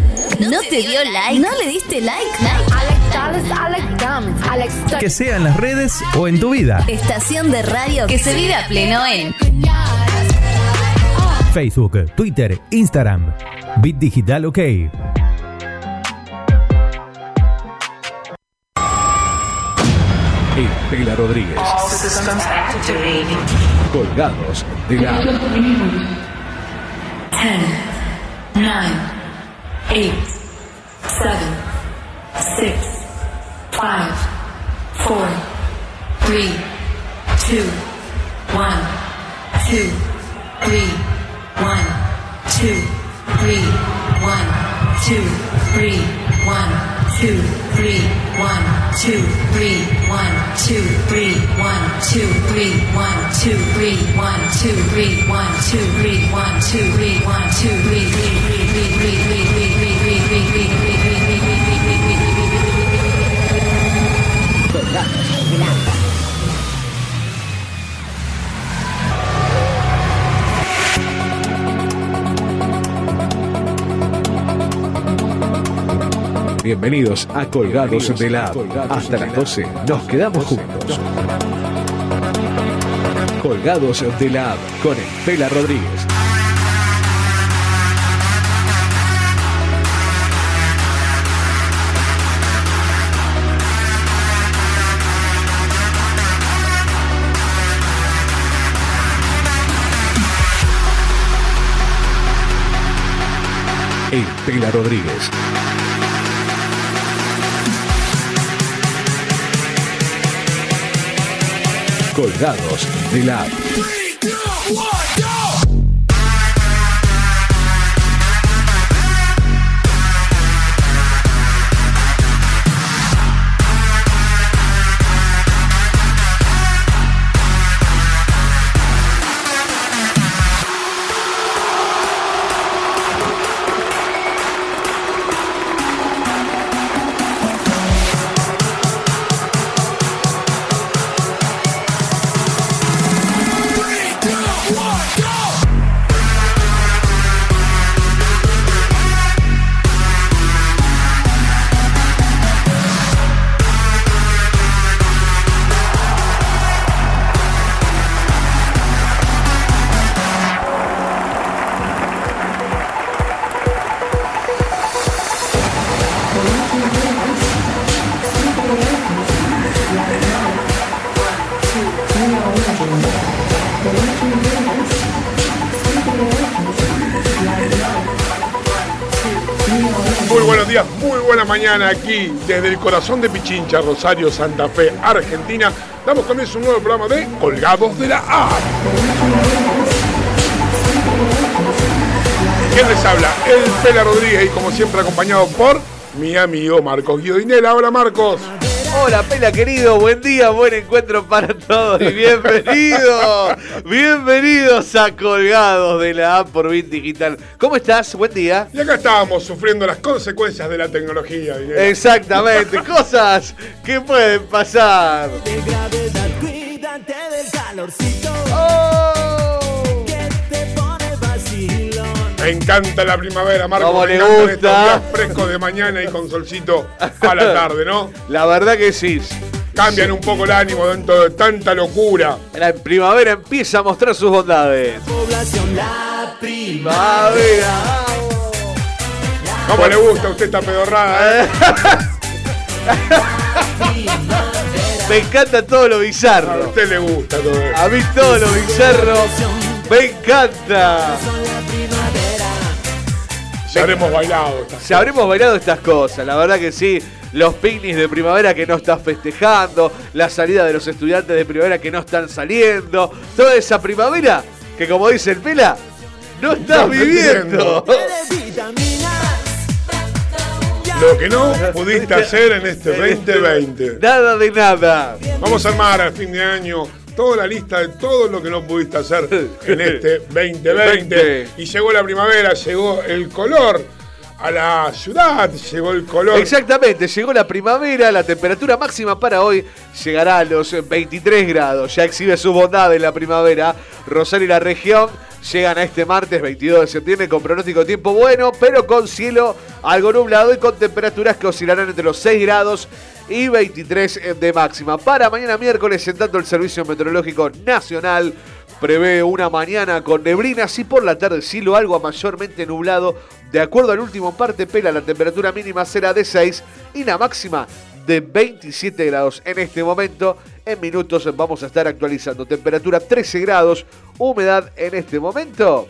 ¿No te dio like? ¿No le diste like? Que sea en las redes o en tu vida. Estación de radio que se vive a pleno en Facebook, Twitter, Instagram. Bit Digital OK. Estela Rodríguez. Colgados de la... 10, 9, 8, 7, 6, 5, 4, 3, 2, 1, 2, 3, 1, 2, 3, 1, 2, 3, 1, 2, 3, 1, 2, 3, 1, 2, 3, 1, 2, 3, 1, 2, 3, 1, 2, 3, 1, 2, 3, 1, 2, 3, 1, 2, 3, Bienvenidos a Colgados de la... Hasta las 12 nos quedamos juntos. Colgados de la con Estela Rodríguez. Estela Rodríguez. Colgados de la. Aquí desde el corazón de Pichincha, Rosario, Santa Fe, Argentina. Damos comienzo a un nuevo programa de Colgados de la A. ¿Quién les habla? El Pela Rodríguez y como siempre acompañado por mi amigo Marcos Guiodinela. Hola Marcos. Hola, Pela querido, buen día, buen encuentro para todos y bienvenidos, bienvenidos a Colgados de la app por Bit Digital. ¿Cómo estás? Buen día. Y acá estábamos sufriendo las consecuencias de la tecnología. Exactamente, cosas que pueden pasar. Me encanta la primavera, Marcos. Cómo Me le gusta. estos días frescos de mañana y con solcito a la tarde, ¿no? La verdad que sí. Cambian un poco el ánimo dentro de tanta locura. La primavera empieza a mostrar sus bondades. Primavera. ¿Cómo le gusta a usted esta pedorrada? eh? Me encanta todo lo A bizarro. usted le gusta todo eso. A mí todo lo bizarro me encanta. Ya habremos bailado. esta- Si habremos bailado estas cosas, la verdad que sí. Los picnics de primavera que no están festejando, la salida de los estudiantes de primavera que no están saliendo, toda esa primavera que como dice el Pela, no estás Estás viviendo. Lo que no pudiste hacer en este 2020. Nada de nada. Vamos a armar al fin de año toda la lista de todo lo que no pudiste hacer en este 2020. Y llegó la primavera, llegó el color a la ciudad, llegó el color. Exactamente, llegó la primavera, la temperatura máxima para hoy llegará a los 23 grados. Ya exhibe su bondad en la primavera. Rosario y la región llegan a este martes 22 de septiembre con pronóstico de tiempo bueno, pero con cielo algo nublado y con temperaturas que oscilarán entre los 6 grados y 23 de máxima. Para mañana miércoles, en tanto el Servicio Meteorológico Nacional prevé una mañana con neblinas y por la tarde cielo algo mayormente nublado. De acuerdo al último parte pela, la temperatura mínima será de 6 y la máxima de 27 grados. En este momento, en minutos, vamos a estar actualizando. Temperatura 13 grados, humedad en este momento.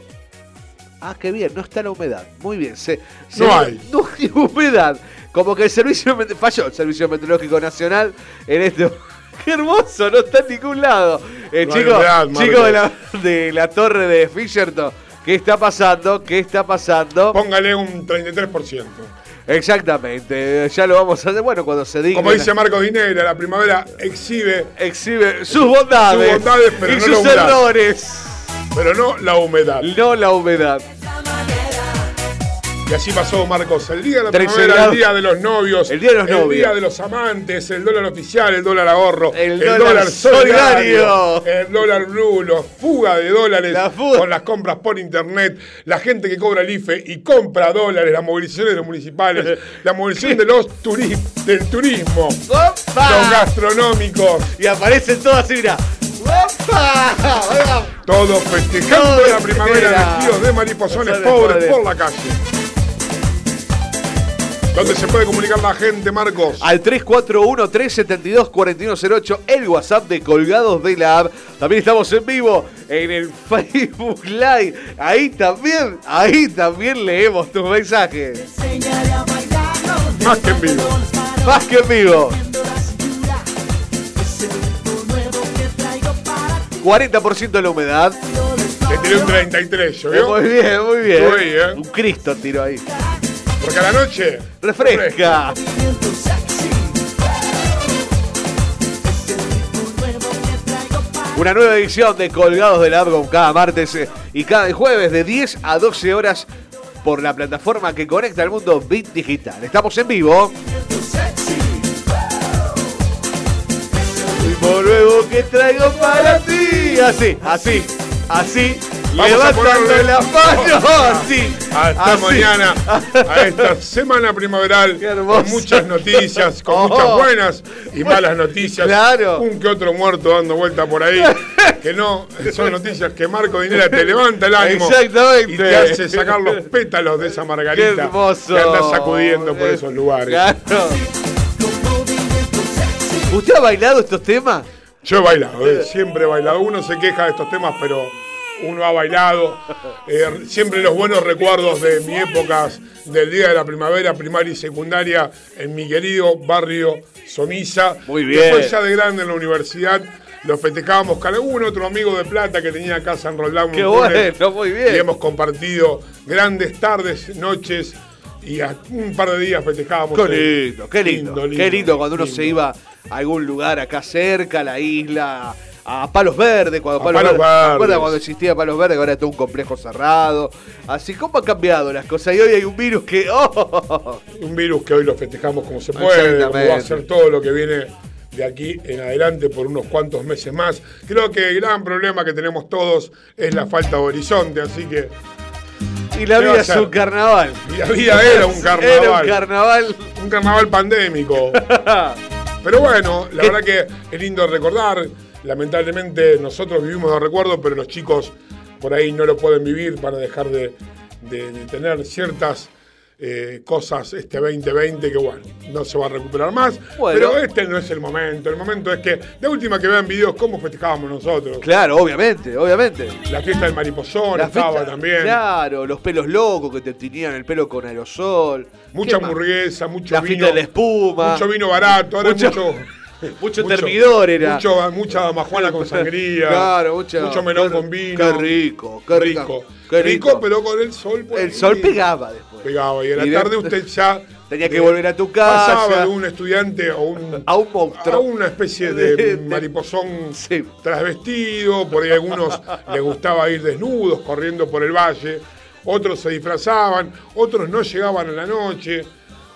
Ah, qué bien, no está la humedad. Muy bien. Se, se- No hay. No hay humedad. Como que el servicio falló el Servicio Meteorológico Nacional en este Qué hermoso, no está en ningún lado. Eh, chicos, Marcos. chicos de la, de la torre de Fisherton, ¿qué está pasando? ¿Qué está pasando? Póngale un 33%. Exactamente, ya lo vamos a hacer. Bueno, cuando se diga. Como dice Marcos Dinera, la primavera exhibe, Exhibe sus bondades, Sus bondades, pero y no sus errores. pero no la humedad. No la humedad. Y así pasó, Marcos. El día de la 13 primavera, el día de los novios. El día de los El novios. día de los amantes, el dólar oficial, el dólar ahorro. El dólar solidario. El dólar blue, los fuga de dólares La fuga. con las compras por internet. La gente que cobra el IFE y compra dólares. Las movilizaciones de los municipales. la movilización de los turi- del turismo. ¡Opa! Los gastronómicos. Y aparecen todas así, mira. ¡Opa! Todos festejando la primavera vestidos de mariposones pobres. por la calle. ¿Dónde se puede comunicar la gente, Marcos? Al 341-372-4108, el WhatsApp de Colgados de la App. También estamos en vivo en el Facebook Live. Ahí también, ahí también leemos tus mensajes. Más que en vivo. Más que en vivo. 40% de la humedad. Le tiré un 33, ¿yo Muy vio? bien, muy bien. Un Cristo tiro ahí. Porque a la noche. Refresca. Una nueva edición de Colgados del App con cada martes eh, y cada jueves de 10 a 12 horas por la plataforma que conecta al mundo Bit Digital. Estamos en vivo. Y por nuevo que traigo para ti. Así, así, así. Vamos levantando la mano. Así. Hasta así. mañana, a esta semana primaveral, con muchas noticias, con Oh. muchas buenas y malas noticias. Claro. Un que otro muerto dando vuelta por ahí. Que no, son noticias que Marco Dinera te levanta el ánimo. Exactamente. Y te hace sacar los pétalos de esa margarita. Qué hermoso. Que anda sacudiendo por esos lugares. Claro. ¿Usted ha bailado estos temas? Yo he bailado, eh, siempre he bailado. Uno se queja de estos temas, pero uno ha bailado. Eh, siempre los buenos recuerdos de mi época del día de la primavera, primaria y secundaria, en mi querido barrio Somisa. Muy bien. Después ya de grande en la universidad. Lo festejábamos con algún otro amigo de plata que tenía casa en Roldán. Qué bueno, muy bien. Y hemos compartido grandes tardes, noches y a un par de días festejábamos. Qué lindo, qué lindo. Lindo, lindo, qué lindo cuando uno lindo. se iba a algún lugar acá cerca, a la isla, a Palos Verdes, cuando A Palos, Palos Verdes, ¿te Verdes. acuerdas cuando existía Palos Verdes? Ahora es todo un complejo cerrado. Así, ¿cómo han cambiado las cosas? Y hoy hay un virus que. ¡Oh! un virus que hoy lo festejamos como se puede, como va a ser todo lo que viene de aquí en adelante por unos cuantos meses más. Creo que el gran problema que tenemos todos es la falta de horizonte, así que Y la ¿Qué va vida a es un carnaval. la vida era un Era un carnaval, carnaval. un carnaval pandémico. Pero bueno, la ¿Qué? verdad que es lindo recordar. Lamentablemente nosotros vivimos de recuerdo, pero los chicos por ahí no lo pueden vivir para dejar de, de- de tener ciertas eh, cosas este 2020 que bueno, no se va a recuperar más. Bueno. Pero este no es el momento. El momento es que de última que vean videos cómo festejábamos nosotros. Claro, obviamente, obviamente. La fiesta del mariposón La estaba fiesta- también. Claro, los pelos locos que te tenían el pelo con aerosol. Mucha hamburguesa, mucho La vino. fiesta de la espuma. Mucho vino barato, ahora Mucho- mucho. Mucho termidor era. mucho- mucha damajuana con sangría. Claro, mucha- mucho melón con vino. qué rico, qué rico. qué rico. rico. pero con el sol. por El ahí. sol pegaba después. Pegaba. Y a la Y de- tarde usted ya. Tenía que eh, volver a tu casa. Pasaba de un estudiante a un. A un monstruo. A una especie de, De- de- mariposón Sí. trasvestido. Por ahí a algunos les gustaba ir desnudos, corriendo por el valle. Otros se disfrazaban. Otros no llegaban a la noche.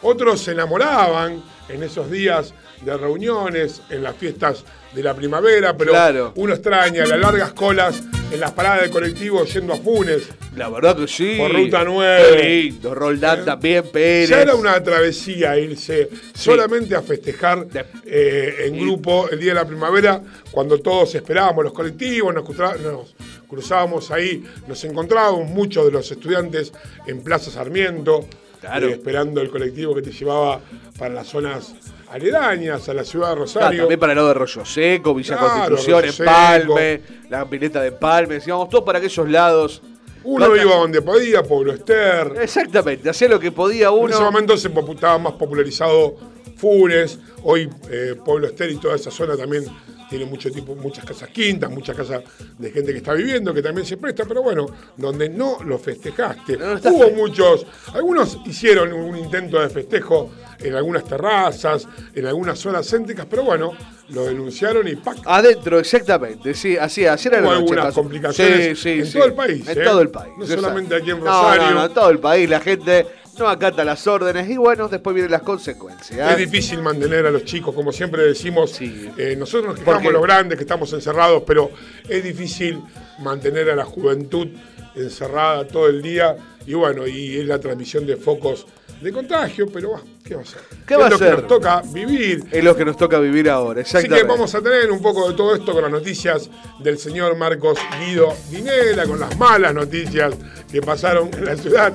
Otros se enamoraban en esos días de reuniones, en las fiestas de la primavera, pero Claro. uno extraña las largas colas en las paradas de colectivo yendo a Funes. La verdad que sí. Por Ruta 9. Qué lindo. Roldán ¿Eh? también, Pérez. Ya era una travesía irse solamente a festejar eh, en grupo el día de la primavera, cuando todos esperábamos los colectivos, nos, nos cruzábamos ahí, nos encontrábamos muchos de los estudiantes en Plaza Sarmiento, Claro. eh, esperando el colectivo que te llevaba para las zonas aledañas a la ciudad de Rosario. también para el lado de Rollo Seco, Villa Claro, Constitución, Empalme, la pileta de Empalme, íbamos todos para aquellos lados. Uno Plata- iba donde podía, Pueblo Ester. Exactamente, hacía lo que podía En uno. ese momento se estaba más popularizado Funes, hoy eh, Pueblo Ester y toda esa zona también tiene mucho tipo, muchas casas quintas, muchas casas de gente que está viviendo, que también se presta, pero bueno, donde no lo festejaste. No, no está Hubo fe- muchos, algunos hicieron un intento de festejo en algunas terrazas, en algunas zonas céntricas, pero bueno, lo denunciaron y ¡pac! Adentro, exactamente, sí, así, era Hubo noche, algunas complicaciones Sí, sí, en sí. todo el país, En ¿eh? todo el país. No solamente aquí en No, Rosario. No, no, en todo el país la gente no acata las órdenes y bueno, después vienen las consecuencias. Es difícil mantener a los chicos, como siempre decimos. Sí. eh, nosotros nos quejamos los grandes que estamos encerrados, pero es difícil mantener a la juventud encerrada todo el día. Y bueno, y es la transmisión de focos de contagio, pero bueno, ¿qué va a hacer? ¿Qué va es a lo que nos toca vivir. Es lo que nos toca vivir ahora, Así exactamente. que vamos a tener un poco de todo esto con las noticias del señor Marcos Guido Dinela, con las malas noticias que pasaron en la ciudad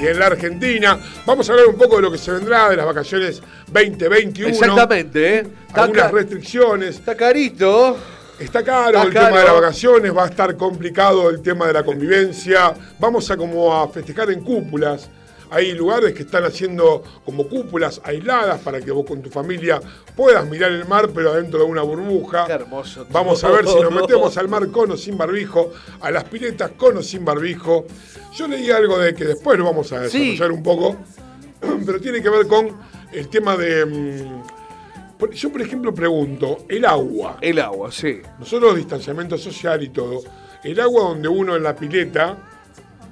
y en la Argentina. Vamos a hablar un poco de lo que se vendrá de las vacaciones 2021. Exactamente, ¿eh? Algunas restricciones. está carito. Está caro Está el caro. tema de las vacaciones, va a estar complicado el tema de la convivencia. Vamos a como a festejar en cúpulas. Hay lugares que están haciendo como cúpulas aisladas para que vos con tu familia puedas mirar el mar, pero adentro de una burbuja. Qué hermoso Vamos a todo. ver si nos metemos al mar con o sin barbijo, a las piletas con o sin barbijo. Yo leí algo de que después lo vamos a Sí. desarrollar un poco, pero tiene que ver con el tema de. mm, Yo, por ejemplo, pregunto, el agua. El agua, sí. Nosotros distanciamiento social y todo. El agua donde uno en la pileta,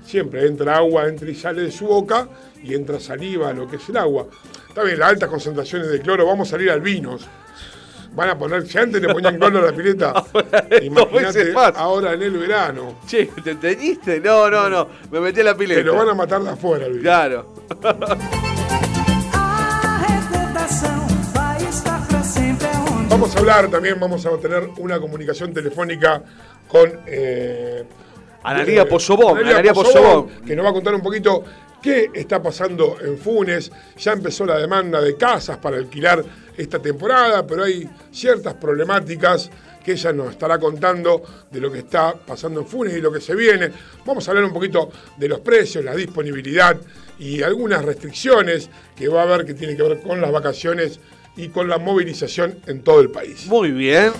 siempre entra agua, entra y sale de su boca y entra saliva, lo que es el agua. Está bien, las altas concentraciones de cloro, vamos a salir al vinos. Van a poner, si antes le ponían cloro a la pileta, imagínate ahora en el verano. Che, ¿te entendiste? No, no, no. Me metí a la pileta. Te lo van a matar de afuera vino. Claro. Vamos a hablar también, vamos a tener una comunicación telefónica con eh, Analía eh, Pozobón, Pozobón, Pozobón. que nos va a contar un poquito qué está pasando en Funes. Ya empezó la demanda de casas para alquilar esta temporada, pero hay ciertas problemáticas que ella nos estará contando de lo que está pasando en Funes y lo que se viene. Vamos a hablar un poquito de los precios, la disponibilidad y algunas restricciones que va a haber que tienen que ver con las vacaciones y con la movilización en todo el país. Muy bien.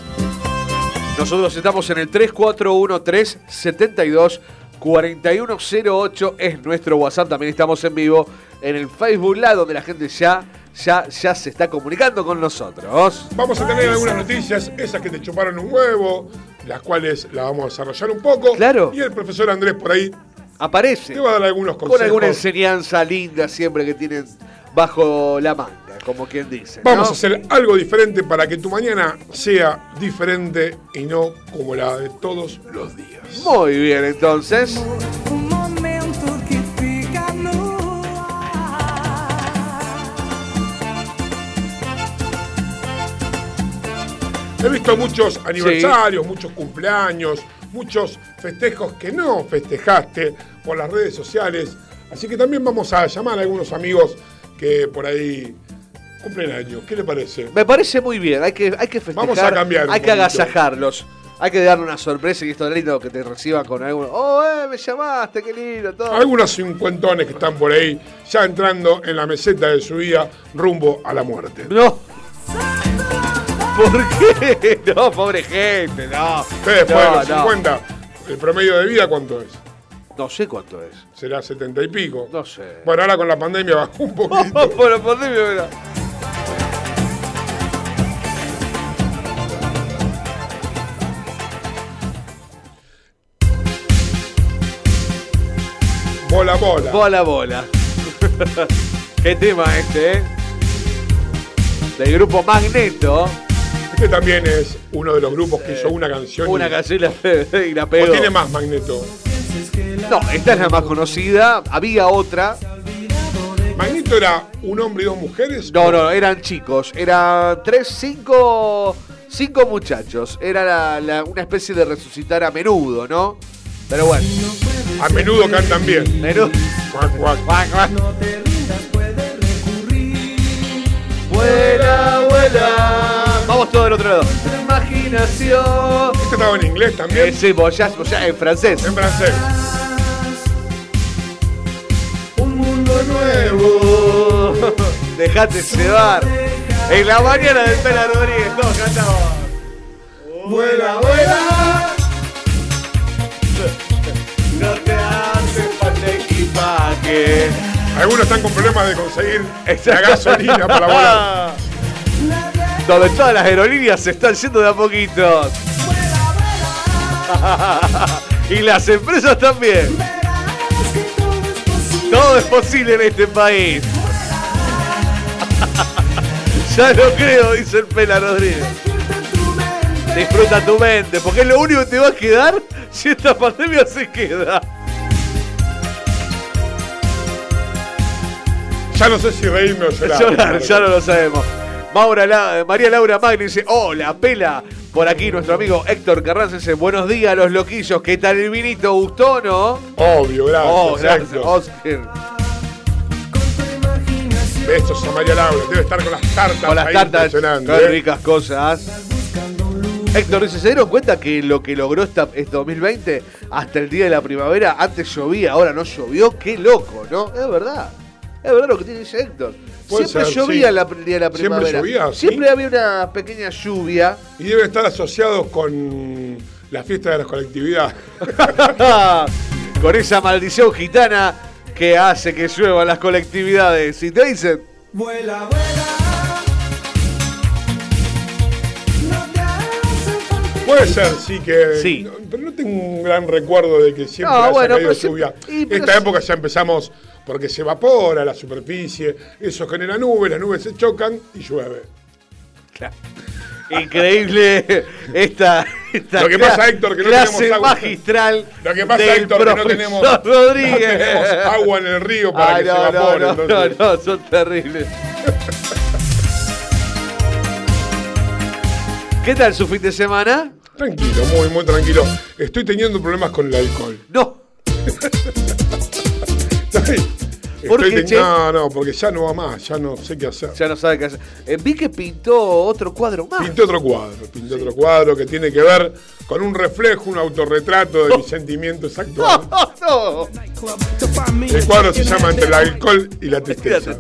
Nosotros estamos en el 3413 72 4108 es nuestro WhatsApp. También estamos en vivo en el Facebook Live donde la gente ya, ya, ya se está comunicando con nosotros. Vamos a tener algunas noticias, esas que te chuparon un huevo, las cuales las vamos a desarrollar un poco. Claro. Y el profesor Andrés por ahí Aparece te va a dar algunos con consejos. alguna enseñanza linda siempre que tienen bajo la manga, como quien dice. ¿no? Vamos a hacer algo diferente para que tu mañana sea diferente y no como la de todos los días. Muy bien, entonces. momento que fica no ar. He visto muchos aniversarios, muchos cumpleaños, muchos festejos que no festejaste por las redes sociales. Así que también vamos a llamar a algunos amigos que por ahí cumplen años. ¿Qué le parece? Me parece muy bien, hay que, hay que festejar. Vamos a cambiar Hay que agasajarlos. Hay que darle una sorpresa y esto es lindo que te reciban con alguno. Oh, eh, me llamaste, qué lindo, todo. Algunos cincuentones que están por ahí ya entrando en la meseta de su vida rumbo a la muerte. No. ¿Por qué? No, pobre gente, no. Ustedes No, los no. 50, el promedio de vida, ¿cuánto es? No sé cuánto es. ¿Será 70 y pico? No sé. Bueno, ahora con la pandemia bajó un poquito. Por la pandemia, mira. Bola, bola. Bola, bola. Qué tema este, ¿eh? Del grupo Magneto. Este también es uno de los grupos que hizo una canción. Una y, canción y la, la ¿O pegó. tiene más Magneto? No, esta es la más conocida. Había otra. ¿Magneto era un hombre y dos mujeres? No, no, eran chicos. Eran tres, cinco, cinco muchachos. Era la- la- una especie de resucitar a menudo, ¿no? Pero bueno. A menudo cantan bien. Menudo. Cuac, cuac. Guac, guac. Vuela, vuela. Vamos todo del otro lado. Imaginación. ¿Este estaba en inglés también? Eh, sí, vos ya, vos ya en francés. En francés. Un mundo nuevo. Dejate llevar. En la mañana del Pela Rodríguez, todos cantamos. Vuela, vuela. No te hace falta equipaje. Algunos están con problemas de conseguir la gasolina para volar. Donde todas las aerolíneas se están yendo de a poquitos. y las empresas también. Todo es posible en este país. ya lo creo, dice el Pela Rodríguez. Disfruta tu mente, porque es lo único que te va a quedar si esta pandemia se queda. Ya no sé si reírme o llorar. Llorar, ya no lo sabemos. Maura La- María Laura Magni dice, hola, pela. Por aquí nuestro amigo Héctor Carranza dice, buenos días los loquillos, ¿qué tal el vinito? ¿Gustó, no? Obvio, gracias. oh, gracias, Héctor. Oscar. Besos a María Laura. Debe estar con las tartas. Con las tartas, qué ¿eh? ricas cosas. Héctor dice, ¿se dieron cuenta que lo que logró esta, este 2020 hasta el día de la primavera, antes llovía, ahora no llovió? Qué loco, ¿no? Es verdad. Es verdad lo que tiene dice Héctor. Puede Siempre ser, llovía sí. la- el día de la Siempre primavera. llovía, sí. Siempre había una pequeña lluvia. Y debe estar asociados con la fiesta de la colectividad. Con esa maldición gitana que hace que lluevan las colectividades. Si te dicen, Vuela, vuela. Puede ser, sí que. Sí. no, pero no tengo un gran recuerdo de que siempre No, haya bueno, caído lluvia. y, Esta época ya empezamos porque se evapora la superficie, eso genera nubes, las nubes se chocan y llueve. increíble esta, esta Lo que pasa, Héctor, que no tenemos agua. magistral. Lo que pasa, Héctor, que no tenemos, no Rodríguez. tenemos agua en el río para Ay, que se evapore. no, no, entonces- no, no, son terribles. ¿Qué tal su fin de semana? Tranquilo, muy, muy tranquilo. Estoy teniendo problemas con el alcohol. No. Estoy- ¿Por estoy qué, che? No, no, porque ya no va más, ya no sé qué hacer. Ya no sabe qué hacer. Eh, vi que pintó otro cuadro más. Pinté otro cuadro, pinté otro cuadro que tiene que ver con un reflejo, un autorretrato de mis sentimientos actuales. no. El cuadro se llama Entre el alcohol y la tristeza.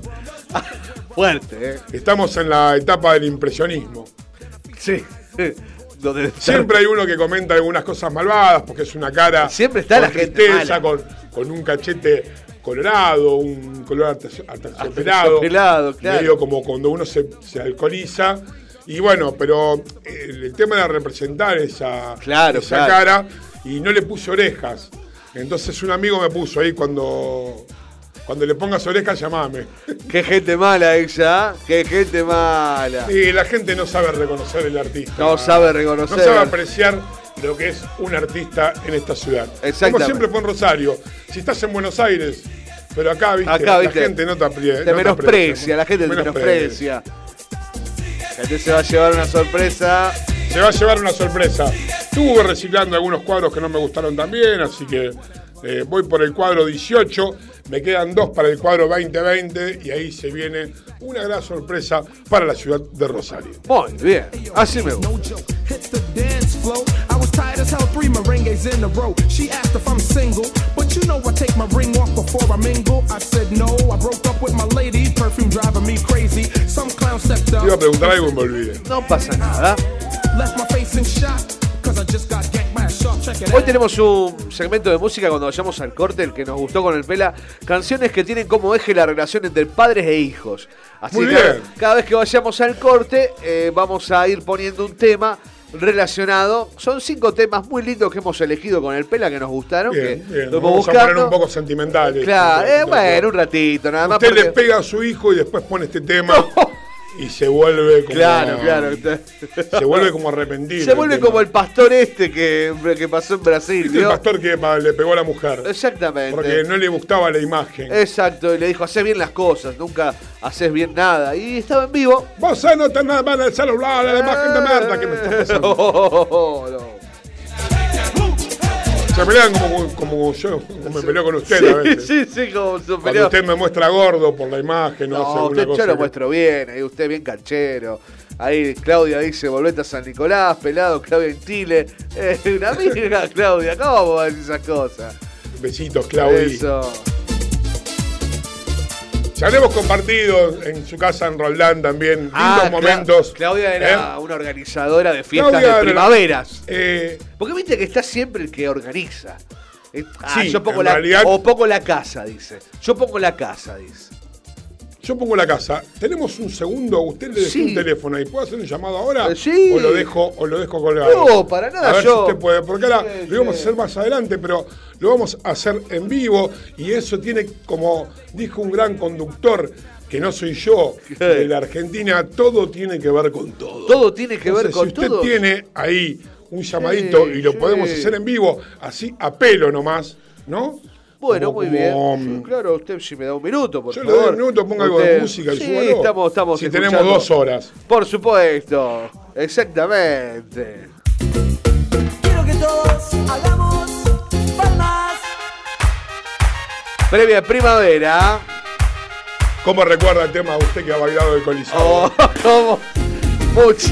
Fuerte, ¿eh? Estamos en la etapa del impresionismo. Sí. Donde Siempre hay uno que comenta algunas cosas malvadas porque es una cara Siempre está con la gente tristeza, mala. con, con un cachete colorado, un color Aterciopelado, claro. medio como cuando uno se, se alcoholiza. Y bueno, pero eh, el, tema era representar esa, Claro, esa claro. cara y no le puse orejas. Entonces un amigo me puso ahí cuando, cuando le pongas orejas, llamame. Qué gente mala ella, ¿eh? qué gente mala. Y la gente no sabe reconocer el artista. No sabe reconocer. No sabe apreciar lo que es un artista en esta ciudad. Como siempre fue en Rosario. Si estás en Buenos Aires, pero acá, viste, Acá, viste, la gente no te aprecia. Te menosprecia, la gente te menosprecia. La gente se va a llevar una sorpresa. Se va a llevar una sorpresa. Estuve reciclando algunos cuadros que no me gustaron también, así que eh, voy por el cuadro 18. Me quedan dos para el cuadro 2020 y ahí se viene una gran sorpresa para la ciudad de Rosario. Muy bien, así me gusta. No joke. Hit the dance flow. I was tired as hell, three merengues in a row. She asked if I'm single, but you know I take my ring off before I mingle. I said no, I broke up with my lady. Perfume driving me crazy. Some clown stepped Te up, iba a preguntar algo y me olvidé. No pasa nada. left my face in shock. Cause I just got Hoy tenemos un segmento de música cuando vayamos al corte, el que nos gustó con el Pela. Canciones que tienen como eje la relación entre padres e hijos. Así Muy que bien. cada vez que vayamos al corte, eh, vamos a ir poniendo un tema relacionado. Son cinco temas muy lindos que hemos elegido con el Pela que nos gustaron. Bien, que bien. lo Vamos a poner un poco sentimentales. Claro, eh, Entonces, bueno, un ratito, nada más. Usted le pega a su hijo y después pone este tema. y se vuelve como. Claro, claro. Se vuelve como arrepentido. Se vuelve como el pastor este que, que pasó en Brasil, El pastor que le pegó a la mujer. Exactamente. Porque no le gustaba la imagen. Exacto, y le dijo, haces bien las cosas, nunca haces bien nada. Y estaba en vivo. Vos no tenés nada más en el celular, la imagen de mierda que me está pasando. Oh, no. Se pelean como, como yo, como me peleo con usted Sí, a veces. sí, sí, como Cuando usted me muestra gordo por la imagen, no, No, alguna usted cosa yo lo que- muestro bien, ahí usted bien canchero. Ahí Claudia dice, volvete a San Nicolás, pelado, Claudia Intile. Eh, una amiga, Claudia, ¿cómo vamos a decir esas cosas? Besitos, Claudia. Eso. Ya le hemos compartido en su casa en Roldán también lindos Ah, Cla- momentos. Claudia era ¿eh? una organizadora de fiestas Claudia de era- primaveras. Eh, Porque viste que está siempre el que organiza. Eh, ah, Sí, yo pongo la, realidad- O pongo la casa, dice. Yo pongo la casa, dice. Yo pongo la casa. Tenemos un segundo, usted le dejó Sí. un teléfono y puedo hacer un llamado ahora Eh, sí. o lo dejo o lo dejo colgado. No, para nada, A ver yo- si usted puede, porque ahora Sí, lo íbamos sí. a hacer más adelante, pero lo vamos a hacer en vivo y eso tiene como dijo un gran conductor que no soy yo de la Argentina, todo tiene que ver con todo. Todo tiene que ver con si usted todo. tiene ahí un llamadito y lo podemos hacer en vivo, así a pelo nomás, ¿no? Bueno, muy bien. Claro, usted si me da un minuto, por Yo le doy un minuto, ponga algo de música y sí, estamos, estamos Si escuchando. tenemos dos horas. Por supuesto, exactamente. Quiero que todos hagamos palmas. Previa primavera. ¿Cómo recuerda el tema usted que ha bailado el coliseo? Oh, como mucho.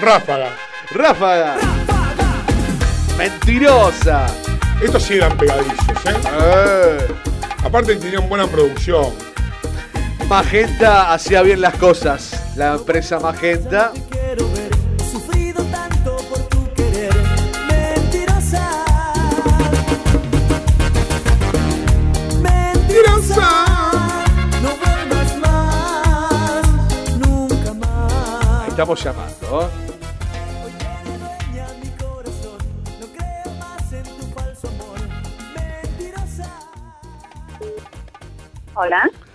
Ráfaga. Ráfaga. Mentirosa. Estos sí eran pegadizos, ¿eh? Eh. Aparte tenían buena producción. Magenta hacía bien las cosas. La empresa Magenta. Quiero ver. He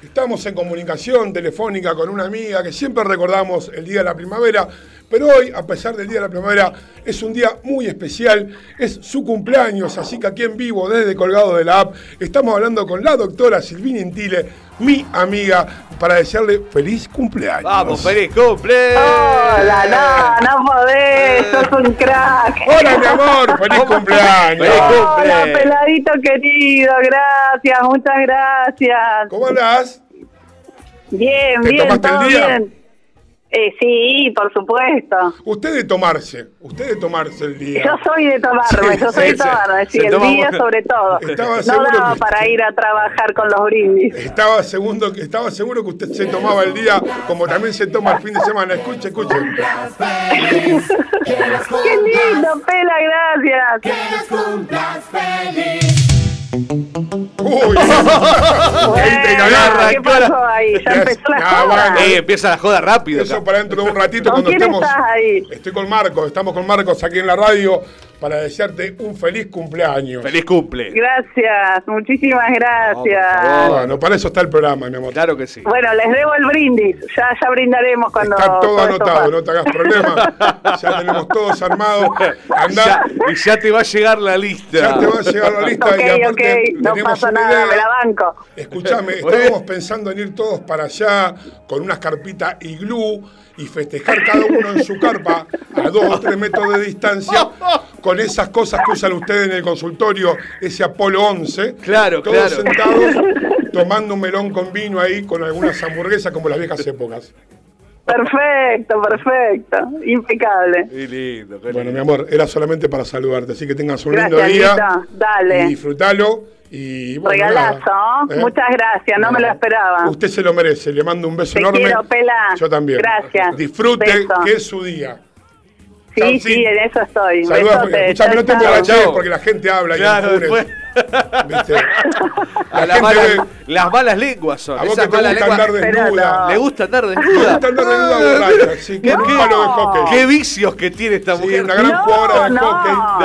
Estamos en comunicación telefónica con una amiga que siempre recordamos el Día de la Primavera, pero hoy, a pesar del Día de la Primavera, es un día muy especial, es su cumpleaños, así que aquí en vivo, desde Colgado de la App, estamos hablando con la doctora Silvina Intile, mi amiga, para desearle feliz cumpleaños. Vamos, feliz cumple. Hola, no, no podés, sos un crack. Hola, mi amor, feliz cumpleaños. Feliz. Hola, peladito querido, gracias, muchas gracias. ¿Cómo andás? Bien, ¿Te bien, tomaste el todo día? bien. Eh, sí, por supuesto. Usted de tomarse, usted de tomarse el día. Yo soy de tomarme, Sí, yo soy sí, de tomarme, sí, el toma día sobre todo. Estaba No daba que- para ir a trabajar con los brindis. Estaba seguro, estaba seguro que usted se tomaba el día como también se toma el fin de semana. Escuche, escuche. ¡Qué lindo, Pela, gracias! Uy, ahí te agarra, ¿Qué cara. pasó ahí? Ya Ya- empezó la Ah, joda. bueno. Eh, empieza la joda rápido. Eso acá. para dentro de un ratito ¿Con cuando quién estemos. estás ahí? Estoy con Marcos, estamos con Marcos aquí en la radio para desearte un feliz cumpleaños. Feliz cumple. Gracias, muchísimas gracias. favor. Bueno, para eso está el programa, mi amor. Claro que sí. Bueno, les debo el brindis. Ya, ya brindaremos cuando. Está todo anotado, no te hagas problema. Ya tenemos todos armados. Andá, Ya- y ya te va a llegar la lista. ya te va a llegar la lista Ok, y aparte ok, no pasa nada, idea. me la banco. Escuchame, estábamos pensando en ir todos para allá con unas carpitas iglú y festejar cada uno en su carpa a dos o tres metros de distancia con esas cosas que usan ustedes en el consultorio, ese Apolo 11. Claro, todos claro. sentados tomando un melón con vino ahí con algunas hamburguesas como las viejas épocas. Perfecto, perfecto. Impecable. Qué lindo, qué Bueno, mi amor, era solamente para saludarte, así que tengas un lindo día. Dale. Y disfrutalo. Y bueno, Regalazo. nada, ¿eh? Muchas gracias, no me lo esperaba. Usted se lo merece, le mando un beso Te enorme. quiero, Pela. Yo también. Gracias. Disfrute, Beso. que es su día. Sí, Chau, sí, en eso estoy. Saludos, Besote. escuchame, no te emborraches porque la gente habla y Claro, apures. después. ¿Viste? A La malas, ve- las malas lenguas son. A vos Esas que te gusta lenguas. andar desnuda. no. ¿Le gusta andar desnuda? gusta andar desnuda borracha, sí, ¿Qué- hockey. ¿Qué vicios que tiene esta Sí, mujer? una gran no, jugadora de no, hockey. no,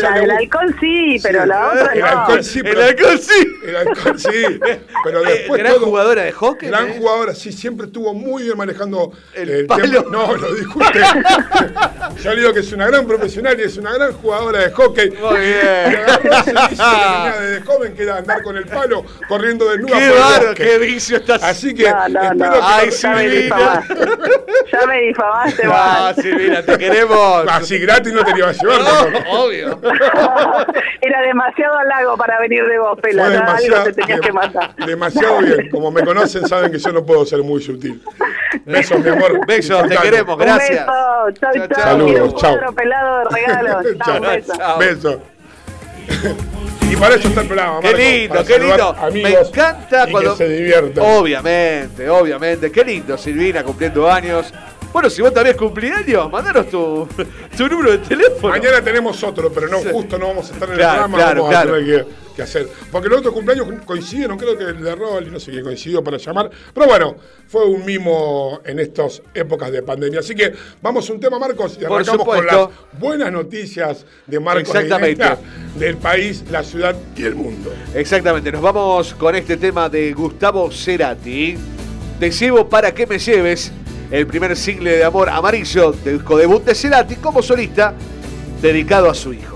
ya la le gusta- alcohol sí, pero Sí. la otra El no. alcohol sí, El pero alcohol sí. el alcohol sí, pero Eh, después gran todo- jugadora de hockey. Gran ¿eh? jugadora, sí, siempre estuvo muy bien manejando El palo. tema. No, lo dijo usted. Yo le digo que es una gran profesional y es una gran jugadora de hockey. Muy bien. Que tenía desde joven, que era andar con el palo corriendo desnuda Qué bosque. qué vicio estás. Así que No, no, espero no. que Ay, no- sí, Ya me Silvina. difamaste. Ya me difamaste, Ah. Silvina, te queremos. Así gratis no te iba a llevar. No, obvio. Era demasiado halago para venir de vos, Fue Pela. Algo demasiado, te tenías que matar. demasiado bien. Como me conocen, saben que yo no puedo ser muy sutil. Besos, mi amor. Besos, te queremos, Un gracias. beso. Chau, Chau, un Saludos, chau. pelado de regalo. Chau, un beso. Y para eso está el programa. Qué Marcos, lindo, qué lindo. Me encanta cuando. que se diviertan. Obviamente, obviamente. Qué lindo, Silvina, cumpliendo años. Bueno, si vos también cumplís años, mandanos tu, tu número de teléfono. Mañana tenemos otro, pero no, justo no vamos a estar en Claro, el programa, claro, vamos claro. a tener que, que hacer. Porque los otros cumpleaños coincidieron, creo que el de Rol y no sé quién coincidió para llamar. Pero bueno, fue un mimo en estas épocas de pandemia. Así que vamos a un tema, Marcos, y Por arrancamos con las buenas noticias de Marcos Exactamente. Del país, la ciudad y el mundo. Exactamente, nos vamos con este tema de Gustavo Cerati. Te llevo para que me lleves. El primer single de amor amarillo del disco debut de Cerati como solista, dedicado a su hijo.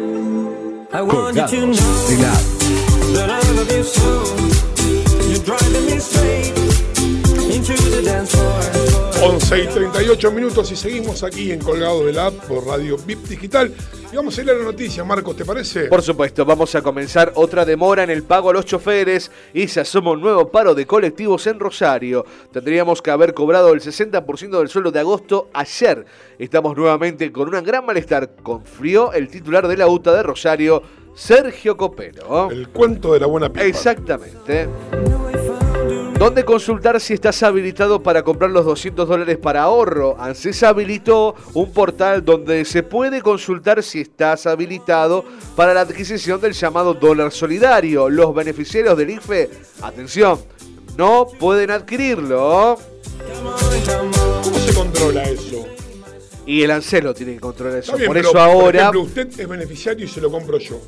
I want you to know that I love you so. You're driving me straight into the dance floor. 11 y 38 minutos y seguimos aquí en Colgado de la App por Radio VIP Digital. Y vamos a ir a la noticia, Marcos, ¿te parece? Por supuesto, vamos a comenzar otra demora en el pago a los choferes y se asoma un nuevo paro de colectivos en Rosario. Tendríamos que haber cobrado el 60% del sueldo de agosto ayer. Estamos nuevamente con un gran malestar, confió el titular de la UTA de Rosario, Sergio Copero. El cuento de la buena pipa. Exactamente. ¿Dónde consultar si estás habilitado para comprar los 200 dólares para ahorro? ANSES habilitó un portal donde se puede consultar si estás habilitado para la adquisición del llamado dólar solidario. Los beneficiarios del IFE, atención, no pueden adquirirlo. ¿Cómo se controla eso? Y el ANSES lo tiene que controlar eso. Bien, Por pero, eso Por ahora, ejemplo, usted es beneficiario y se lo compro yo.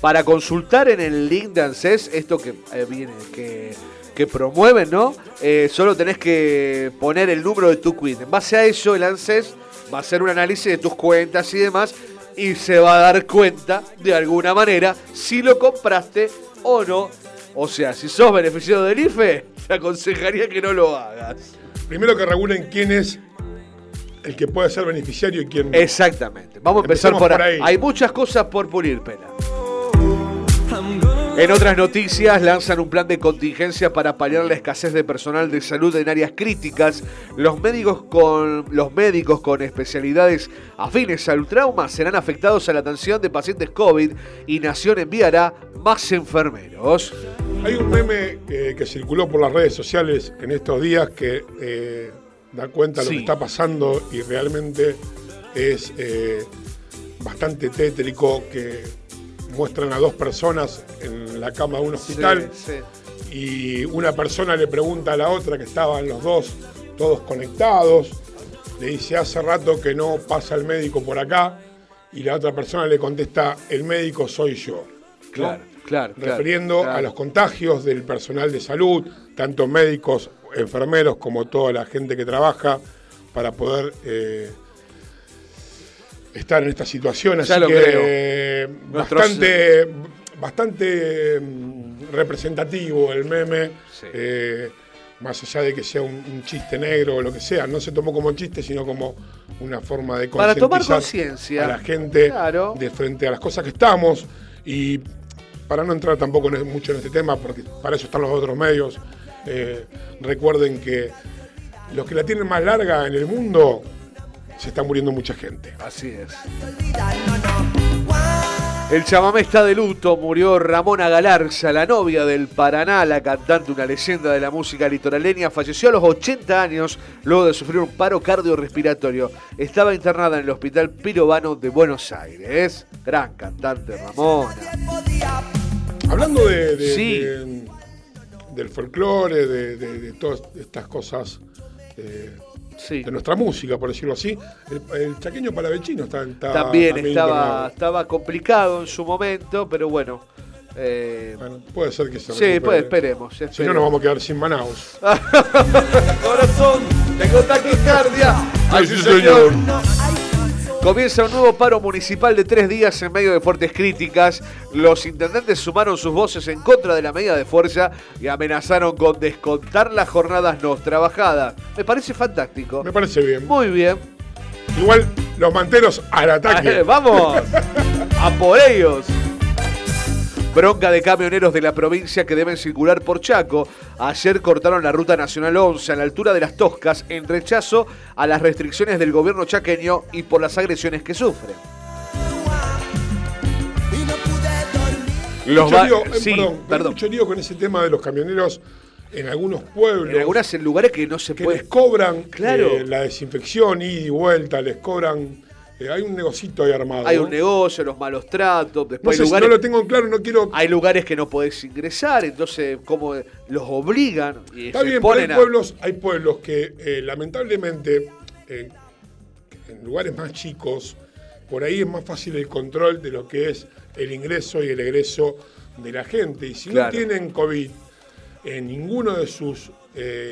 para consultar en el link de ANSES, esto que eh, viene, que, que promueven, ¿no? Eh, solo tenés que poner el número de tu quit. En base a eso, el ANSES va a hacer un análisis de tus cuentas y demás y se va a dar cuenta, de alguna manera, si lo compraste o no. O sea, si sos beneficiario del IFE, te aconsejaría que no lo hagas. Primero que regulen quién es el que puede ser beneficiario y quién no. Exactamente. Vamos a empezar por, por ahí. ahí. Hay muchas cosas por pulir, pela. En otras noticias, lanzan un plan de contingencia para paliar la escasez de personal de salud en áreas críticas. Los médicos con, los médicos con especialidades afines al trauma serán afectados a la atención de pacientes COVID y Nación enviará más enfermeros. Hay un meme eh, que circuló por las redes sociales en estos días que eh, da cuenta de lo que está pasando y realmente es eh, bastante tétrico que muestran a dos personas en la cama de un hospital Sí, sí. y una persona le pregunta a la otra que estaban los dos todos conectados, le dice hace rato que no pasa el médico por acá y la otra persona le contesta el médico soy yo. ¿no? Claro, claro. claro, refiriendo claro. a los contagios del personal de salud, tanto médicos, enfermeros como toda la gente que trabaja para poder eh, estar en esta situación. Así Ya lo que creo. eh, Nuestros- bastante, bastante mm, representativo el meme. eh, más allá de que sea un, un chiste negro o lo que sea, no se tomó como chiste, sino como una forma de Para tomar conciencia. a la gente Claro. de frente a las cosas que estamos y para no entrar tampoco en- mucho en este tema, porque para eso están los otros medios, eh, recuerden que los que la tienen más larga en el mundo se está muriendo mucha gente. Así es. El chamamé está de luto, murió Ramona Galarza, la novia del Paraná, la cantante, una leyenda de la música litoraleña, falleció a los 80 años luego de sufrir un paro cardiorrespiratorio. Estaba internada en el Hospital Pirovano de Buenos Aires. Gran cantante Ramona. Hablando de, de- Sí. de- del folclore, de, de- de todas estas cosas eh, de nuestra música, por decirlo así, el, el chaqueño palavecino está, está También estaba, internado. estaba complicado en su momento, pero bueno. eh, Puede ser que se Sí, recupere. pues esperemos. Si no, nos vamos a quedar sin Manaus. Corazón, tengo taquicardia. Ay, sí, señor. Comienza un nuevo paro municipal de tres días en medio de fuertes críticas. Los intendentes sumaron sus voces en contra de la medida de fuerza y amenazaron con descontar las jornadas no trabajadas. Me parece fantástico. Me parece bien. Muy bien. Igual los manteros al ataque. ¡Vamos! ¡A por ellos! Bronca de camioneros de la provincia que deben circular por Chaco. Ayer cortaron la ruta nacional 11 a la altura de las Toscas en rechazo a las restricciones del gobierno chaqueño y por las agresiones que sufren. Los Mucho lío, eh, sí, perdón, perdón. mucho lío con ese tema de los camioneros en algunos pueblos. En algunos lugares que no se que puede. les cobran Claro. eh, la desinfección ida y vuelta, les cobran. Eh, hay un negocito ahí armado. Hay ¿no? un negocio, los malos tratos, No después sé hay si lugares, no lo tengo en claro, no quiero. hay lugares que no podés ingresar, entonces como los obligan y Está se bien, pero hay a- pueblos, hay pueblos que eh, lamentablemente eh, en lugares más chicos, por ahí es más fácil el control de lo que es el ingreso y el egreso de la gente. Y si Claro. no tienen COVID en ninguno de sus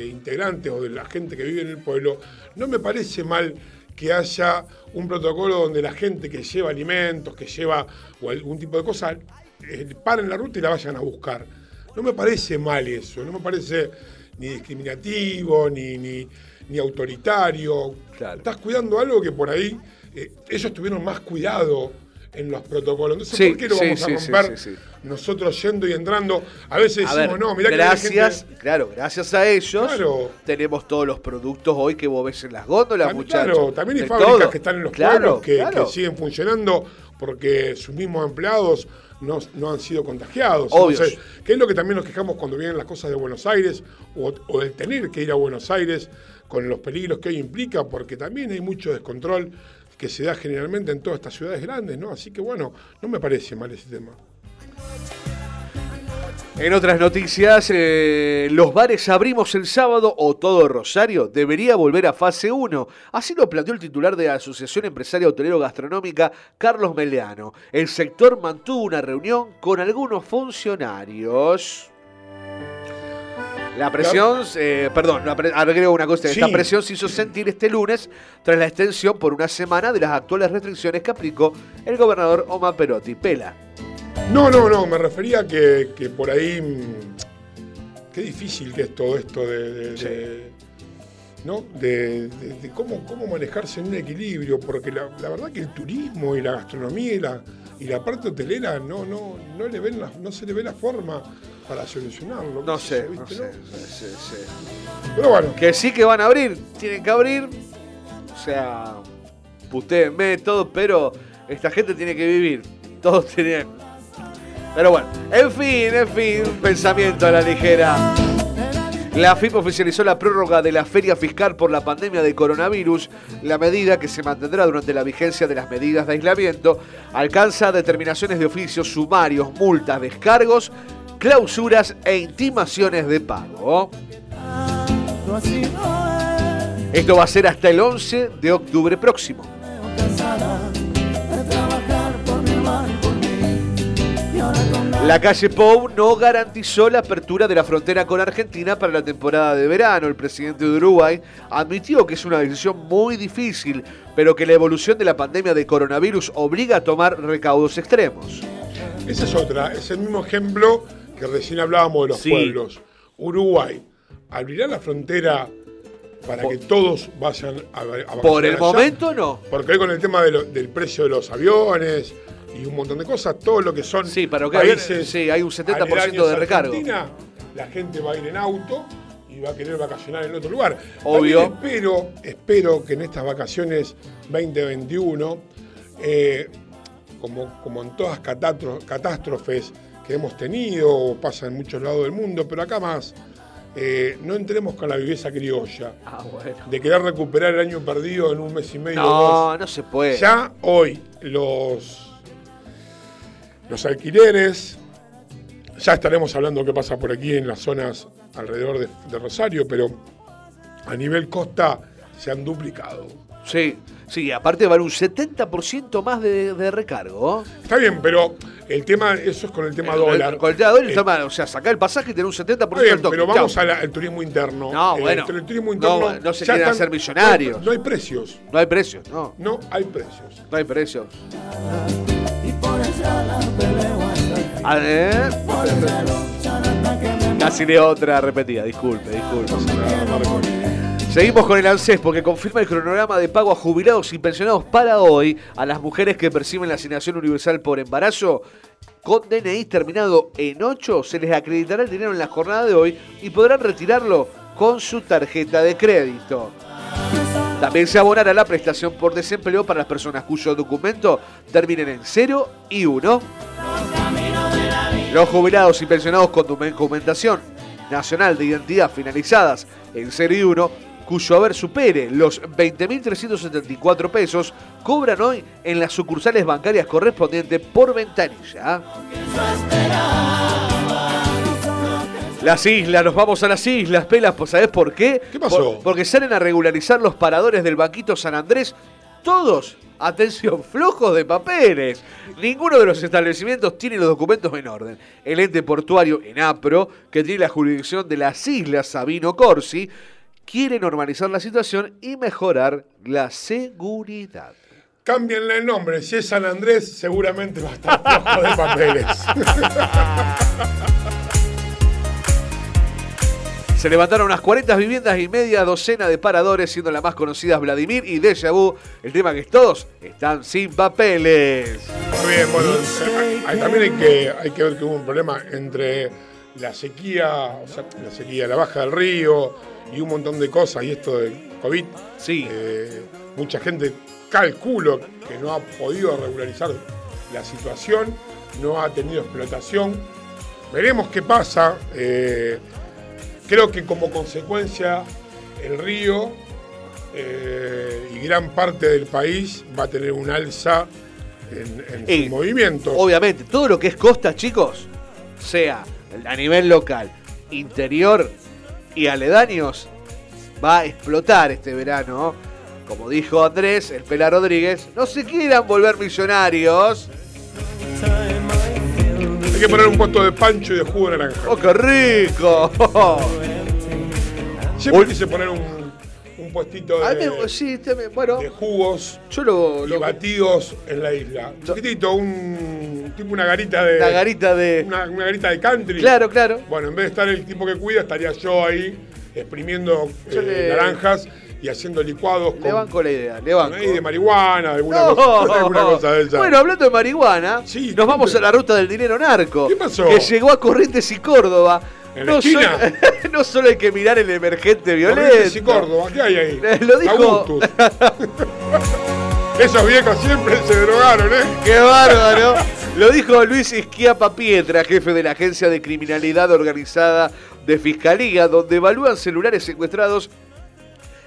integrantes o de la gente que vive en el pueblo, no me parece mal que haya un protocolo donde la gente que lleva alimentos, que lleva o algún tipo de cosa, eh, paren la ruta y la vayan a buscar. No me parece mal eso, no me parece ni discriminativo, ni, ni, ni autoritario. Estás cuidando algo que por ahí eh, ellos tuvieron más cuidado en los protocolos. Entonces, Sí, ¿por qué lo sí, vamos a romper sí, nosotros yendo y entrando? A veces A decimos, ver, no, mirá que gracias, gente- claro, gracias a ellos Claro. tenemos todos los productos hoy que vos ves en las góndolas, También, muchachos. Claro, también hay fábricas todo. que están en los Claro, pueblos que, claro. que siguen funcionando porque sus mismos empleados no, no han sido contagiados. Obvio. Entonces, ¿qué es lo que también nos quejamos cuando vienen las cosas de Buenos Aires o, o de tener que ir a Buenos Aires con los peligros que ello implica? Porque también hay mucho descontrol que se da generalmente en todas estas ciudades grandes, ¿no? Así que bueno, no me parece mal ese tema. En otras noticias, eh, los bares abrimos el sábado o todo Rosario debería volver a fase 1. Así lo planteó el titular de la Asociación Empresaria Hotelero Gastronómica, Carlos Meleano. El sector mantuvo una reunión con algunos funcionarios. La presión, eh, perdón, agrego una cosa, esta Sí. presión se hizo sentir este lunes tras la extensión por una semana de las actuales restricciones que aplicó el gobernador Omar Perotti. Pela. No, no, no, me refería que, que por ahí. mm, Qué difícil que es todo esto de. de- de- ¿no? De, de- de cómo, cómo manejarse en un equilibrio, porque la, la verdad que el turismo y la gastronomía y la, y la parte hotelera no, no, no, le ven la- no se le ve la forma para solucionarlo. No sé, no ¿viste, sé, sí, sí. Pero bueno. Que sí que van a abrir, tienen que abrir. O sea, putéenme todo, pero esta gente tiene que vivir. Todos tienen. Pero bueno, en fin, en fin, un pensamiento a la ligera. La FIP oficializó la prórroga de la feria fiscal por la pandemia de coronavirus. La medida, que se mantendrá durante la vigencia de las medidas de aislamiento, alcanza determinaciones de oficios, sumarios, multas, descargos, clausuras e intimaciones de pago. Esto va a ser hasta el 11 de octubre próximo. La calle Pou no garantizó la apertura de la frontera con Argentina para la temporada de verano. El presidente de Uruguay admitió que es una decisión muy difícil, pero que la evolución de la pandemia de coronavirus obliga a tomar recaudos extremos. Esa es otra, es el mismo ejemplo que recién hablábamos de los Sí. pueblos. Uruguay, ¿abrirá la frontera para que todos vayan a, a Por el allá? momento no. Porque hoy con el tema de lo- del precio de los aviones y un montón de cosas, todo lo que son Sí, para que países sí, hay un 70% aledaños de recargo. Argentina, la gente va a ir en auto y va a querer vacacionar en otro lugar. Obvio. Espero, espero que en estas vacaciones 2021, eh, como, como en todas catástrofes que hemos tenido, o pasa en muchos lados del mundo, pero acá más, eh, no entremos con la viveza criolla Ah, bueno. de querer recuperar el año perdido en un mes y medio. No, dos. no se puede. Ya hoy los, los alquileres, ya estaremos hablando qué pasa por aquí en las zonas alrededor de, de Rosario, pero a nivel costa se han duplicado. Sí, sí, aparte vale un 70% más de, de recargo. Está bien, pero el tema, eso es con el tema dólar. Con el tema dólar, Eh, mal. o sea, sacar el pasaje y tener un 70% Está bien, pero vamos al, al turismo interno. No, Eh, bueno. el turismo interno No, no se quieren están- hacer millonarios. No, no hay precios. No hay precios, no. No hay precios. No hay precios. A ver. Casi leo otra repetida, disculpe, disculpe. Seguimos con el ANSES porque confirma el cronograma de pago a jubilados y pensionados para hoy a las mujeres que perciben la asignación universal por embarazo. Con DNI terminado en 8 se les acreditará el dinero en la jornada de hoy y podrán retirarlo con su tarjeta de crédito. También se abonará la prestación por desempleo para las personas cuyo documento terminen en 0 y 1. Los jubilados y pensionados con documentación nacional de identidad finalizadas en 0 y 1, cuyo haber supere los 20.374 pesos, cobran hoy en las sucursales bancarias correspondientes por ventanilla. Las islas, nos vamos a las islas, pelas, pues ¿sabés por qué? ¿Qué pasó? porque salen a regularizar los paradores del banquito San Andrés, todos, atención, flojos de papeles. Ninguno de los establecimientos tiene los documentos en orden. El ente portuario ENAPRO, que tiene la jurisdicción de las islas Sabino Corsi, quiere normalizar la situación y mejorar la seguridad. Cámbienle el nombre. Si es San Andrés, seguramente va a estar flojo de papeles. Se levantaron unas 40 viviendas y media docena de paradores, siendo las más conocidas Vladimir y Deja Vu. El tema que es todos están sin papeles. Muy bien, bueno, hay- también hay que, hay que ver que hubo un problema entre la sequía, o sea, la sequía, la baja del río y un montón de cosas, y esto del COVID. Sí. Eh, mucha gente calculo que no ha podido regularizar la situación, no ha tenido explotación. Veremos qué pasa. eh, creo que como consecuencia el río eh, y gran parte del país va a tener un alza en, en Y, sus movimientos. Obviamente, todo lo que es costa, chicos, sea a nivel local, interior y aledaños, va a explotar este verano. Como dijo Andrés, el Pela Rodríguez, no se quieran volver millonarios. Hay que poner un puesto de pancho y de jugo de naranja. ¡Oh, qué rico! Siempre Uy. quise poner un, un puestito A mí de, me- sí, también, bueno, de jugos yo lo, y lo- batidos en la isla. Chiquitito, un tipo una garita de. la garita de... Una, una garita de country. Claro, claro. Bueno, en vez de estar el tipo que cuida, estaría yo ahí exprimiendo Yo eh, le- naranjas y haciendo licuados Le con, banco la idea, le banco. de marihuana, alguna, No. cosa, alguna cosa de esa. Bueno, hablando de marihuana, Sí, nos vamos a la ruta del dinero narco. ¿Qué pasó? Que llegó a Corrientes y Córdoba. ¿En no, solo, no solo hay que mirar el emergente violento. Corrientes y Córdoba, ¿qué hay ahí? Eh, lo dijo-. Esos viejos siempre se drogaron, ¿eh? ¡Qué bárbaro! Lo dijo Luis Isquiapa Pietra, jefe de la Agencia de Criminalidad Organizada de Fiscalía, donde evalúan celulares secuestrados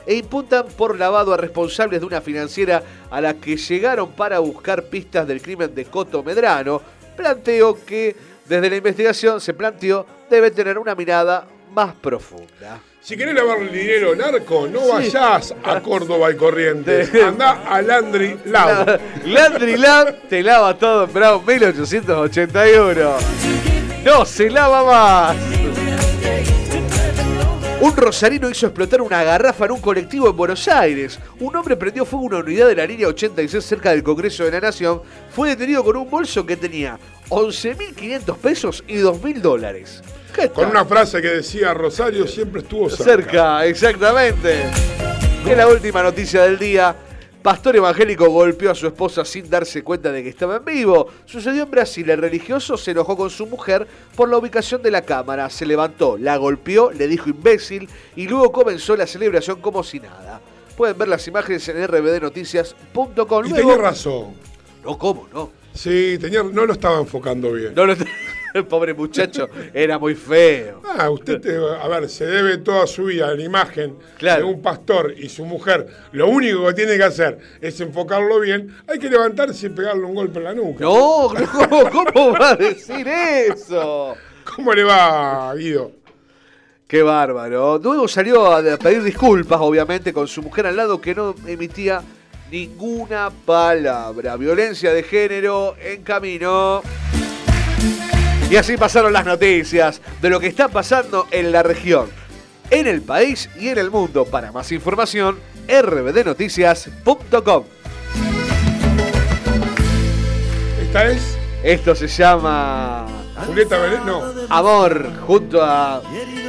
e imputan por lavado a responsables de una financiera a la que llegaron para buscar pistas del crimen de Coto Medrano. Planteo que desde la investigación se planteó debe tener una mirada más profunda. Si querés lavar el dinero narco, no vayas a Córdoba y Corrientes. Andá a Landry Lab. Landry Lab te lava todo en Brown 1881. No se lava más. Un rosarino hizo explotar una garrafa en un colectivo en Buenos Aires. Un hombre prendió fuego a una unidad de la línea 86 cerca del Congreso de la Nación. Fue detenido con un bolso que tenía 11.500 pesos y 2.000 dólares. ¿Qué Con una frase que decía Rosario siempre estuvo cerca. Cerca, exactamente. En la última noticia del día, pastor evangélico golpeó a su esposa sin darse cuenta de que estaba en vivo. Sucedió en Brasil. El religioso se enojó con su mujer por la ubicación de la cámara. Se levantó, la golpeó, le dijo imbécil y luego comenzó la celebración como si nada. Pueden ver las imágenes en rbdnoticias.com. Y tenía razón. No, ¿cómo? No. Sí, tenía, no lo estaba enfocando bien. No lo- El pobre muchacho era muy feo. Ah, usted, te- a ver, se debe toda su vida a la imagen Claro. de un pastor y su mujer. Lo único que tiene que hacer es enfocarlo bien. Hay que levantarse y pegarle un golpe en la nuca. No, no, ¿cómo va a decir eso? ¿Cómo le va, Guido? Qué bárbaro. Luego salió a a pedir disculpas, obviamente, con su mujer al lado que no emitía ninguna palabra. Violencia de género en camino. Y así pasaron las noticias de lo que está pasando en la región, en el país y en el mundo. Para más información, rbdnoticias.com. Esta es Esto se llama Julieta Belén. No, Amor, junto a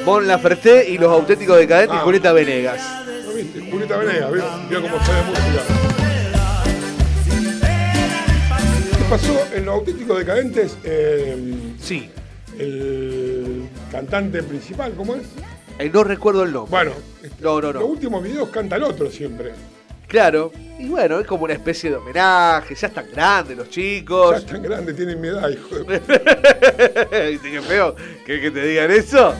Mon Laferte y los auténticos decadentes y Ah. Julieta Venegas. ¿no viste? Julieta Venegas, vio, vio cómo sabe música. Pasó en los auténticos decadentes? Eh, Sí. el cantante principal, ¿cómo es? Eh, no recuerdo el nombre. Bueno, no, no, los últimos videos canta el otro siempre. Claro. Y bueno, es como una especie de homenaje. Ya están grandes los Ya chicos. es tan grande, tienen mi edad, hijo de... ¿Viste qué feo? ¿Que, que te digan eso?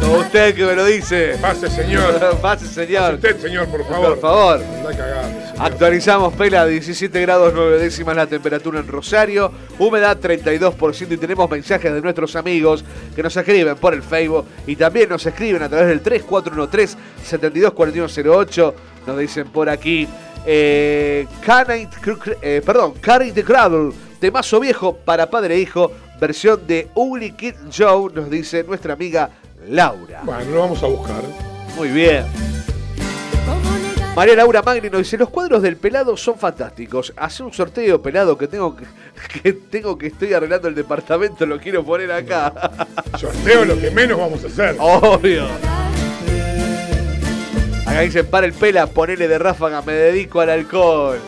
Usted que me lo dice. Pase, señor. Pase, señor. Usted, señor, por favor. Por favor. Anda. Actualizamos, Pela, 17 grados 9 décimas la temperatura en Rosario, humedad 32% y tenemos mensajes de nuestros amigos que nos escriben por el Facebook y también nos escriben a través del 3413-724108, nos dicen por aquí, eh, eh, perdón, Carry the Cradle, temazo viejo para padre e hijo, versión de Ugly Kid Joe, nos dice nuestra amiga Laura. Bueno, lo vamos a buscar. Muy bien. María Laura Magni nos dice, los cuadros del pelado son fantásticos. Hace un sorteo pelado que tengo que, que tengo que estoy arreglando el departamento, lo quiero poner acá. Sorteo lo que menos vamos a hacer. Obvio. Acá dicen, para el pela, ponele de ráfaga, me dedico al alcohol.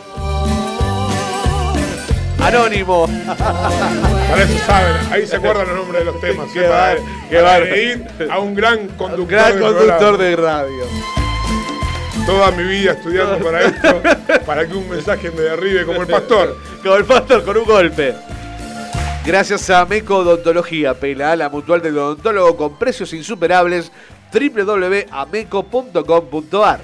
Anónimo. Para eso saben, ahí se acuerdan los nombres de los temas. Qué ¿eh? bar- qué para bárbaro. agredir a un gran conductor, Gran del conductor de radio. Toda mi vida estudiando para esto, para que un mensaje me derribe como el pastor. Como el pastor con un golpe. Gracias a Meco Odontología, Pela, la mutual del odontólogo con precios insuperables, www.ameco.com.ar.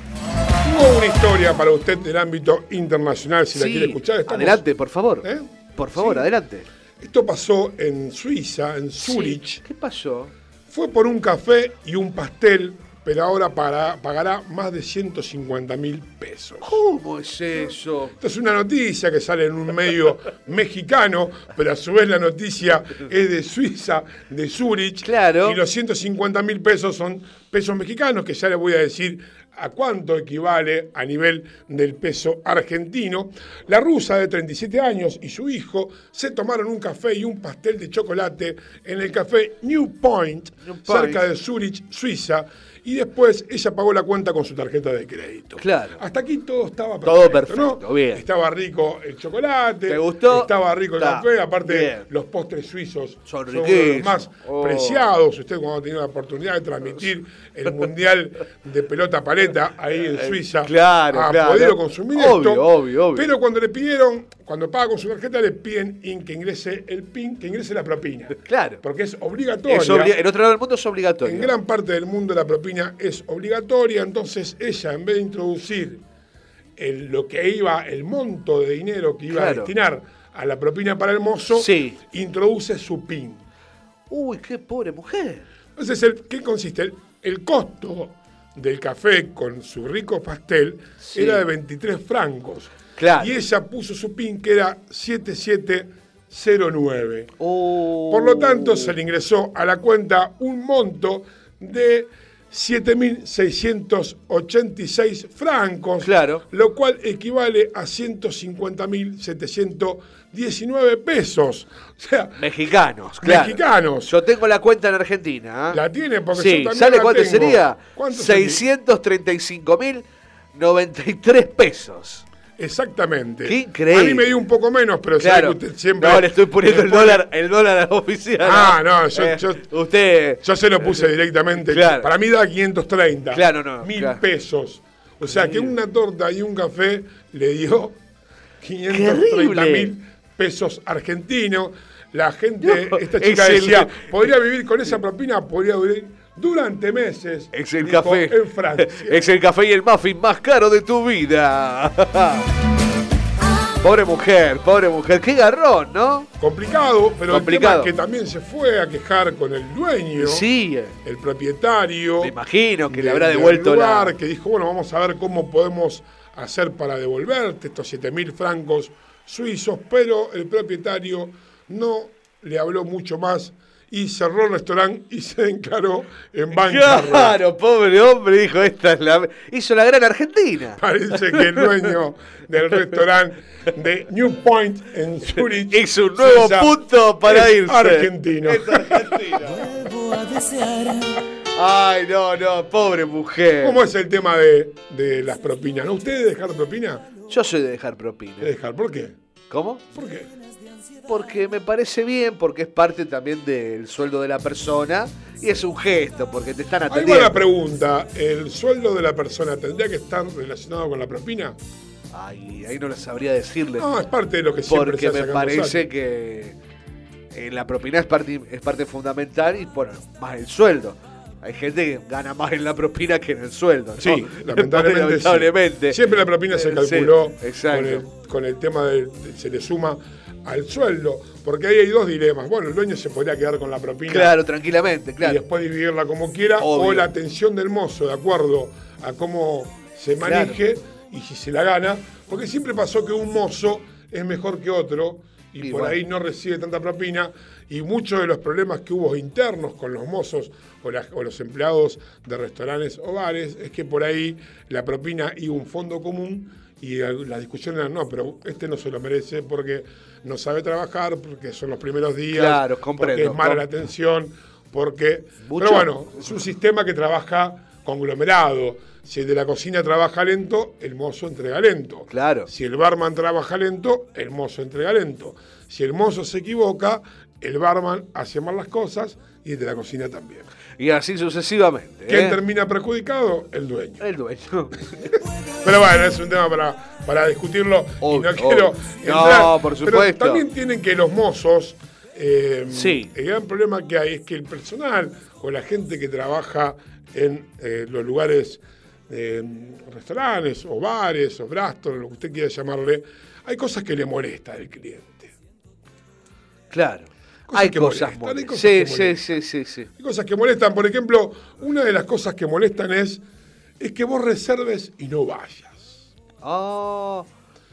Hubo una historia para usted del ámbito internacional, si la quiere escuchar. estamos- adelante, por favor. ¿Eh? Por favor, Sí. adelante. Esto pasó en Suiza, en Zurich. ¿Qué pasó? Fue por un café y un pastel, pero ahora para- pagará más de 150 mil pesos. ¿Cómo es eso? Esta es una noticia que sale en un medio mexicano, pero a su vez la noticia es de Suiza, de Zurich. Claro. Y los 150 mil pesos son pesos mexicanos, que ya les voy a decir a cuánto equivale a nivel del peso argentino. La rusa de 37 años y su hijo se tomaron un café y un pastel de chocolate en el café New Point, New Point. cerca de Zurich, Suiza. Y después ella pagó la cuenta con su tarjeta de crédito. Claro. Hasta aquí todo estaba perfecto. Todo perfecto, ¿no? bien. Estaba rico el chocolate. ¿Te gustó? Estaba rico el café. Aparte, bien. los postres suizos Son uno de los más Oh. preciados. Usted cuando ha tenido la oportunidad de transmitir el Mundial de Pelota Paleta ahí en Suiza, Eh, claro, ha claro. podido consumir Obvio, esto. obvio, obvio. Pero cuando le pidieron, cuando paga con su tarjeta, le piden in- que ingrese el PIN, que ingrese la propina. Claro. Porque es obligatoria. Es obli- en otro lado del mundo es obligatorio. En gran parte del mundo la propina es obligatoria, entonces ella en vez de introducir el- lo que iba, el monto de dinero que iba a destinar a la propina para el mozo, Sí. introduce su PIN. Uy, qué pobre mujer. Entonces, el, ¿qué consiste? El, el costo del café con su rico pastel Sí. era de 23 francos. Claro. Y ella puso su PIN que era 7709. Oh. Por lo tanto, se le ingresó a la cuenta un monto de 7.686 francos, Claro. lo cual equivale a 150.719 pesos. O sea, Mexicanos, claro. Mexicanos. Yo tengo la cuenta en Argentina. ¿ah? La tiene porque Sí, yo también ¿sabe la cuánto tengo. sería? ¿Cuánto sería? 635.093 pesos. Exactamente. Qué increíble. A mí me dio un poco menos, pero sabe Claro. que usted siempre. No, le estoy poniendo el dólar, el dólar oficial. Ah, no, yo- Eh, yo- usted. Yo se lo puse directamente. Claro. Para mí da 530. Claro, no, Mil claro. pesos. O sea que una torta y un café le dio 530 mil pesos argentinos. La gente, No, esta chica decía, podría vivir con esa propina, podría vivir durante meses. Es el café. En Francia. Es el café y el muffin más caro de tu vida. pobre mujer, pobre mujer. Qué garrón, ¿no? Complicado, pero Complicado. el tema es que también se fue a quejar con el dueño. Sí, el propietario. me imagino que le habrá devuelto lugar, la. que dijo, bueno, vamos a ver cómo podemos hacer para devolverte estos 7 mil francos suizos, pero el propietario no le habló mucho más y cerró el restaurante y se declaró en bancarrota. Claro, pobre hombre, dijo, esta es la. Hizo la gran Argentina. Parece que el dueño del restaurante de New Point en Zurich Hizo un nuevo punto para es irse. Argentino. Es argentino. Ay, no, no, pobre mujer. ¿Cómo es el tema de, de las propinas? ¿No ustedes dejar propina? Yo soy de dejar propina. De dejar, ¿por qué? ¿Cómo? ¿Por qué? Porque me parece bien, porque es parte también del sueldo de la persona y es un gesto, porque te están atendiendo. la pregunta. ¿El sueldo de la persona tendría que estar relacionado con la propina? Ay, ahí no lo sabría decirle. No, es parte de lo que siempre porque se me hace parece que eh, la propina es parte, es parte fundamental y bueno, más el sueldo. Hay gente que gana más en la propina que en el sueldo. ¿no? Sí, lamentablemente. sí. Siempre la propina se Eh, calculó sí, con, el, con el tema del. se le suma al sueldo. Porque ahí hay dos dilemas. Bueno, el dueño se podría quedar con la propina. Claro, tranquilamente, y claro. después dividirla como quiera, Obvio. o la atención del mozo, de acuerdo a cómo se maneje y si se la gana, porque siempre pasó que un mozo es mejor que otro y, Y por bueno. ahí no recibe tanta propina y muchos de los problemas que hubo internos con los mozos o, las- o los empleados de restaurantes o bares es que por ahí la propina a un fondo común y la discusión era no, pero este no se lo merece porque no sabe trabajar, porque son los primeros días, Claro, porque comprendo. es mala la atención, porque... Mucho. Pero bueno, es un sistema que trabaja conglomerado. Si el de la cocina trabaja lento, el mozo entrega lento. Claro. Si el barman trabaja lento, el mozo entrega lento. Si el mozo se equivoca, el barman hace mal las cosas y el de la cocina también. Y así sucesivamente. ¿Quién ¿eh? termina perjudicado? El dueño. El dueño. Pero bueno, es un tema para, para discutirlo y no quiero entrar. No, por Pero supuesto. también tienen que los mozos, eh, Sí. el gran problema que hay es que el personal o la gente que trabaja en eh, los lugares, restaurantes o bares o brastos, lo que usted quiera llamarle, hay cosas que le molesta al cliente. Claro. Cosas hay que cosas molestan, hay molestas. cosas Sí, que sí, molestan. sí, sí, sí. Hay cosas que molestan, por ejemplo, una de las cosas que molestan es, es que vos reserves y no vayas. Ah,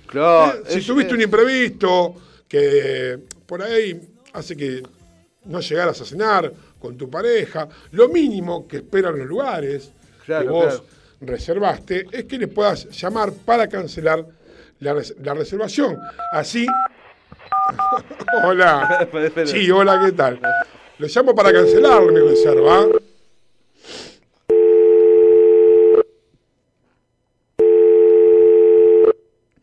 claro. Eh, si es- tuviste es- un imprevisto que por ahí hace que no llegaras a cenar con tu pareja, lo mínimo que esperan los lugares Claro, que vos claro. reservaste es que le puedas llamar para cancelar la, res- la reservación. Así. Hola. Sí, hola, ¿qué tal? Lo llamo para cancelar mi reserva.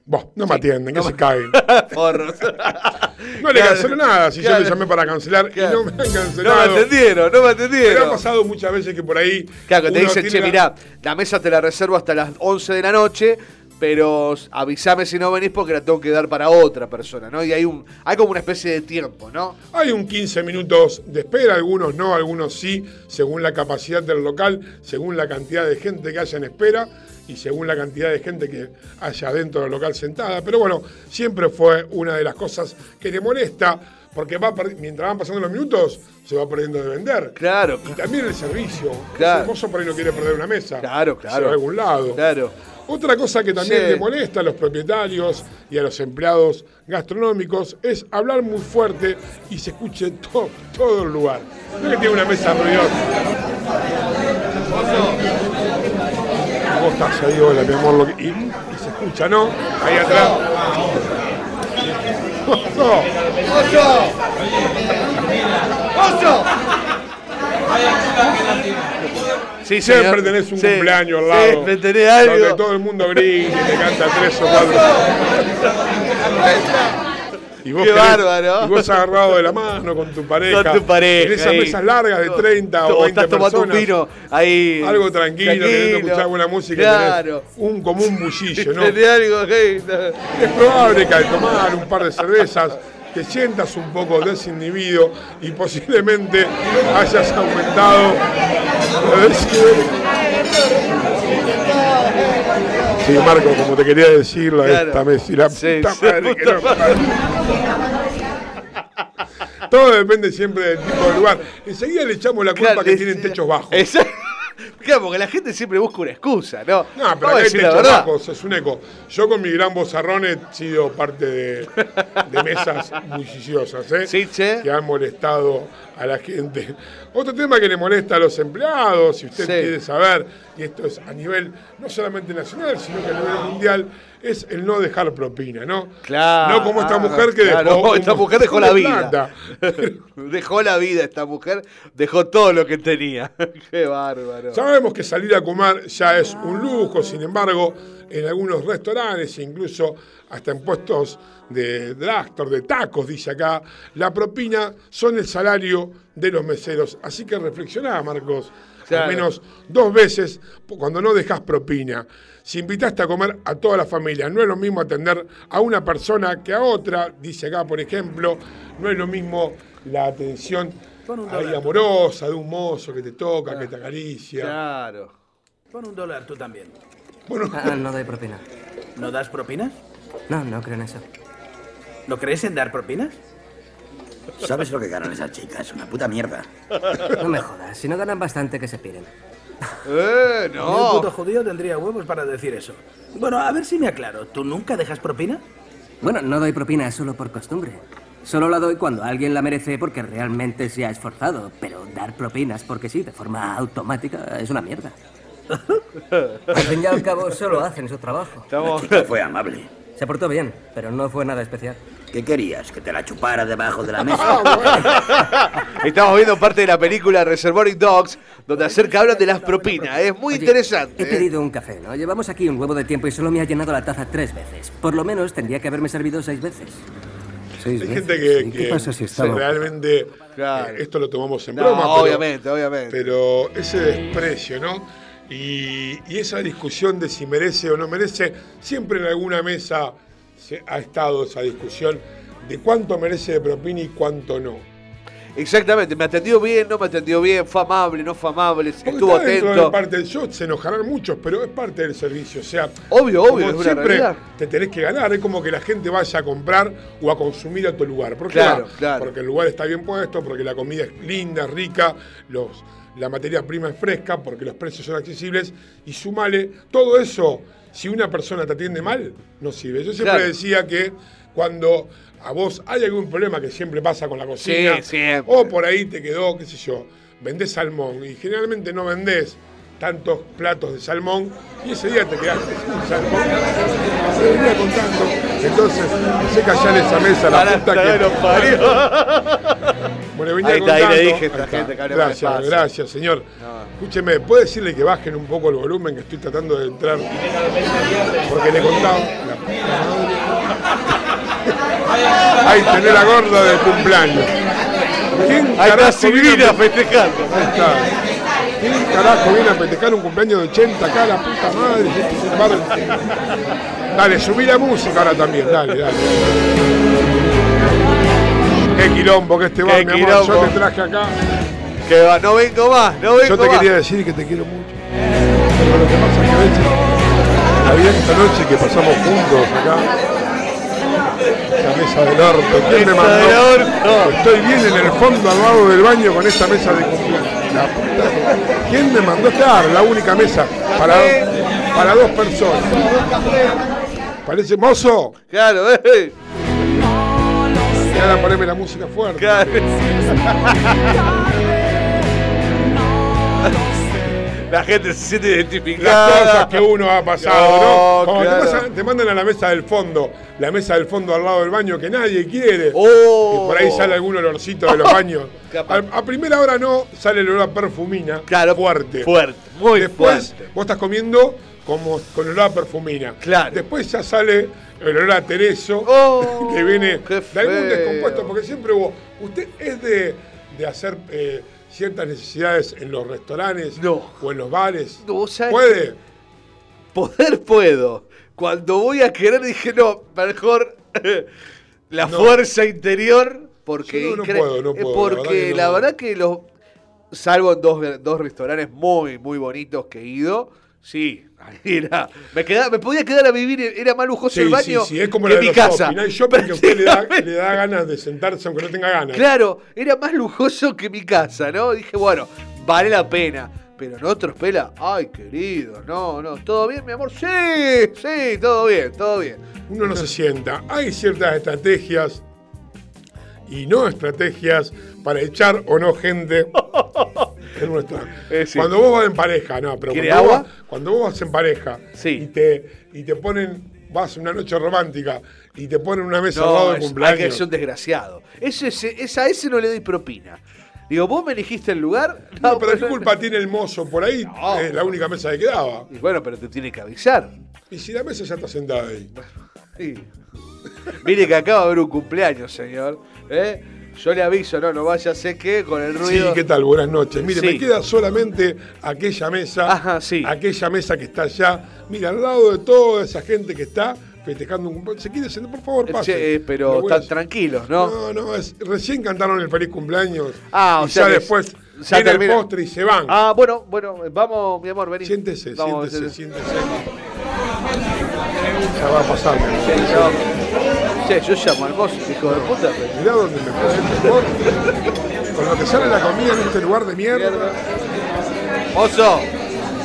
Vos, no me atienden, que se caen. Porros. No le Claro, cancelo nada, si yo le llamé para cancelar y no me han No me cancelado. atendieron, no me Pero ha atendieron. pasado muchas veces que por ahí. Claro, que te dicen, che, la- mirá, la mesa te la reservo hasta las 11 de la noche, pero avísame si no venís porque la tengo que dar para otra persona, ¿no? Y hay un hay como una especie de tiempo, ¿no? Hay un 15 minutos de espera, algunos no, algunos sí, según la capacidad del local, según la cantidad de gente que haya en espera y según la cantidad de gente que haya dentro del local sentada. Pero bueno, siempre fue una de las cosas que le molesta, porque va mientras van pasando los minutos, se va perdiendo de vender. Claro, Y también el servicio. Claro. El mozo por ahí no quiere perder una mesa. Claro, Se claro. va a algún lado. Claro. Otra cosa que también Sí. le molesta a los propietarios y a los empleados gastronómicos es hablar muy fuerte y se escuche to- todo el lugar. No es que tiene una mesa ruidosa. ¿Cómo estás ahí? Hola, mi amor. Lo que- y, y se escucha, ¿no? Ahí atrás. ¡Oso! Sí, Siempre señor. tenés un Sí. cumpleaños al lado. Siempre tenés algo. Donde todo el mundo grita y te canta tres o cuatro. Y vos Qué querés- bárbaro. Y vos agarrado de la mano con tu pareja. Con tu pareja. En esas ahí. mesas largas de 30 o O 20 estás tomando personas. un vino ahí. Algo tranquilo, queriendo escuchar buena música. Claro. Tenés un como un bullillo, ¿no? Algo ahí. Es probable que al tomar un par de cervezas te sientas un poco desinhibido y posiblemente hayas aumentado. Sí, Marco, como te quería decir, la Claro. esta mes y la Sí, puta sí, madre que puta no- madre. Todo depende siempre del tipo de lugar. Enseguida le echamos la culpa Claro, que es- tienen techos bajos. Exacto. Claro, porque la gente siempre busca una excusa, ¿no? No, pero acá hay decir la verdad. es un eco. Yo con mi gran bozarrón he sido parte de, de mesas bulliciosas, ¿eh? Sí, che. Que han molestado a la gente. Otro tema que le molesta a los empleados, si usted Sí. quiere saber, y esto es a nivel no solamente nacional, sino que a nivel mundial, es el no dejar propina, ¿no? Claro. No como esta mujer que Claro, dejó. un esta mujer dejó la vida. Dejó la vida esta mujer, dejó todo lo que tenía. Qué bárbaro. Sabemos que salir a comer ya es un lujo, sin embargo, en algunos restaurantes, incluso hasta en puestos de drugstore, de tacos, dice acá, la propina son el salario de los meseros. Así que reflexioná, Marcos, Claro. al menos dos veces cuando no dejas propina. Si invitaste a comer a toda la familia, no es lo mismo atender a una persona que a otra, dice acá, por ejemplo, no es lo mismo la atención ahí amorosa de un mozo que te toca, que te acaricia. Claro. Pon un dólar tú también. Bueno, Ah, no doy propina. ¿No das propinas? No, no creo en eso. ¿No crees en dar propinas? ¿Sabes lo que ganan esas chicas? Una puta mierda. No me jodas. Si no ganan bastante, que se piren. Eh, Ni un puto no. judío tendría huevos para decir eso. Bueno, a ver si me aclaro. ¿Tú nunca dejas propina? Bueno, no doy propina solo por costumbre. Solo la doy cuando alguien la merece porque realmente se ha esforzado. Pero dar propinas porque sí, de forma automática, es una mierda. Al fin y al cabo, solo hacen su trabajo. Estamos... chica fue amable. Se portó bien, pero no fue nada especial. ¿Qué querías? ¿Que te la chupara debajo de la mesa? Estamos viendo parte de la película Reservoir Dogs, donde acerca hablan de las propinas. Es muy Oye, interesante. He ¿eh? pedido un café, ¿no? Llevamos aquí un huevo de tiempo y solo me ha llenado la taza tres veces. Por lo menos tendría que haberme servido seis veces. hay gente que, que realmente Claro. eh, esto lo tomamos en No, broma, pero- obviamente, obviamente. pero ese desprecio, ¿no? Y, y esa discusión de si merece o no merece, siempre en alguna mesa se ha estado esa discusión de cuánto merece de propina y cuánto no. Exactamente, me atendió bien, no me atendió bien, fue amable, no fue amable, Porque estuvo está dentro atento. de parte del show, se enojarán muchos, pero es parte del servicio. O sea, Obvio, como obvio, es una siempre realidad. te tenés que ganar. Es como que la gente vaya a comprar o a consumir a tu lugar. ¿Por qué Claro, claro. Porque el lugar está bien puesto, porque la comida es linda, rica, los, la materia prima es fresca, porque los precios son accesibles. Y sumale todo eso. Si una persona te atiende mal, no sirve. Yo siempre Claro. decía que cuando a vos hay algún problema que siempre pasa con la cocina, Sí, o por ahí te quedó, qué sé yo, vendés salmón y generalmente no vendés tantos platos de salmón y ese día te quedaste sin salmón. Se venía contando. Entonces, se callar esa mesa, la puta que. lo parió. Bueno, venía Ahí está, ahí le dije a esta gente que Gracias, gracias, señor. Escúcheme, ¿puede decirle que bajen un poco el volumen que estoy tratando de entrar? Porque le contaba. la puta madre. Ahí tenés la gorda del cumpleaños. ¿Quién Ahí está Silvina festejando. Ahí está. ¿Quién carajo viene a festejar un cumpleaños de 80 acá, la puta madre? Este Dale, subí la música ahora también, dale, dale. Qué quilombo que este Qué mi amor. Yo te traje acá. Que va, no vengo más, no vengo Yo te más. quería decir que te quiero mucho. Pero lo que pasa es que a veces, había esta noche que pasamos juntos acá, la mesa del orto. ¿Quién me mandó? del orto. Estoy bien en el fondo al lado del baño con esta mesa de cumpleaños. La puta. ¿Quién me mandó estar? La única mesa para, para dos personas. Parece mozo. Claro, eh. Y ahora poneme la música fuerte. Claro. La gente se siente las identificada. cosas que uno ha pasado, ¿no? Claro. te, pasan- te mandan a la mesa del fondo, la mesa del fondo al lado del baño que nadie quiere. Oh. Y por ahí sale algún olorcito de los baños. A, a primera hora no, sale el olor a perfumina. Claro, fuerte. fuerte, muy Después fuerte. vos estás comiendo como con olor a perfumina. Claro. Después ya sale el olor a tereso, Oh, que viene de algún descompuesto, porque siempre hubo. ¿Usted es de, de hacer eh, ciertas necesidades en los restaurantes No. o en los bares? No, ¿Puede? Poder puedo. Cuando voy a querer dije, no, mejor la No. fuerza interior. Porque, Yo no, puedo, no eh, puedo, la porque verdad que no. la verdad que los. Salvo en dos, dos restaurantes muy, muy bonitos que he ido. Sí, ahí era. Me, quedaba, me podía quedar a vivir, era más lujoso Sí, el sí, baño sí, es como que la de mi los casa. shopping. Hay shopping que a usted le da, le da ganas de sentarse aunque no tenga ganas. Claro, era más lujoso que mi casa, ¿no? Dije, bueno, vale la pena. Pero en otros pela, ay querido, no, no, ¿todo bien, mi amor? Sí, sí, todo bien, todo bien. Uno no se sienta. Hay ciertas estrategias y no estrategias para echar o no gente en un restaurante. Sí. Cuando vos vas en pareja, no, pero ¿Quiere cuando vos, agua? vas- cuando vos vas en pareja Sí. y, te, y te ponen, vas una noche romántica y te ponen una mesa al No, lado de hay que cumpleaños. ser un desgraciado. Ese, ese, a ese no le doy propina. Digo, ¿vos me elegiste el lugar? No, pero ¿qué culpa tiene el mozo por ahí? No. Es la única mesa que quedaba. Y bueno, pero te tiene que avisar. Y si la mesa ya está sentada ahí. Sí. Mire que acaba de haber un cumpleaños, señor. ¿eh? Yo le aviso, no, no vaya a ser que con el Sí, ruido. ¿qué tal? Buenas noches. Mire, Sí. me queda solamente aquella mesa, Ajá, sí. aquella mesa que está allá. Mira, al lado de toda esa gente que está festejando un cumpleaños. ¿Se quiere sentar? Por favor, pase. Che, eh, pero están tranquilos, ¿no? No, no, es- recién cantaron el feliz cumpleaños. Ah, o y sea ya después ya viene termina. el postre y se van. Ah, bueno, bueno, vamos, mi amor, vení. siéntese, Vamos, siéntese, sí, siéntese. Ya va a pasar. no. Che, yo llamo al mozo, hijo de puta. pero- Mirá dónde me puse. Con lo que sale la comida en este lugar de mierda. Mozo,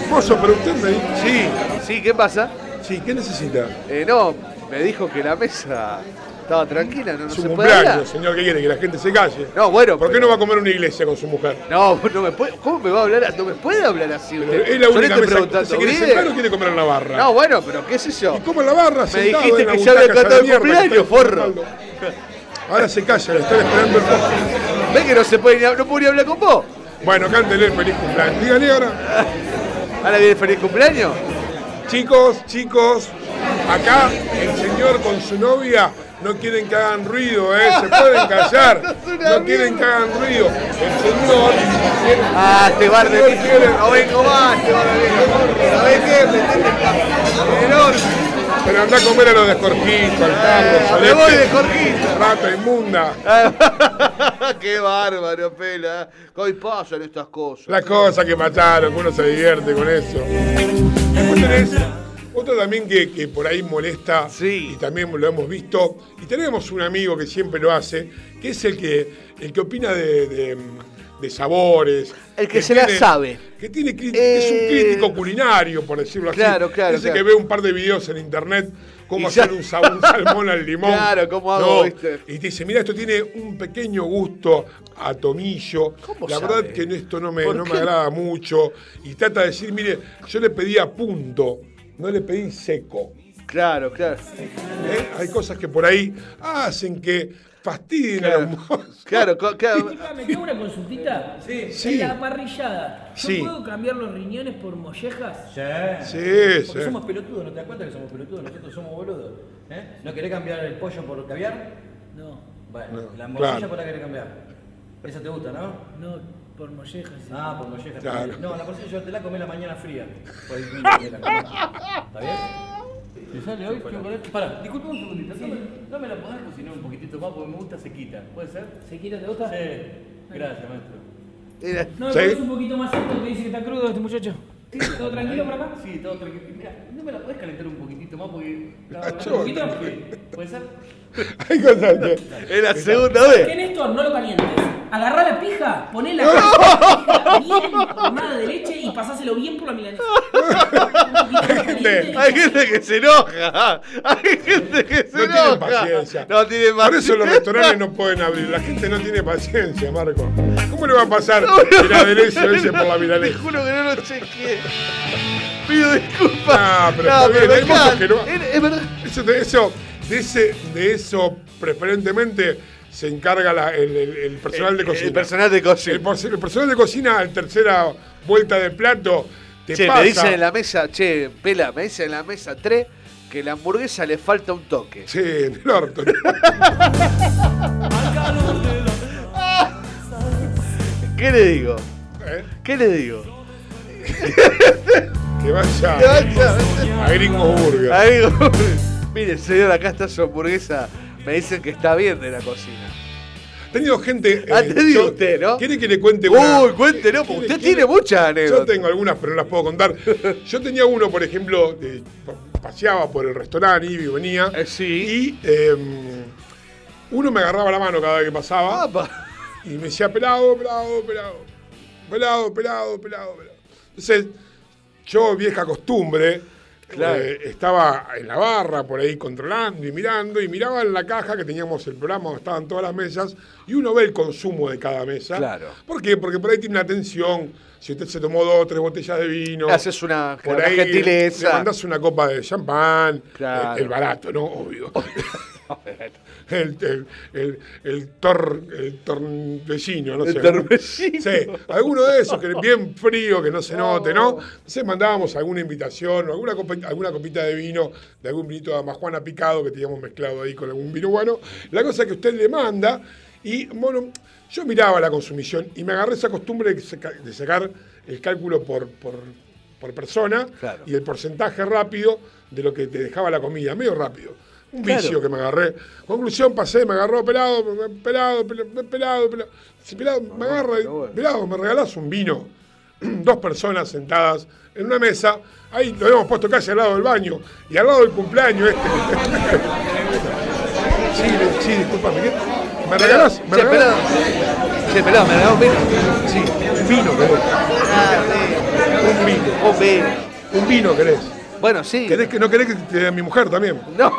Mozo, pero usted me dijo. sí, sí, ¿qué pasa? Sí, ¿qué necesita? Eh, no, me dijo que la mesa estaba tranquila, no, no su se puede hablar. cumpleaños, señor, ¿qué quiere? Que la gente se calle. No, bueno, ¿Por qué no va a comer una iglesia con su mujer? No, no me puede, ¿cómo me va a hablar? No me puede hablar así usted. Es la única mesa. ¿Se quiere sentar o quiere comer en la barra? No, bueno, pero qué sé yo. Y come en la barra, Me dijiste en la que ya había cantado el cumpleaños, forro. Ahora se calla, le están esperando el postre. ¿Ves que no se puede ni, no puedo ni hablar con vos? Bueno, cántele el feliz cumpleaños. Dígale ahora. Ahora viene el feliz cumpleaños. Chicos, chicos, acá el señor con su novia no quieren que hagan ruido, ¿eh? Se pueden callar. No quieren que hagan ruido. El señor. Ah, este bar de quiere- No vengo más, este bar de. ¿Sabés qué? Menor. Pero anda a comer a los de Jorgito, al Carlos, Me al voy este, de Jorgito. Rata inmunda. qué bárbaro, pela. Hoy pasan estas cosas. Las cosas que mataron, que uno se divierte con eso. Después tenés otro también que, que por ahí molesta, Sí. y también lo hemos visto, y tenemos un amigo que siempre lo hace, que es el que, el que opina de, de- de sabores. El que se la sabe. Que, tiene, es un Eh, crítico culinario, por decirlo así. Claro, claro, Ese claro. que ve un par de videos en internet, cómo hacer un, sa- un salmón al limón. Claro, cómo hago, No, viste. Y te dice, mira, esto tiene un pequeño gusto a tomillo. ¿Cómo La sabe? verdad que esto no me, ¿Por no me agrada mucho. Y trata de decir, mire, yo le pedí a punto, no le pedí seco. Claro, claro. ¿eh? Hay cosas que por ahí hacen que fastidien a los mozos. Claro, co- claro. ¿Me una consultita? Sí. Sí. En la parrillada, ¿yo Sí. puedo cambiar los riñones por mollejas? Sí. Sí, Porque sí. somos pelotudos, ¿no te das cuenta que somos pelotudos? Nosotros somos boludos. ¿eh? ¿No querés cambiar el pollo por caviar? No, Bueno, No, la morcilla claro. por la querés cambiar. Esa te gusta, ¿no? no, por mollejas. sí. Ah, por mollejas. Claro. No, la morcilla yo te la comé la mañana fría. Ir a la cama. ¿Está bien? ¿Te sale hoy chocolate? Pará, disculpa un segundito. ¿No, me, ¿No me la podés cocinar un poquitito más? Porque me gusta sequita. ¿Puede ser? ¿Sequita te gusta? Sí. Gracias, maestro. No, me ¿Sí? pones un poquito más alto que dice que está crudo este muchacho. ¿Todo tranquilo por acá? Sí, todo tranquilo. Mira, ¿no me la podés calentar un poquitito más? Porque... Nacho. ¿Un poquito? Sí. ¿Puede ser? Hay cosas que. Es la segunda vez. ¿Qué, Néstor? No lo calientes. Agarrá la pija, poné la pija bien colmada de leche y pasáselo bien por la milanesa. Hay gente que se enoja. Hay gente que se No tienen enoja. paciencia. No tiene Por eso los paciencia. restaurantes no pueden abrir. La gente no tiene paciencia, Marco. ¿Cómo le va a pasar el aderezo ese por la Te milanesa? juro que no lo chequeé. Pido disculpas. Ah, pero No, está bien, pero hay muchos encanta. que no. Es, es verdad. Eso, eso, de ese, de eso preferentemente se encarga la- el, el- el personal de cocina. el personal de cocina. El, por- el personal de cocina, al tercera vuelta del plato, te Che, pasa. me dicen en la mesa, che, Pela, me dicen en la mesa 3 que la hamburguesa le falta un toque. Sí, en el orto. ¿Qué le digo? ¿Eh? ¿Qué le digo? Que vaya, Que vaya. a Gringo Burger. Ahí, Mire, señor, acá está su hamburguesa. Me dicen que está bien de la cocina. Ha tenido gente. Ha eh, tenido yo- usted, ¿no? ¿Quiere que le cuente una? Uy, cuéntelo, porque usted ¿Quiere- tiene muchas anécdotas. Yo tengo algunas, pero no las puedo contar. Yo tenía uno, por ejemplo, de- paseaba por el restaurante, y venía. Eh, sí. Y eh, uno me agarraba la mano cada vez que pasaba. Y me decía, pelado, pelado, pelado. Pelado, pelado, pelado, pelado. Entonces, yo, vieja costumbre, Claro. eh, estaba en la barra por ahí controlando y mirando y miraba en la caja que teníamos el programa donde estaban todas las mesas y uno ve el consumo de cada mesa. Claro. ¿Por qué? Porque por ahí tiene una atención. Si usted se tomó dos o tres botellas de vino. Haces una, por una ahí gentileza. Le mandás una copa de champán. Claro. El, el barato, ¿no? Obvio. El, el, el, el tor, el tornvecino, no El sé. tornvecino. Sí, alguno de esos que es bien frío, que no se note, ¿no? Entonces mandábamos alguna invitación o alguna, copa- alguna copita de vino, de algún vinito de Amajuana picado que teníamos mezclado ahí con algún vino bueno. La cosa es que usted le manda y, bueno, yo miraba la consumición y me agarré esa costumbre de, saca- de sacar el cálculo por, por, por persona Claro. y el porcentaje rápido de lo que te dejaba la comida, medio rápido. Un Claro. vicio que me agarré. Conclusión, pasé, me agarró pelado, pelado, pelado, pelado, pelado. Si pelado, me agarra, y, pelado, me regalás un vino. Dos personas sentadas en una mesa, ahí lo habíamos puesto casi al lado del baño y al lado del cumpleaños este. sí, sí, discúlpame, ¿qué? ¿Me regalás? ¿Me regalás? pelado. Che, pelado, me regaló un vino. Sí, un vino querés. Un vino. Un vino. Un vino querés. Bueno, sí. ¿Querés que no querés que te dé a mi mujer también? No.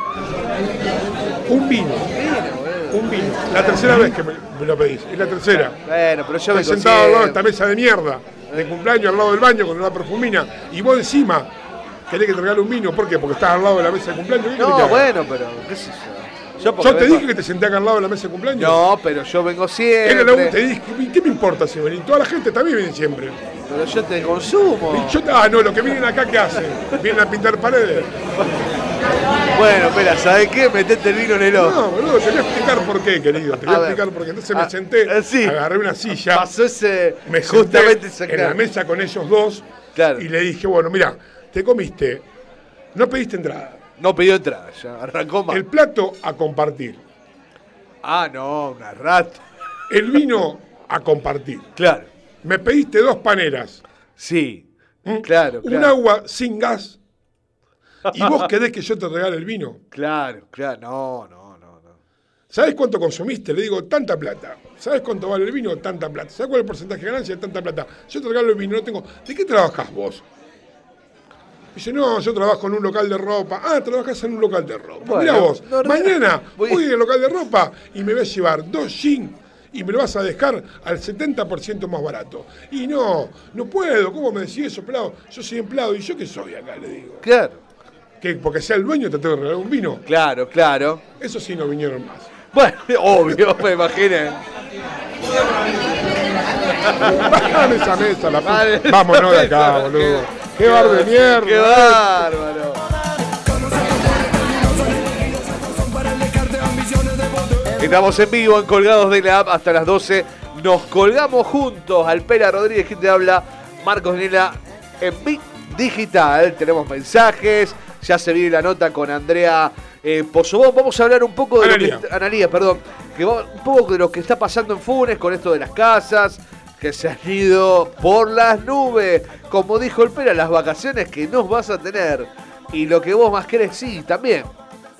Un vino. Un vino. La tercera vez que me, me lo pedís. Es la tercera. Bueno, pero yo vengo sentado al lado de esta mesa de mierda, de cumpleaños al lado del baño con una perfumina, y vos encima querés que te regale un vino. ¿Por qué? Porque estás al lado de la mesa de cumpleaños. ¿Qué querés que No, bueno, pero qué sé yo. Yo, te vengo- dije que te senté acá al lado de la mesa de cumpleaños. No, pero yo vengo Era siempre. la- te dije, ¿y ¿qué me importa si venís? Toda la gente también viene siempre. Pero yo te consumo. Yo- ah, no, los que vienen acá, ¿qué hacen? Vienen a pintar paredes. Bueno, espera, ¿sabes qué? Metete el vino en el ojo. No, boludo, te voy a explicar por qué, querido. Te voy a, explicar por qué. Entonces Ah, me senté, eh, sí. agarré una silla. Pasó ese. me senté justamente ese en la mesa con ellos dos Claro. y le dije, bueno, mira, te comiste, no pediste entrada. No pidió entrada, ya arrancó mal. El plato a compartir. Ah, no, una rata. El vino a compartir. Claro. Me pediste dos paneras. Sí. ¿Mm? Claro, Un agua sin gas. Y vos querés que yo te regale el vino. Claro, claro. No, no, no, no. ¿Sabés cuánto consumiste? Le digo, tanta plata. ¿Sabés cuánto vale el vino? Tanta plata. ¿Sabés cuál es el porcentaje de ganancia? Tanta plata. Yo te regalo el vino, no tengo. ¿De qué trabajás vos? Dice, no, yo trabajo en un local de ropa. Ah, trabajás en un local de ropa. Bueno, Mirá vos, no, no, mañana voy- voy al local de ropa y me voy a llevar dos jeans y me lo vas a dejar al 70% más barato. Y no, no puedo. ¿Cómo me decís eso, pelado? Yo soy empleado. ¿Y yo qué soy acá? Le digo. Claro. Que porque sea el dueño te tengo que regalar un vino. Claro, claro. Eso sí no vinieron más. Bueno, obvio, me imaginé. Bajame esa mesa, la puta. Vale. Vámonos de acá, boludo. Qué bar de mierda. ¡Qué bárbaro! Estamos en vivo en Colgados de la App hasta las 12. Nos colgamos juntos. Alpera Rodríguez, quien te habla. Marcos Nela en Big Digital. Tenemos mensajes. Ya se viene la nota con Andrea eh, Pozobón. Vamos a hablar un poco de Analía. lo que. Analía, perdón. Que va- un poco de lo que está pasando en Funes con esto de las casas. Que se han ido por las nubes. Como dijo el Pera, las vacaciones que nos vas a tener. Y lo que vos más querés, sí, también.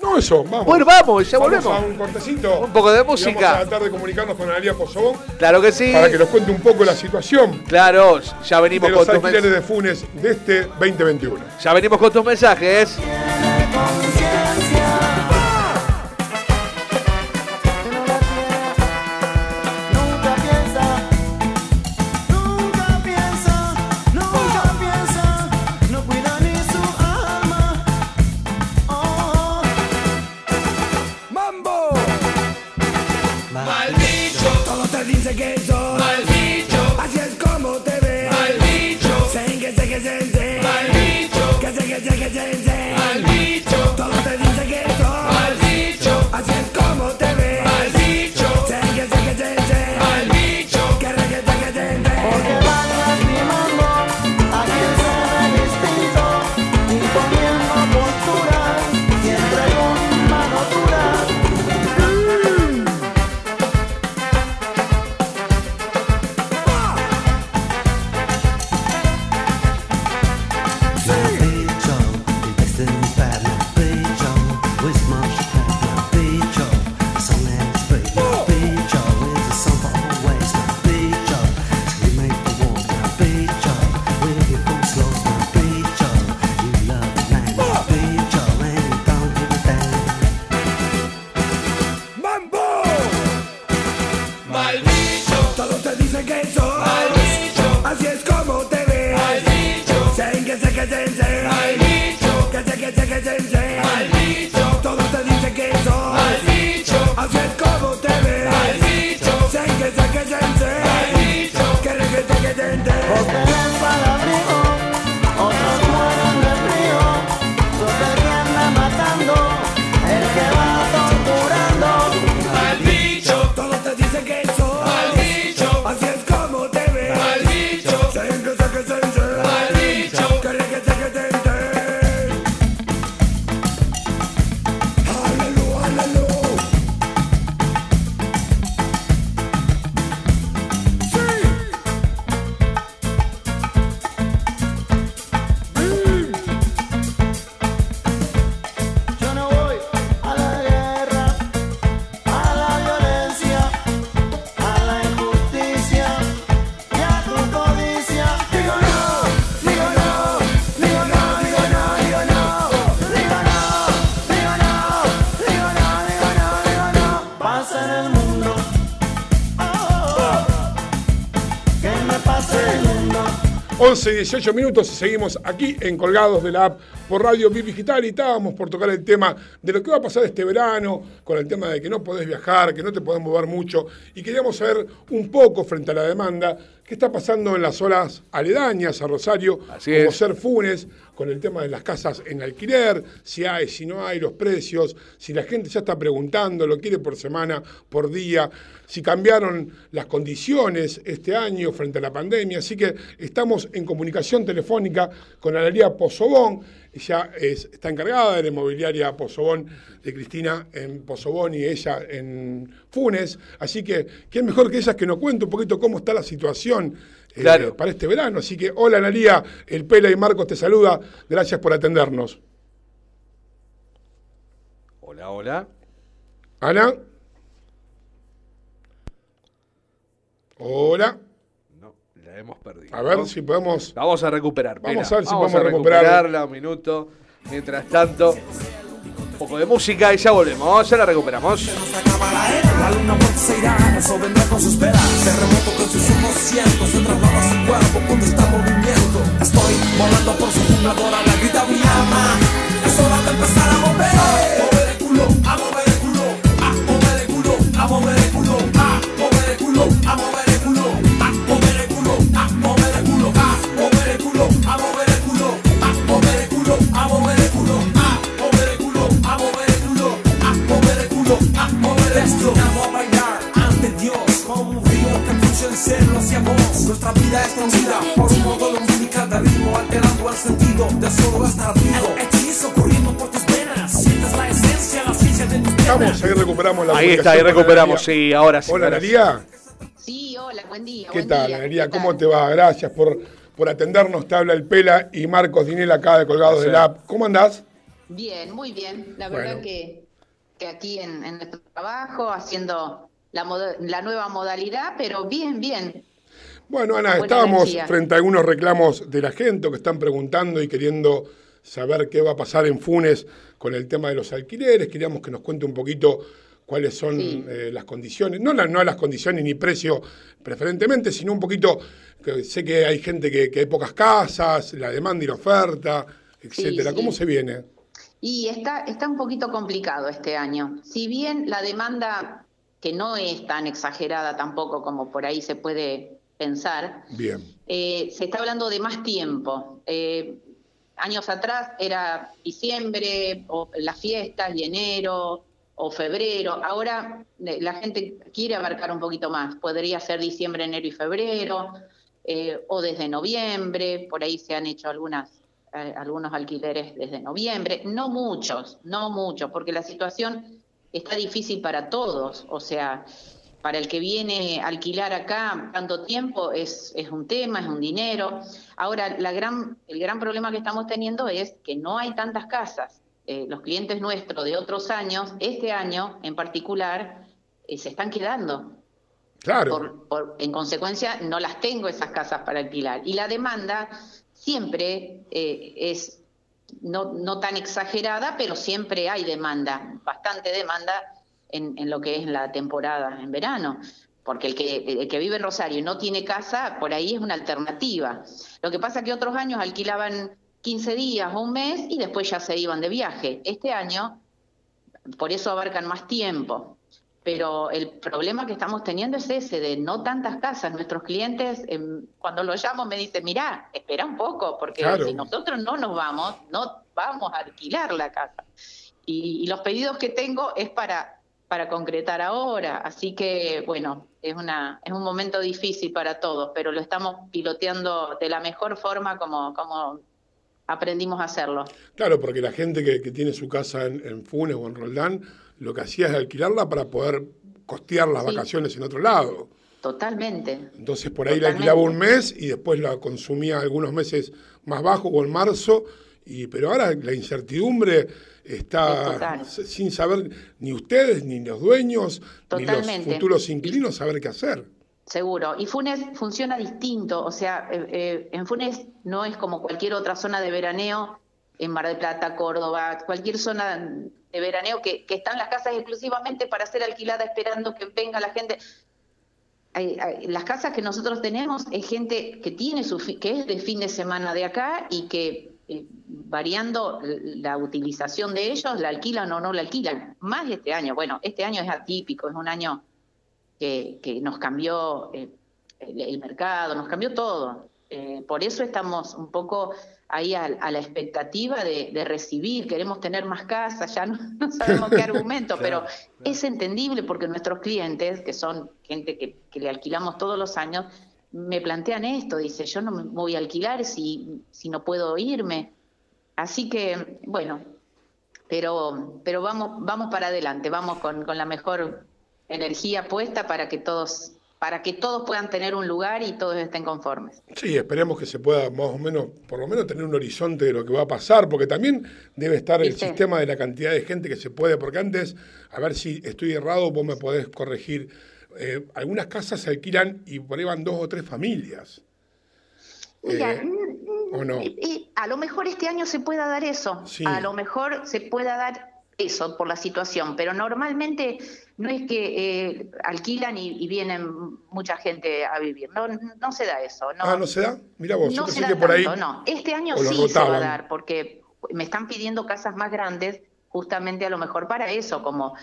No, eso, vamos. Bueno, vamos, ya volvemos. Vamos a un cortecito. Un poco de Y música. vamos a tratar de comunicarnos con Analia Pozobón Claro que sí. para que nos cuente un poco la situación Claro, ya venimos de con los tus mensajes. de Funes de este 2021. Ya venimos con tus mensajes. Al bicho. Sen que que. Al bicho. Que que. 18 minutos y seguimos aquí en Colgados de la App por Radio Bip Digital. Y estábamos por tocar el tema de lo que va a pasar este verano, con el tema de que no podés viajar, que no te podés mover mucho. Y queríamos saber un poco frente a la demanda qué está pasando en las zonas aledañas a Rosario, Así como es. ser Funes, con el tema de las casas en alquiler, si hay, si no hay, los precios, si la gente ya está preguntando, lo quiere por semana, por día, si cambiaron las condiciones este año frente a la pandemia. Así que estamos en comunicación telefónica con Analia Pozobón, ella es- está encargada de la inmobiliaria Pozobón de Cristina en Pozobón y ella en Funes. Así que, ¿quién mejor que ella que nos cuente un poquito cómo está la situación? eh, Claro. para este verano. Así que, hola Analia, el Pela y Marcos te saluda. Gracias por atendernos. Hola, hola. Ana. Hola. No, la hemos perdido. A ver ¿no? si podemos. Vamos a recuperar. Vamos a ver si Vamos podemos a recuperarla. un minuto. Mientras tanto, poco de música y ya volvemos. Ya la recuperamos. Luna pronto se irá, eso vendrá con sus velas. Terremoto con sus ojos cientos, se traslada su cuerpo cuando está en movimiento. Estoy volando por su fundadora, la grita mi alma. Es hora de empezar a mover. A mover el culo, a mover el culo, a mover el culo, a mover mover el culo. Destinado a bailar ante Dios como un río que fluye en cielo hacia vos. Nuestra vida es conocida por un modo lumínica de ritmo alterando el sentido de solo estar vivo. El hechizo corriendo por tus venas, sientes la esencia, la ciencia de tus Estamos, ahí recuperamos la Ahí está, ahí recuperamos. Sí, ahora sí. Hola, ahora sí. Hola, buen día. ¿Qué buen tal, día. ¿Cómo te va? Gracias por, por atendernos. Te habla el Pela y Marcos Dinel acá de Colgados Placer. de la App. ¿Cómo andás? Bien, muy bien. La Bueno. verdad que, que aquí en, en nuestro trabajo, haciendo la, nueva modalidad, pero bien, bien. Bueno, Ana, estábamos energía. frente a algunos reclamos de la gente que están preguntando y queriendo saber qué va a pasar en Funes con el tema de los alquileres. Queríamos que nos cuente un poquito cuáles son eh, las condiciones, no, la- no las condiciones ni precio preferentemente, sino un poquito, que sé que hay gente que, que hay pocas casas, la demanda y la oferta, etcétera. sí. ¿Cómo se viene? Y está, está un poquito complicado este año. Si bien la demanda, que no es tan exagerada tampoco como por ahí se puede pensar, Bien. eh, se está hablando de más tiempo. Eh, años atrás era diciembre, o las fiestas, y enero, o febrero. Ahora eh, la gente quiere abarcar un poquito más. Podría ser diciembre, enero y febrero, eh, o desde noviembre. Por ahí se han hecho algunas, eh, algunos alquileres desde noviembre. No muchos, no muchos, porque la situación está difícil para todos. O sea, para el que viene a alquilar acá tanto tiempo es, es un tema, es un dinero. Ahora, la gran, el gran problema que estamos teniendo es que no hay tantas casas. Eh, los clientes nuestros de otros años, este año en particular, eh, se están quedando. Claro. Por- por- en consecuencia, no las tengo esas casas para alquilar. Y la demanda siempre eh, es no, no tan exagerada, pero siempre hay demanda, bastante demanda en, en lo que es la temporada en verano. Porque el que, el que vive en Rosario y no tiene casa, por ahí es una alternativa. Lo que pasa es que otros años alquilaban 15 días o un mes y después ya se iban de viaje. Este año, por eso abarcan más tiempo. Pero el problema que estamos teniendo es ese, de no tantas casas. Nuestros clientes, em, cuando los llamo, me dicen, mirá, espera un poco, porque Claro. si nosotros no nos vamos, no vamos a alquilar la casa. Y, y los pedidos que tengo es para, para concretar ahora. Así que, bueno, es, una, es un momento difícil para todos, pero lo estamos piloteando de la mejor forma como, como aprendimos a hacerlo. Claro, porque la gente que, que tiene su casa en, en Funes o en Roldán, lo que hacía es alquilarla para poder costear las Sí. vacaciones en otro lado. Totalmente. Entonces por ahí la alquilaba un mes y después la consumía algunos meses más bajo o en marzo. Y, pero ahora la incertidumbre Es está sin saber ni ustedes, ni los dueños, ni los futuros inquilinos saber qué hacer. Seguro. Y Funes funciona distinto. O sea, eh, eh, en Funes no es como cualquier otra zona de veraneo, en Mar del Plata, Córdoba, cualquier zona de veraneo que, que están las casas exclusivamente para ser alquilada esperando que venga la gente. Las casas que nosotros tenemos es gente que tiene su que es de fin de semana de acá y que eh, variando la utilización de ellos la alquilan o no la alquilan. Más este año. Bueno este año es atípico es un año que, que nos cambió eh, el mercado nos cambió todo Eh, por eso estamos un poco ahí a, a la expectativa de, de recibir queremos tener más casas ya no, no sabemos qué argumento pero es entendible porque nuestros clientes, que son gente que, que le alquilamos todos los años, me plantean esto, dice, yo no me voy a alquilar si, si no puedo irme. Así que, bueno, pero, pero vamos, vamos para adelante, vamos con, con la mejor energía puesta para que todos, para que todos puedan tener un lugar y todos estén conformes. Sí, esperemos que se pueda más o menos, por lo menos tener un horizonte de lo que va a pasar, porque también debe estar el sistema de la cantidad de gente que se puede, porque antes, a ver si estoy errado, vos me podés corregir, eh, algunas casas se alquilan y por ahí van dos o tres familias. Mira, Eh, ¿O no? Y a lo mejor este año se pueda dar eso, Sí. a lo mejor se pueda dar eso por la situación, pero normalmente no es que eh, alquilan y, y vienen mucha gente a vivir, no, no se da eso. No, ah, ¿no se da? Mira vos, yo no se pensé da que por ahí... no. Este año sí se va a dar, porque me están pidiendo casas más grandes justamente a lo mejor para eso, como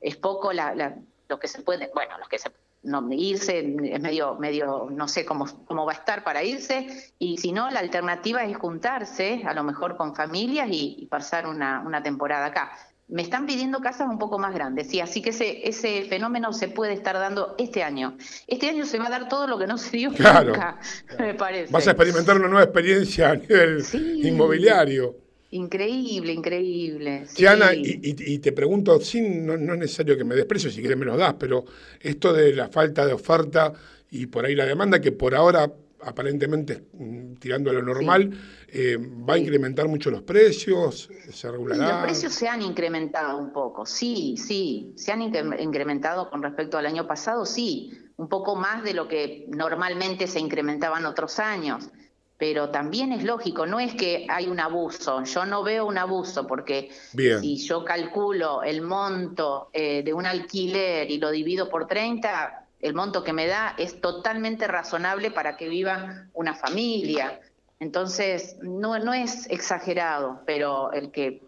es poco la, la- lo que se puede, bueno, los que se no irse es medio medio no sé cómo cómo va a estar para irse y si no la alternativa es juntarse a lo mejor con familias y, y pasar una, una temporada acá me están pidiendo casas un poco más grandes sí así que ese ese fenómeno se puede estar dando este año este año se va a dar todo lo que no se dio Claro. nunca me parece Vas a experimentar una nueva experiencia a nivel inmobiliario. increíble increíble sí. Tiana, y, y- y te pregunto, sin, no, no es necesario que me desprecio, si querés me lo das, pero esto de la falta de oferta y por ahí la demanda, que por ahora aparentemente mm, tirando a lo normal, eh, va a incrementar mucho los precios, se Y regulará. los precios se han incrementado un poco, sí, sí, se han incre- incrementado con respecto al año pasado, sí, un poco más de lo que normalmente se incrementaban otros años, pero también es lógico, no es que hay un abuso, yo no veo un abuso porque Bien. si yo calculo el monto eh, de un alquiler y lo divido por 30, el monto que me da es totalmente razonable para que viva una familia. Entonces, no, no es exagerado, pero el que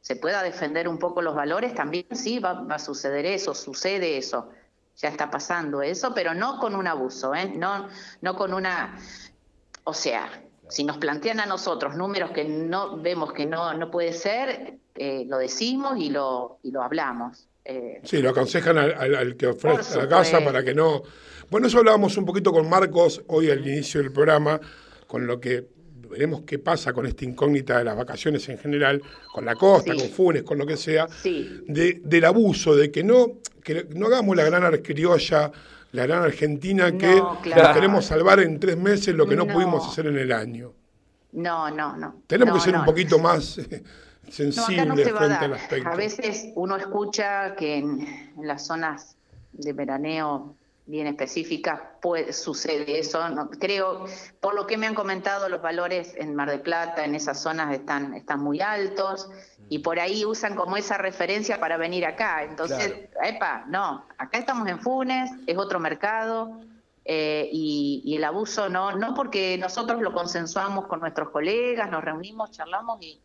se pueda defender un poco los valores, también sí va, va a suceder eso, sucede eso. Ya está pasando eso, pero no con un abuso, ¿eh? no, no con una... O sea, si nos plantean a nosotros números que no vemos que no, no puede ser, eh, lo decimos y lo, y lo hablamos. Eh, Sí, lo aconsejan al, al- al que ofrece la casa para que no... Bueno, eso hablábamos un poquito con Marcos hoy al inicio del programa, con lo que veremos qué pasa con esta incógnita de las vacaciones en general, con la costa, Sí. con Funes, con lo que sea, sí, de- del abuso, de que no, que no hagamos la gran criolla, la gran argentina que No, claro. nos queremos salvar en tres meses lo que no, No. pudimos hacer en el año. no, no, no. Tenemos No, que ser un poquito más eh, No, acá no se va a frente al aspecto. A veces uno escucha que en, en las zonas de veraneo bien específicas puede, sucede eso. No, creo, por lo que me han comentado, los valores en Mar de Plata, en esas zonas están, están muy altos y por ahí usan como esa referencia para venir acá. Entonces, epa, no, acá estamos en Funes, es otro mercado. eh, y, y el abuso no, no porque nosotros lo consensuamos con nuestros colegas, nos reunimos, charlamos y,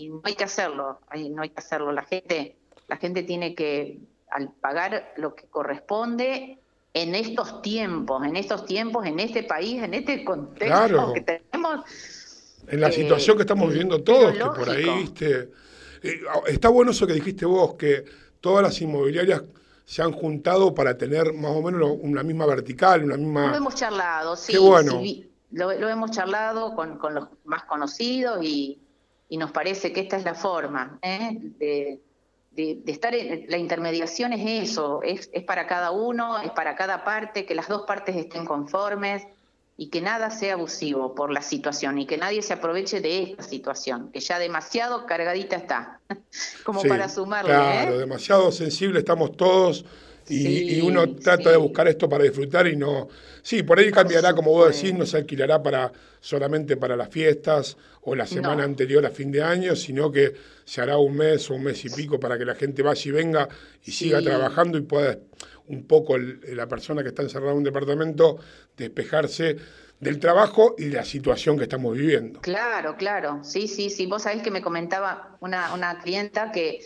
y no hay que hacerlo, hay- no hay que hacerlo. La gente, la gente tiene que, al pagar lo que corresponde en estos tiempos, en estos tiempos, en este país, en este contexto Claro. que tenemos, En la Eh, situación que estamos viviendo todos, que por ahí, viste. eh, está bueno eso que dijiste vos, que todas las inmobiliarias se han juntado para tener más o menos lo- una misma vertical, una lo misma. hemos charlado, sí, Qué bueno. sí, lo, lo hemos charlado con, con los más conocidos y, y nos parece que esta es la forma ¿eh? de, de- de estar en la intermediación es eso, es, es para cada uno, es para cada parte, que las dos partes estén conformes y que nada sea abusivo por la situación y que nadie se aproveche de esta situación, que ya demasiado cargadita está, como Sí, para sumarle. Claro, ¿eh? demasiado sensible estamos todos y, Sí, y uno trata de buscar esto para disfrutar y no. Sí, por ahí cambiará, como vos decís, no se alquilará para solamente para las fiestas o la semana No. anterior a fin de año, sino que se hará un mes o un mes y pico para que la gente vaya y venga y siga trabajando y pueda un poco el- la persona que está encerrada en un departamento despejarse del trabajo y de la situación que estamos viviendo. Claro, claro, sí, sí, sí. Vos sabés que me comentaba una, una clienta que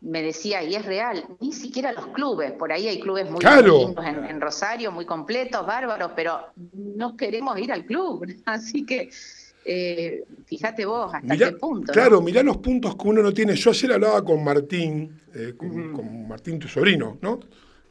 me decía, y es real, ni siquiera los clubes, por ahí hay clubes muy Claro. lindos en, en Rosario, muy completos, bárbaros, pero no queremos ir al club. Así que, eh, fíjate vos hasta Mirá- qué punto. ¿no? Claro, mirá los puntos que uno no tiene. Yo ayer hablaba con Martín, eh, con, con Martín, tu sobrino, ¿no?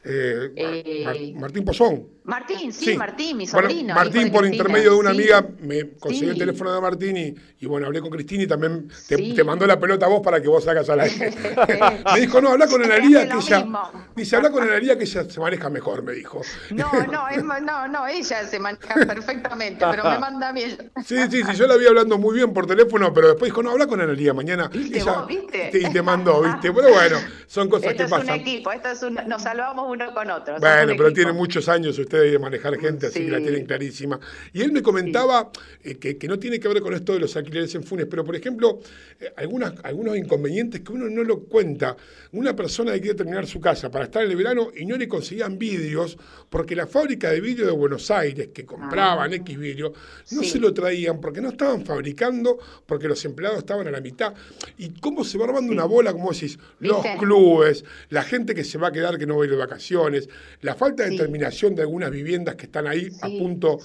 Eh, Eh, Mar- Martín Pozón. Martín, sí, Sí. Martín, mi Bueno, sobrino. Martín, por intermedio de una sí. amiga, me consiguió el teléfono de Martín y, y bueno, hablé con Cristina y también te, te mandó la pelota a vos para que vos hagas al aire. me dijo, no, habla con Analía que ella. Dice, habla con Analía que ella se maneja mejor, me dijo. No, no, es no, no, ella se maneja perfectamente, pero me manda a mí. el- Sí, sí, sí, yo la vi hablando muy bien por teléfono, pero después dijo, no, habla con Analía mañana. ¿Viste Ella- vos, viste? Y te mandó, ¿viste? Pero bueno, son cosas Esto que es un pasan. equipo, esto es un, nos salvamos uno con otro. Bueno, pero equipo. tienen muchos años ustedes de manejar gente, así que la tienen clarísima. Y él me comentaba eh, que, que no tiene que ver con esto de los alquileres en Funes, pero por ejemplo, eh, algunas, algunos inconvenientes que uno no lo cuenta. Una persona que quiere terminar su casa para estar en el verano y no le conseguían vidrios, porque la fábrica de vidrio de Buenos Aires, que compraban X vidrio, no Sí. se lo traían porque no estaban fabricando, porque los empleados estaban a la mitad. ¿Y cómo se va armando una bola, como decís? Los clubes, la gente que se va a quedar que no va a ir de vacaciones, la falta de terminación de algunas viviendas que están ahí a punto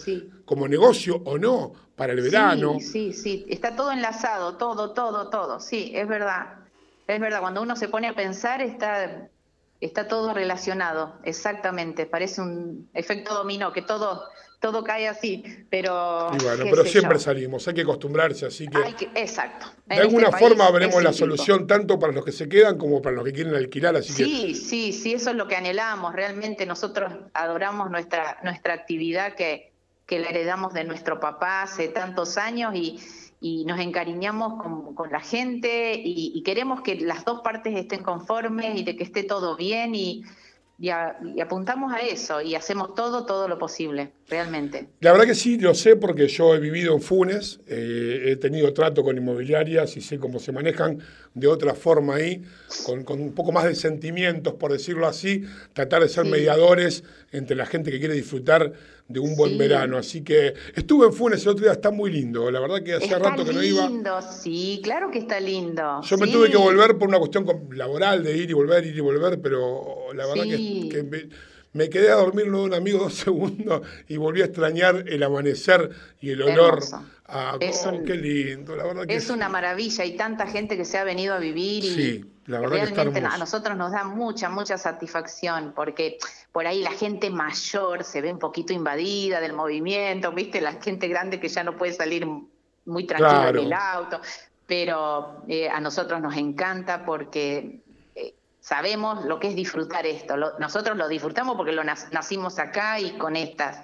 como negocio o no para el verano. Sí, sí, sí, está todo enlazado, todo, todo, todo, sí, es verdad. Es verdad, cuando uno se pone a pensar está, está todo relacionado, exactamente, parece un efecto dominó, que todo, todo cae así, pero... Y bueno, pero siempre yo. salimos, hay que acostumbrarse, así que Hay que- exacto. de En alguna este forma veremos la solución tanto para los que se quedan como para los que quieren alquilar, así que Sí, sí, sí, eso es lo que anhelamos. Realmente nosotros adoramos nuestra, nuestra actividad que, que la heredamos de nuestro papá hace tantos años y, y nos encariñamos con, con la gente y, y queremos que las dos partes estén conformes y de que esté todo bien y, y a- y apuntamos a eso y hacemos todo, todo lo posible, realmente. La verdad que sí, lo sé porque yo he vivido en Funes, eh, he tenido trato con inmobiliarias y sé cómo se manejan de otra forma ahí, con, con un poco más de sentimientos, por decirlo así, tratar de ser Sí. mediadores entre la gente que quiere disfrutar de un buen Sí. verano. Así que estuve en Funes el otro día, está muy lindo, la verdad que hacía Está rato que no iba. lindo, sí, claro que está lindo. Yo me tuve que volver por una cuestión laboral de ir y volver, ir y volver, pero la verdad Sí. que, que me, me quedé a dormir de un amigo dos segundos y volví a extrañar el amanecer y el olor Hermoso. Es oh, un- qué lindo, la verdad que Es una maravilla, hay tanta gente que se ha venido a vivir y Sí, la verdad que está realmente a nosotros nos da mucha, mucha satisfacción porque por ahí la gente mayor se ve un poquito invadida del movimiento, viste, la gente grande que ya no puede salir muy tranquila Claro. en el auto, pero eh, a nosotros nos encanta porque eh, sabemos lo que es disfrutar esto. Lo- nosotros lo disfrutamos porque lo nacimos acá y con estas,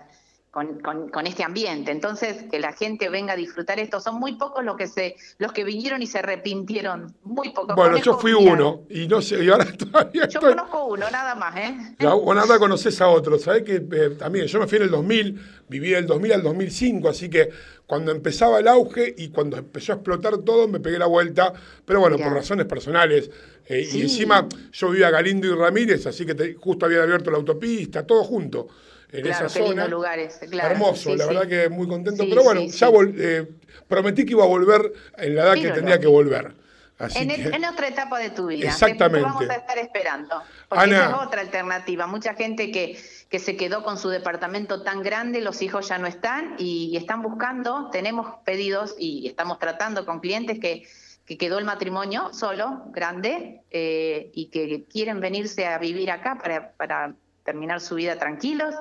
con, con- con este ambiente. Entonces, que la gente venga a disfrutar esto. Son muy pocos los que se, los que vinieron y se arrepintieron. Muy pocos. Bueno, yo fui uno y no sé, y ahora todavía Yo estoy. conozco uno, nada más, ¿eh? Ya, Bueno, ahora conoces a otro. Sabés que eh, también yo me fui en el 2000, viví del 2000 al 2005, así que cuando empezaba el auge y cuando empezó a explotar todo, me pegué la vuelta. Pero bueno, por razones personales. eh, Sí. Y encima yo vivía Galindo y Ramírez, así que te- justo habían abierto la autopista, todo junto. En Claro, esa qué zona. lindos lugares. Claro, Hermoso, sí, la sí. verdad que muy contento. Sí, pero bueno, ya vol- eh, prometí que iba a volver en la edad que no. que volver. Así En, que, en otra etapa de tu vida. Exactamente. Vamos a estar esperando. Porque Ana. esa es otra alternativa. Mucha gente que, que se quedó con su departamento tan grande, los hijos ya no están y, y están buscando. Tenemos pedidos y estamos tratando con clientes que, que quedó el matrimonio solo, grande, eh, y que quieren venirse a vivir acá para, para terminar su vida tranquilos.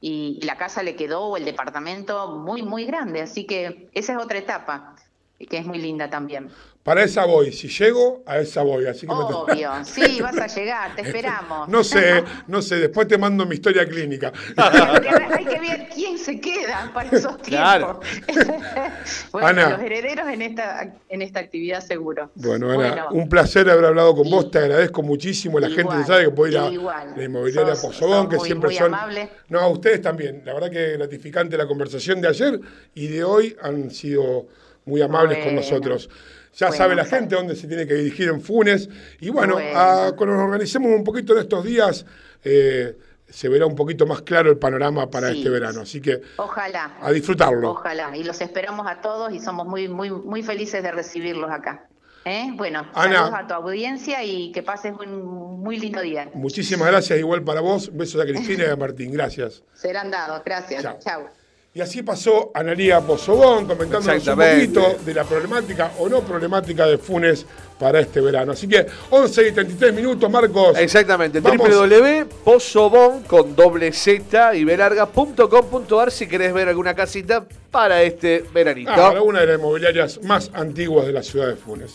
Y, la casa le quedó, o el departamento, muy, muy grande. Así que esa es otra etapa, que es muy linda también. para esa voy. Si llego, a esa voy. Así que me- Obvio, sí, vas a llegar, te esperamos. No sé, no sé, después te mando mi historia clínica. Hay que ver- hay que ver quién se queda para esos tiempos. Claro. bueno, Ana. los herederos en esta, en esta actividad seguro. Bueno, Ana, un placer haber hablado con vos, te agradezco muchísimo. La gente sabe que puede ir a igual. la inmobiliaria Pozobón, que muy- siempre muy son. amable. No, a ustedes también. La verdad que gratificante la conversación de ayer y de hoy han sido muy amables con nosotros. Ya Bueno, sabe la gente dónde se tiene que dirigir en Funes. Y bueno, Bueno. a- cuando nos organicemos un poquito en estos días, eh, se verá un poquito más claro el panorama para Sí. este verano. Así que Ojalá. a disfrutarlo. Ojalá. Y los esperamos a todos y somos muy, muy, muy felices de recibirlos acá. ¿Eh? Bueno, Ana. saludos a tu audiencia y que pases un muy lindo día. Muchísimas gracias, igual para vos. Besos a Cristina y a Martín. Gracias. Serán dados. Gracias. Chao. Y así pasó Analía Pozobón comentándonos un poquito de la problemática o no problemática de Funes para este verano. Así que 11 y 33 minutos, Marcos. Exactamente, Vamos. www.pozobon con doble Z y belarga.com.ar si querés ver alguna casita para este veranito. Ah, una de las inmobiliarias más antiguas de la ciudad de Funes.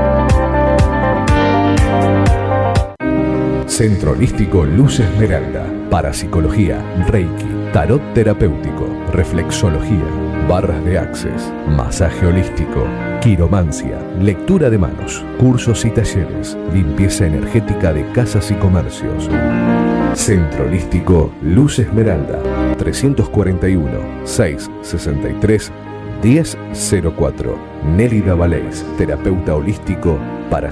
Centro Holístico Luz Esmeralda. Parapsicología, Reiki, Tarot Terapéutico, Reflexología, Barras de Access, Masaje Holístico, Quiromancia, Lectura de Manos, Cursos y Talleres, Limpieza Energética de Casas y Comercios. Centro Holístico Luz Esmeralda, 341 663 1004. Nélida Valés, terapeuta holístico para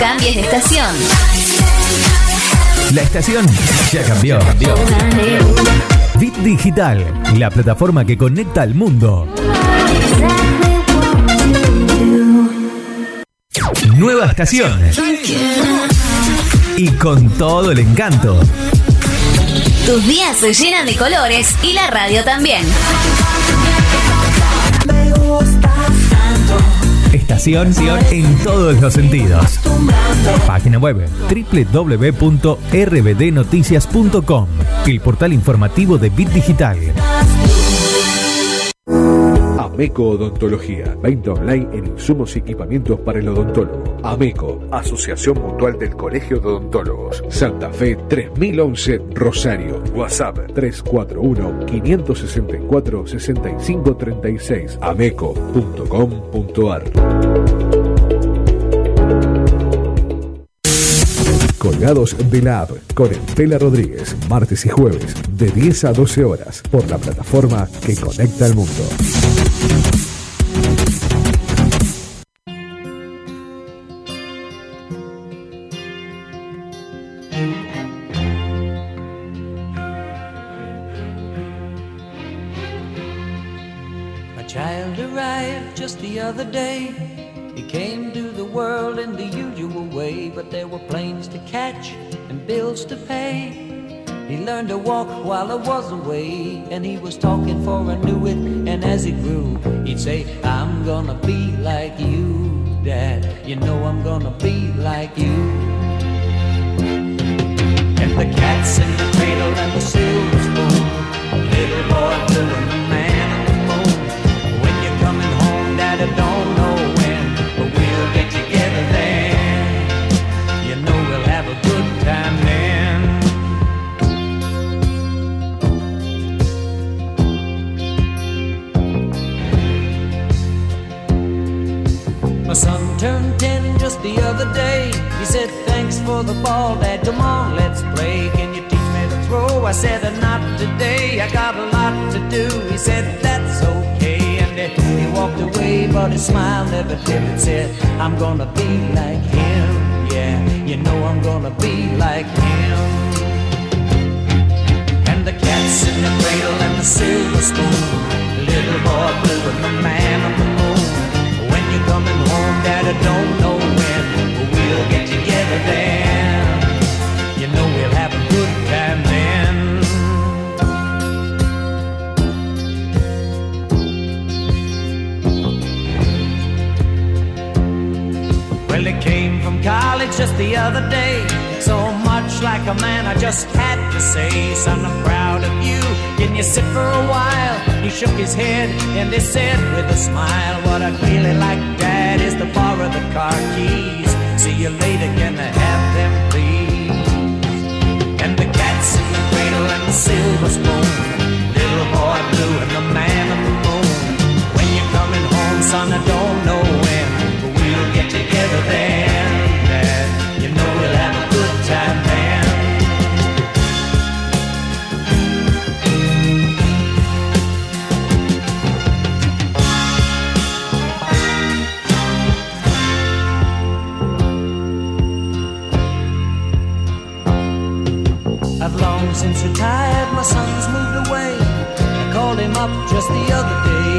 Cambies de estación. La estación ya cambió. Bit Digital, la plataforma que conecta al mundo. Nueva estación. Y con todo el encanto. Tus días se llenan de colores y la radio también. Estación en todos los sentidos. Página web www.rbdnoticias.com, el portal informativo de Bit Digital. Ameco Odontología. Venta online en insumos y equipamientos para el odontólogo. Ameco, Asociación Mutual del Colegio de Odontólogos. Santa Fe 3011 Rosario. WhatsApp 341-564-6536. Ameco.com.ar. Colgados de la app con Estela Rodríguez, martes y jueves, de 10 a 12 horas, por la plataforma que conecta al mundo. The other day. He said, Thanks for the ball, Dad. Come on, let's play. Can you teach me to throw? I said, "Uh, Not today. I got a lot to do. He said, That's okay. And uh, he walked away, but his smile never dimmed. It said, I'm gonna be like him. Yeah, you know I'm gonna be like him. And the cat's in the cradle and the silver spoon. Little boy blue and the man on the moon. When you're coming home, Dad, I don't the other day. So much like a man, I just had to say, Son, I'm proud of you. Can you sit for a while? He shook his head and he said with a smile, What I'd really like, Dad, is to borrow the car keys. See you later, can I have them, please? And the cat's in the cradle and the silver spoon. Little boy blue and the man on the moon. When you're coming home, son, I don't know when, but we'll get together then. The other day.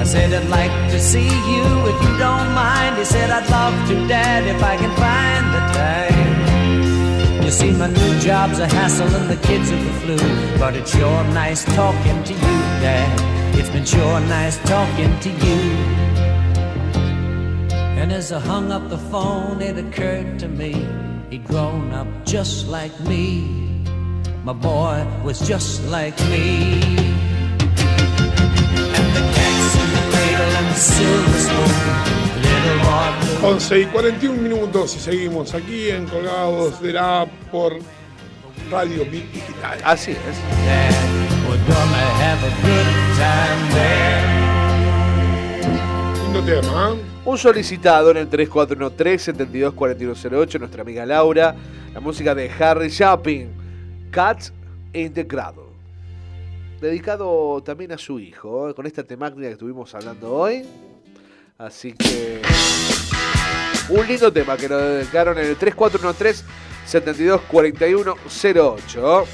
I said, I'd like to see you if you don't mind. He said, I'd love to, Dad, if I can find the time. You see, my new job's a hassle and the kids are the flu. But it's sure nice talking to you, Dad. It's been sure nice talking to you. And as I hung up the phone, it occurred to me he'd grown up just like me. My boy was just like me. 11 y 41 minutos y seguimos aquí en Colgados de la por Radio Bit Digital. Así es. Lindo tema, ¿eh? Un solicitado en el 3413-724108, nuestra amiga Laura, la música de Harry Chapin, Cats in the. Dedicado también a su hijo, ¿eh? con esta temática que estuvimos hablando hoy. Así que. Un lindo tema que lo dedicaron en el 3413-724108.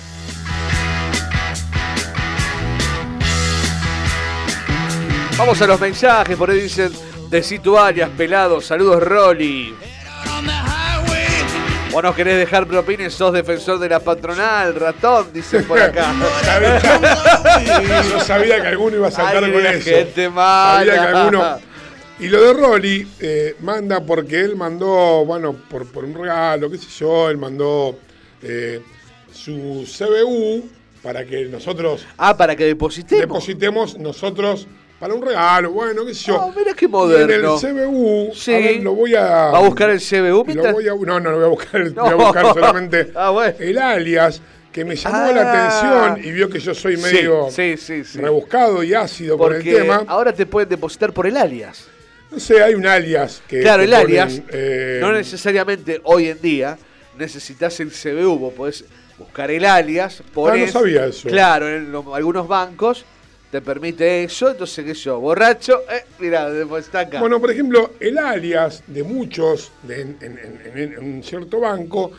Vamos a los mensajes, por ahí dicen Decito alias, pelado, saludos Rolly. Vos nos querés dejar propines, sos defensor de la patronal, ratón, dicen por acá. Yo sabía que alguno iba a saltar Ay, con eso. gente mala. Sabía que alguno. Y lo de Rolly eh, manda porque él mandó, bueno, por, por un regalo, qué sé yo, él mandó eh, su CBU para que nosotros. Ah, para que depositemos. Depositemos nosotros para un regalo, bueno, qué sé yo. Ah, mira qué Y en moderno. el CBU, Sí. a ver, lo voy a. ¿Va a buscar el CBU Lo voy a- no, no, lo voy a buscar, No. voy a buscar solamente Ah, bueno. el alias que me llamó Ah. la atención y vio que yo soy medio sí, sí, sí. rebuscado y ácido con el tema. ahora te pueden depositar por el alias. No sé, hay un alias que. Claro, el ponen, alias, eh, no necesariamente hoy en día necesitas el CBU, vos podés buscar el alias, ponés, Ah, sabía eso. Claro, en lo- algunos bancos te permite eso, entonces qué yo, borracho, eh, mira, después está acá. Bueno, por ejemplo, el alias de muchos de- en, en- en- en- en un cierto banco,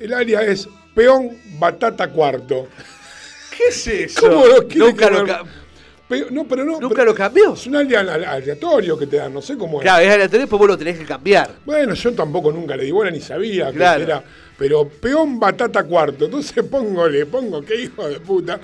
el alias es peón batata cuarto. ¿Qué es eso? ¿Cómo lo quiere Nunca lo Pe- no, pero no. ¿Nunca lo cambió? Es un alias ale- aleatorio que te dan, no sé cómo es. Claro, es aleatorio, después vos lo tenés que cambiar. Bueno, yo tampoco nunca le di bola ni sabía Claro. que era. Pero peón batata cuarto. Entonces pongo, le pongo, qué hijo de puta.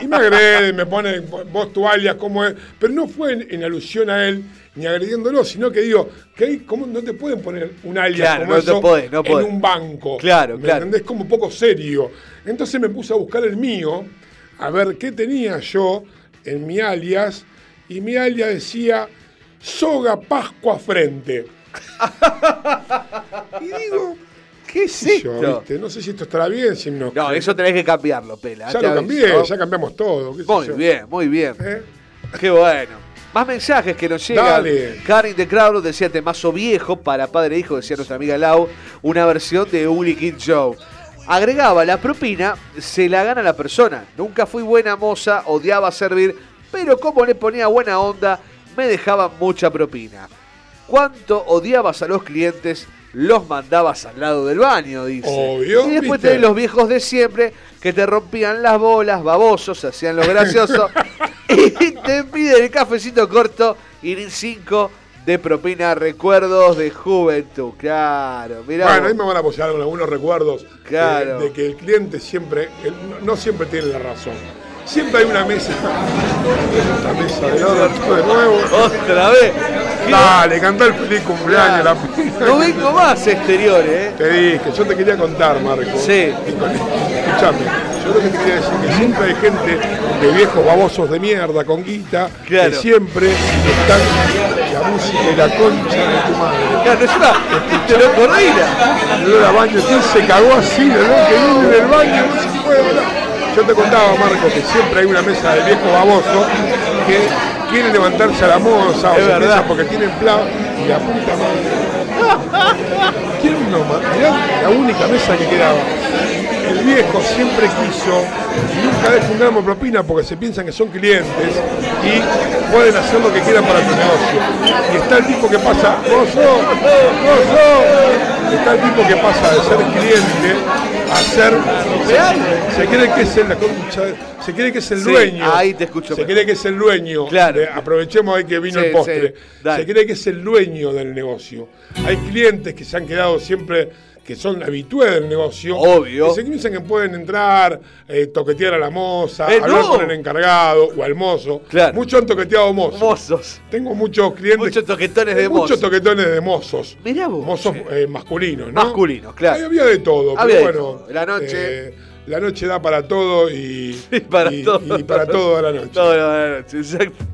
Y, y me agrede, me pone vos tu alias, cómo es. Pero no fue en, en alusión a él ni agrediéndolo, sino que digo, ¿qué, ¿cómo no te pueden poner un alias Claro, como no te eso podés, no en podés. un banco? Claro, ¿Me claro. entendés? Como poco serio. Entonces me puse a buscar el mío, a ver qué tenía yo en mi alias, y mi alias decía Soga Pascua Frente. y digo, ¿qué es yo? ¿viste? No sé si esto estará bien, si no. No, eso tenés que cambiarlo, pela. Ya lo cambié, ya cambiamos todo. qué sé Muy yo. bien, muy bien. ¿Eh? Qué bueno. Más mensajes que nos llegan. Dale. Karin de Crowd decía temazo viejo para padre e hijo, decía nuestra amiga Lau, una versión de Uli Kid Joe. Agregaba, la propina se la gana la persona. Nunca fui buena moza, odiaba servir, pero como le ponía buena onda, me dejaban mucha propina. Cuánto odiabas a los clientes, los mandabas al lado del baño, dice. Obvio, Y después tenés los viejos de siempre que te rompían las bolas, babosos, se hacían los graciosos y te piden el cafecito corto y ni cinco de propina recuerdos de juventud. Claro, mirá. Bueno, vos. ahí me van a apoyar con algunos recuerdos eh, Claro. de, de que el cliente siempre, no siempre tiene la razón. Siempre hay una mesa. Esta mesa de oro, de nuevo. Otra vez. Dale, cantá el feliz cumpleaños, la. No vengo más exteriores, ¿eh? Te dije, yo te quería contar, Marco. Sí. Escuchame, yo lo que te quería decir que siempre hay gente de viejos babosos de mierda con guita Claro. que siempre están la música y la concha de tu madre. Claro, es una. Te lo coordina. El olor a baño, ¿quién se cagó así? El olor que viene del baño, no se puede hablar. Yo te contaba, Marco, que siempre hay una mesa de viejos babosos que quieren levantarse a la moza o Es se verdad. porque tienen plan y la puta madre. ¿Quién no? Mirá la única mesa que quedaba. El viejo siempre quiso y nunca deja un gramo de propina porque se piensan que son clientes y pueden hacer lo que quieran para tu negocio. Y está el tipo que pasa, mozo, mozo. Está el tipo que pasa de ser cliente a ser. Se, se cree que es el, se cree que es el Sí, dueño. ahí te escucho Se cree que es el dueño. de- aprovechemos ahí que vino Sí, el postre. sí, se cree que es el dueño del negocio. Hay clientes que se han quedado siempre, que son habitués del negocio. Obvio. Que se piensan que pueden entrar, eh, toquetear a la moza, Eh, hablar no. con el encargado o al mozo. Muchos han toqueteado mozos. Mozos. Tengo muchos clientes. Muchos toquetones de Muchos mozos. toquetones de mozos. Mirá vos. Mozos eh, masculinos, ¿no? Masculinos, claro. Había de todo, Había pero de bueno. todo. La noche. eh, la noche da para todo y, para y- todo. y para todo a la noche. Todo a la noche, exacto.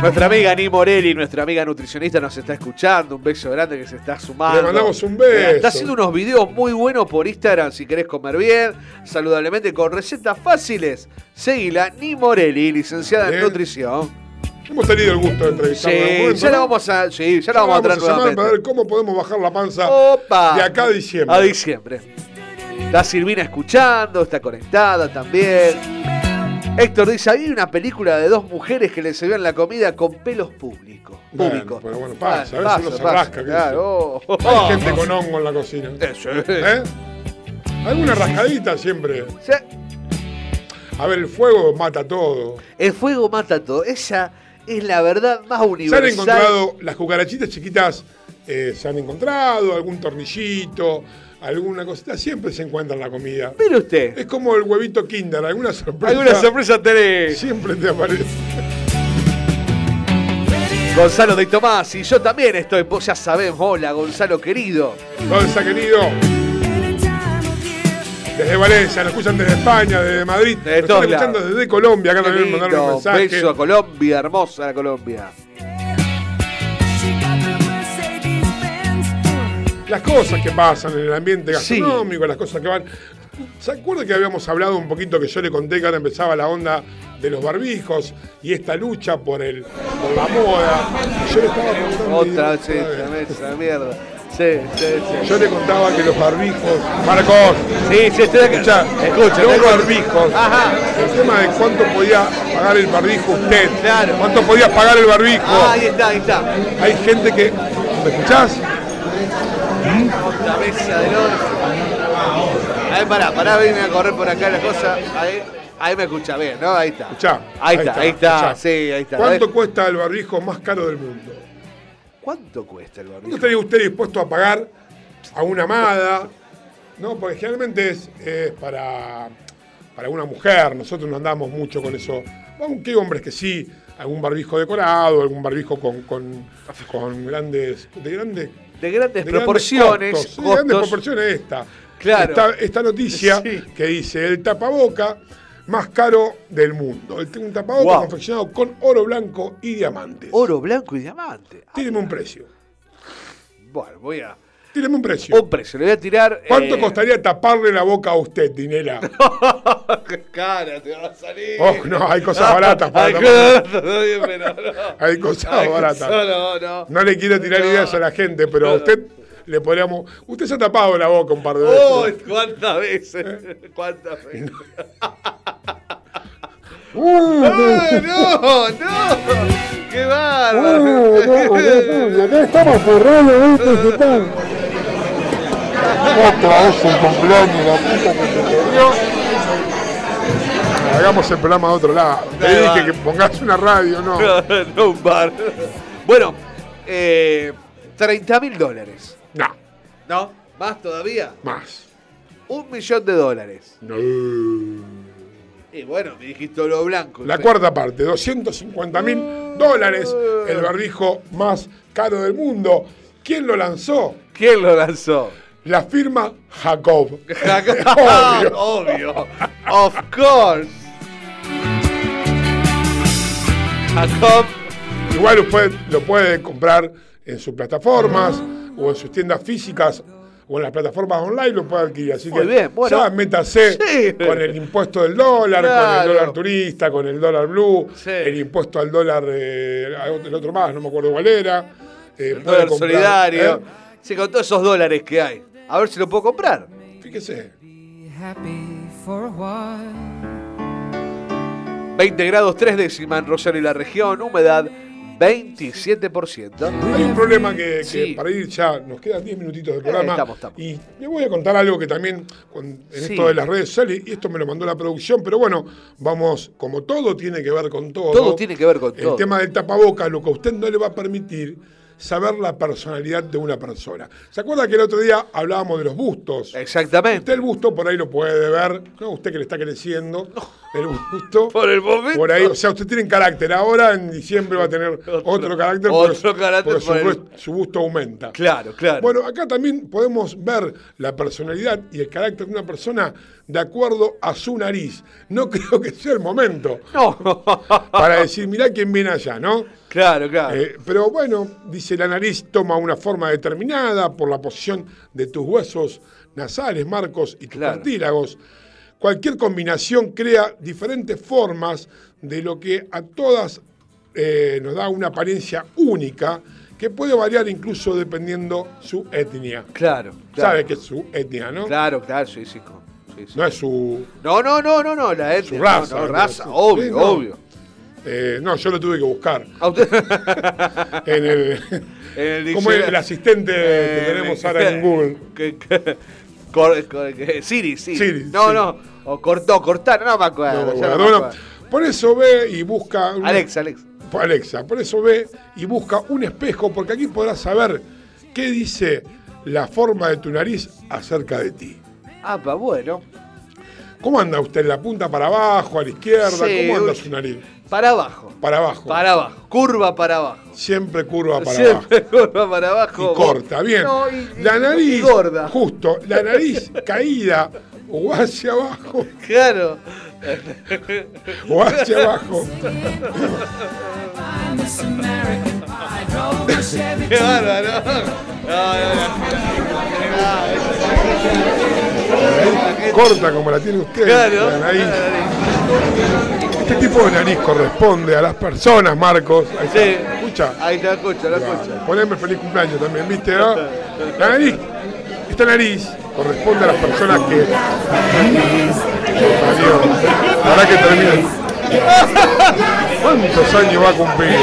Nuestra amiga Ani Morelli, nuestra amiga nutricionista, nos está escuchando. Un beso grande que se está sumando. Le mandamos un beso. Está haciendo unos videos muy buenos por Instagram si querés comer bien, saludablemente, con recetas fáciles. Seguila, Ni Morelli, licenciada en nutrición. Hemos tenido el gusto de entrevistarla. Sí, momento, ya la vamos a, sí, ya la vamos a traer llamar para ver cómo podemos bajar la panza Opa. de acá a diciembre. A diciembre. Está Silvina escuchando, está conectada también. Héctor dice, hay una película de dos mujeres que le servían la comida con pelos públicos. Bueno, Públicos. pero bueno, pasa, a Pasa, veces uno se rasca. claro. yo. Hay gente con hongo en la cocina. Eso es. ¿Eh? Alguna rascadita siempre. A ver, el fuego mata todo. El fuego mata todo. Esa es la verdad más Se han universal. encontrado las cucarachitas chiquitas, eh, se han encontrado algún tornillito, alguna cosita, siempre se encuentra en la comida. Mire usted. Es como el huevito Kinder, alguna sorpresa. Alguna sorpresa tenés. Siempre te aparece. Gonzalo de Tomás y yo también estoy. Vos ya sabemos. Hola, Gonzalo querido. Gonza querido. Desde Valencia, nos escuchan desde España, desde Madrid. nos están escuchando desde Colombia, acá también mandaron un mensaje. Beso a Colombia, hermosa la Colombia. Las cosas que pasan en el ambiente gastronómico, las cosas que van. ¿Se acuerda que habíamos hablado un poquito que yo le conté que ahora empezaba la onda de los barbijos y esta lucha por el por la moda? Y yo le estaba preguntando. Otra vez esa, mierda. Sí, sí, sí. Yo le contaba que los barbijos. Marcos. Sí, sí, estoy acá. Escuchá, Escucha, los escucha. barbijos. Ajá. El tema de cuánto podía pagar el barbijo usted. Claro. ¿Cuánto podía pagar el barbijo? Ah, ahí está, ahí está. Hay gente que. ¿Me escuchás? Otra del. A ver, pará, pará, venme a correr por acá la cosa. Ahí, ahí me escucha bien, ¿no? Ahí está. Escuchá, Ahí está, ahí está. escuchá. Sí, ahí está. ¿Cuánto cuesta el barbijo más caro del mundo? ¿Cuánto cuesta el barbijo? ¿Cuánto estaría usted dispuesto a pagar a una amada? ¿No? Porque generalmente es, es para, para una mujer. Nosotros no andamos mucho con eso. Aunque hay hombres que sí, algún barbijo decorado, algún barbijo con, con, con grandes. de grandes de grandes de proporciones. costos, sí, de grandes proporciones esta. Claro. Esta, esta noticia que dice el tapaboca más caro del mundo. El- Un tapaboca Wow. confeccionado con oro blanco y diamantes. Oro blanco y diamante. Tíreme un precio. Bueno, voy a. Tíreme un precio. Un precio, le voy a tirar. ¿Cuánto eh, costaría taparle la boca a usted, Dinela? Qué cara te va a salir. Oh, no, hay cosas baratas para Hay tapar. pero no. Hay cosas baratas. no, no. No le quiero tirar No. ideas a la gente, pero a usted le podríamos. Usted se ha tapado la boca un par de veces. Oh, ¿Cuántas veces? ¿Cuántas veces? Uh, ¡Ay, no! ¡No! ¡Qué bárbaro! Uh, acá estamos forrados, ¿viste? ¿Qué tal? Otra vez el cumpleaños, la puta que te parió. Hagamos el programa de otro lado. Te dije va. que pongas una radio, ¿no? No, no un bar. Bueno, eh, 30 mil dólares. No, ¿No? ¿Más todavía? más. un millón de dólares. Y bueno, me dijiste lo blanco. La cuarta parte, 250 mil dólares, el barbijo más caro del mundo. ¿Quién lo lanzó? ¿Quién lo lanzó? La firma Jacob. Obvio. Obvio. Of course. Jacob. Igual puede, lo puede comprar en sus plataformas o en sus tiendas físicas o en las plataformas online lo puede adquirir. Así Muy que bien, bueno. ya métase Sí. con el impuesto del dólar, con el dólar turista, con el dólar blue, Sí. el impuesto al dólar, eh, el otro más, no me acuerdo cuál era. Eh, El dólar comprar, solidario. ¿eh? Sí, con todos esos dólares que hay. A ver si lo puedo comprar. Fíjese. Happy for a while. 20 grados 3 décimas en Rosario y la región. Humedad 27%. Hay un problema que, que Sí. para ir ya, nos quedan 10 minutitos del programa. estamos, estamos. Y le voy a contar algo que también en Sí. esto de las redes sociales, y esto me lo mandó la producción, pero bueno, vamos, como todo tiene que ver con todo. Todo tiene que ver con el todo. tema del tapabocas, lo que a usted no le va a permitir saber la personalidad de una persona. ¿Se acuerda que el otro día hablábamos de los bustos? Exactamente. Usted el busto por ahí lo puede ver, ¿no? Usted que le está creciendo, el busto. Por el momento. Por ahí, o sea, usted tiene carácter. Ahora en diciembre va a tener otro, carácter otro porque, carácter porque su, por el- su busto aumenta. Claro, claro. Bueno, acá también podemos ver la personalidad y el carácter de una persona de acuerdo a su nariz. No creo que sea el momento para decir, mirá quién viene allá, ¿no? Claro, claro. Eh, pero bueno, dice la nariz toma una forma determinada por la posición de tus huesos nasales, marcos y tus Claro. cartílagos. Cualquier combinación crea diferentes formas de lo que a todas eh, nos da una apariencia única que puede variar incluso dependiendo su etnia. Claro, claro. Sabe que es su etnia, ¿no? Claro, claro, sí, sí. co- sí, sí. No es su, No, no, no, no, no, la etnia. su raza. No, no, ¿no? raza, obvio, sí, no. obvio. Eh, no, yo lo tuve que buscar. A usted- en el, el como el, diccionario- asistente que Eh, tenemos ahora en Google. que- que- cor- cor- que- Siri, sí. Siri, no, no. O cortó, cortar, no me acuerdo. No, no me por eso ve y busca. un- Alexa, Alexa. Alexa, por eso ve y busca un espejo, porque aquí podrás saber qué dice la forma de tu nariz acerca de ti. Ah, pa, bueno. ¿Cómo anda usted? ¿La punta para abajo, a la izquierda? Sí, ¿Cómo anda uy. su nariz? Para abajo. Para abajo. Para abajo. Curva para abajo. Siempre curva para Siempre curva para abajo. abajo. Y corta, bien. No, y- la nariz. y gorda. Justo, la nariz caída o hacia abajo Claro. o hacia abajo. Qué bárbaro. No, no, no. Corta como la tiene usted. Claro. la nariz. Este tipo de nariz corresponde a las personas, Marcos. Ahí está. Sí. Escucha. Ahí te escucho, lo escucho. Poneme feliz cumpleaños también, ¿viste? no? La nariz, esta nariz corresponde a las personas que. Ahora que termina. ¿Cuántos años va a cumplir?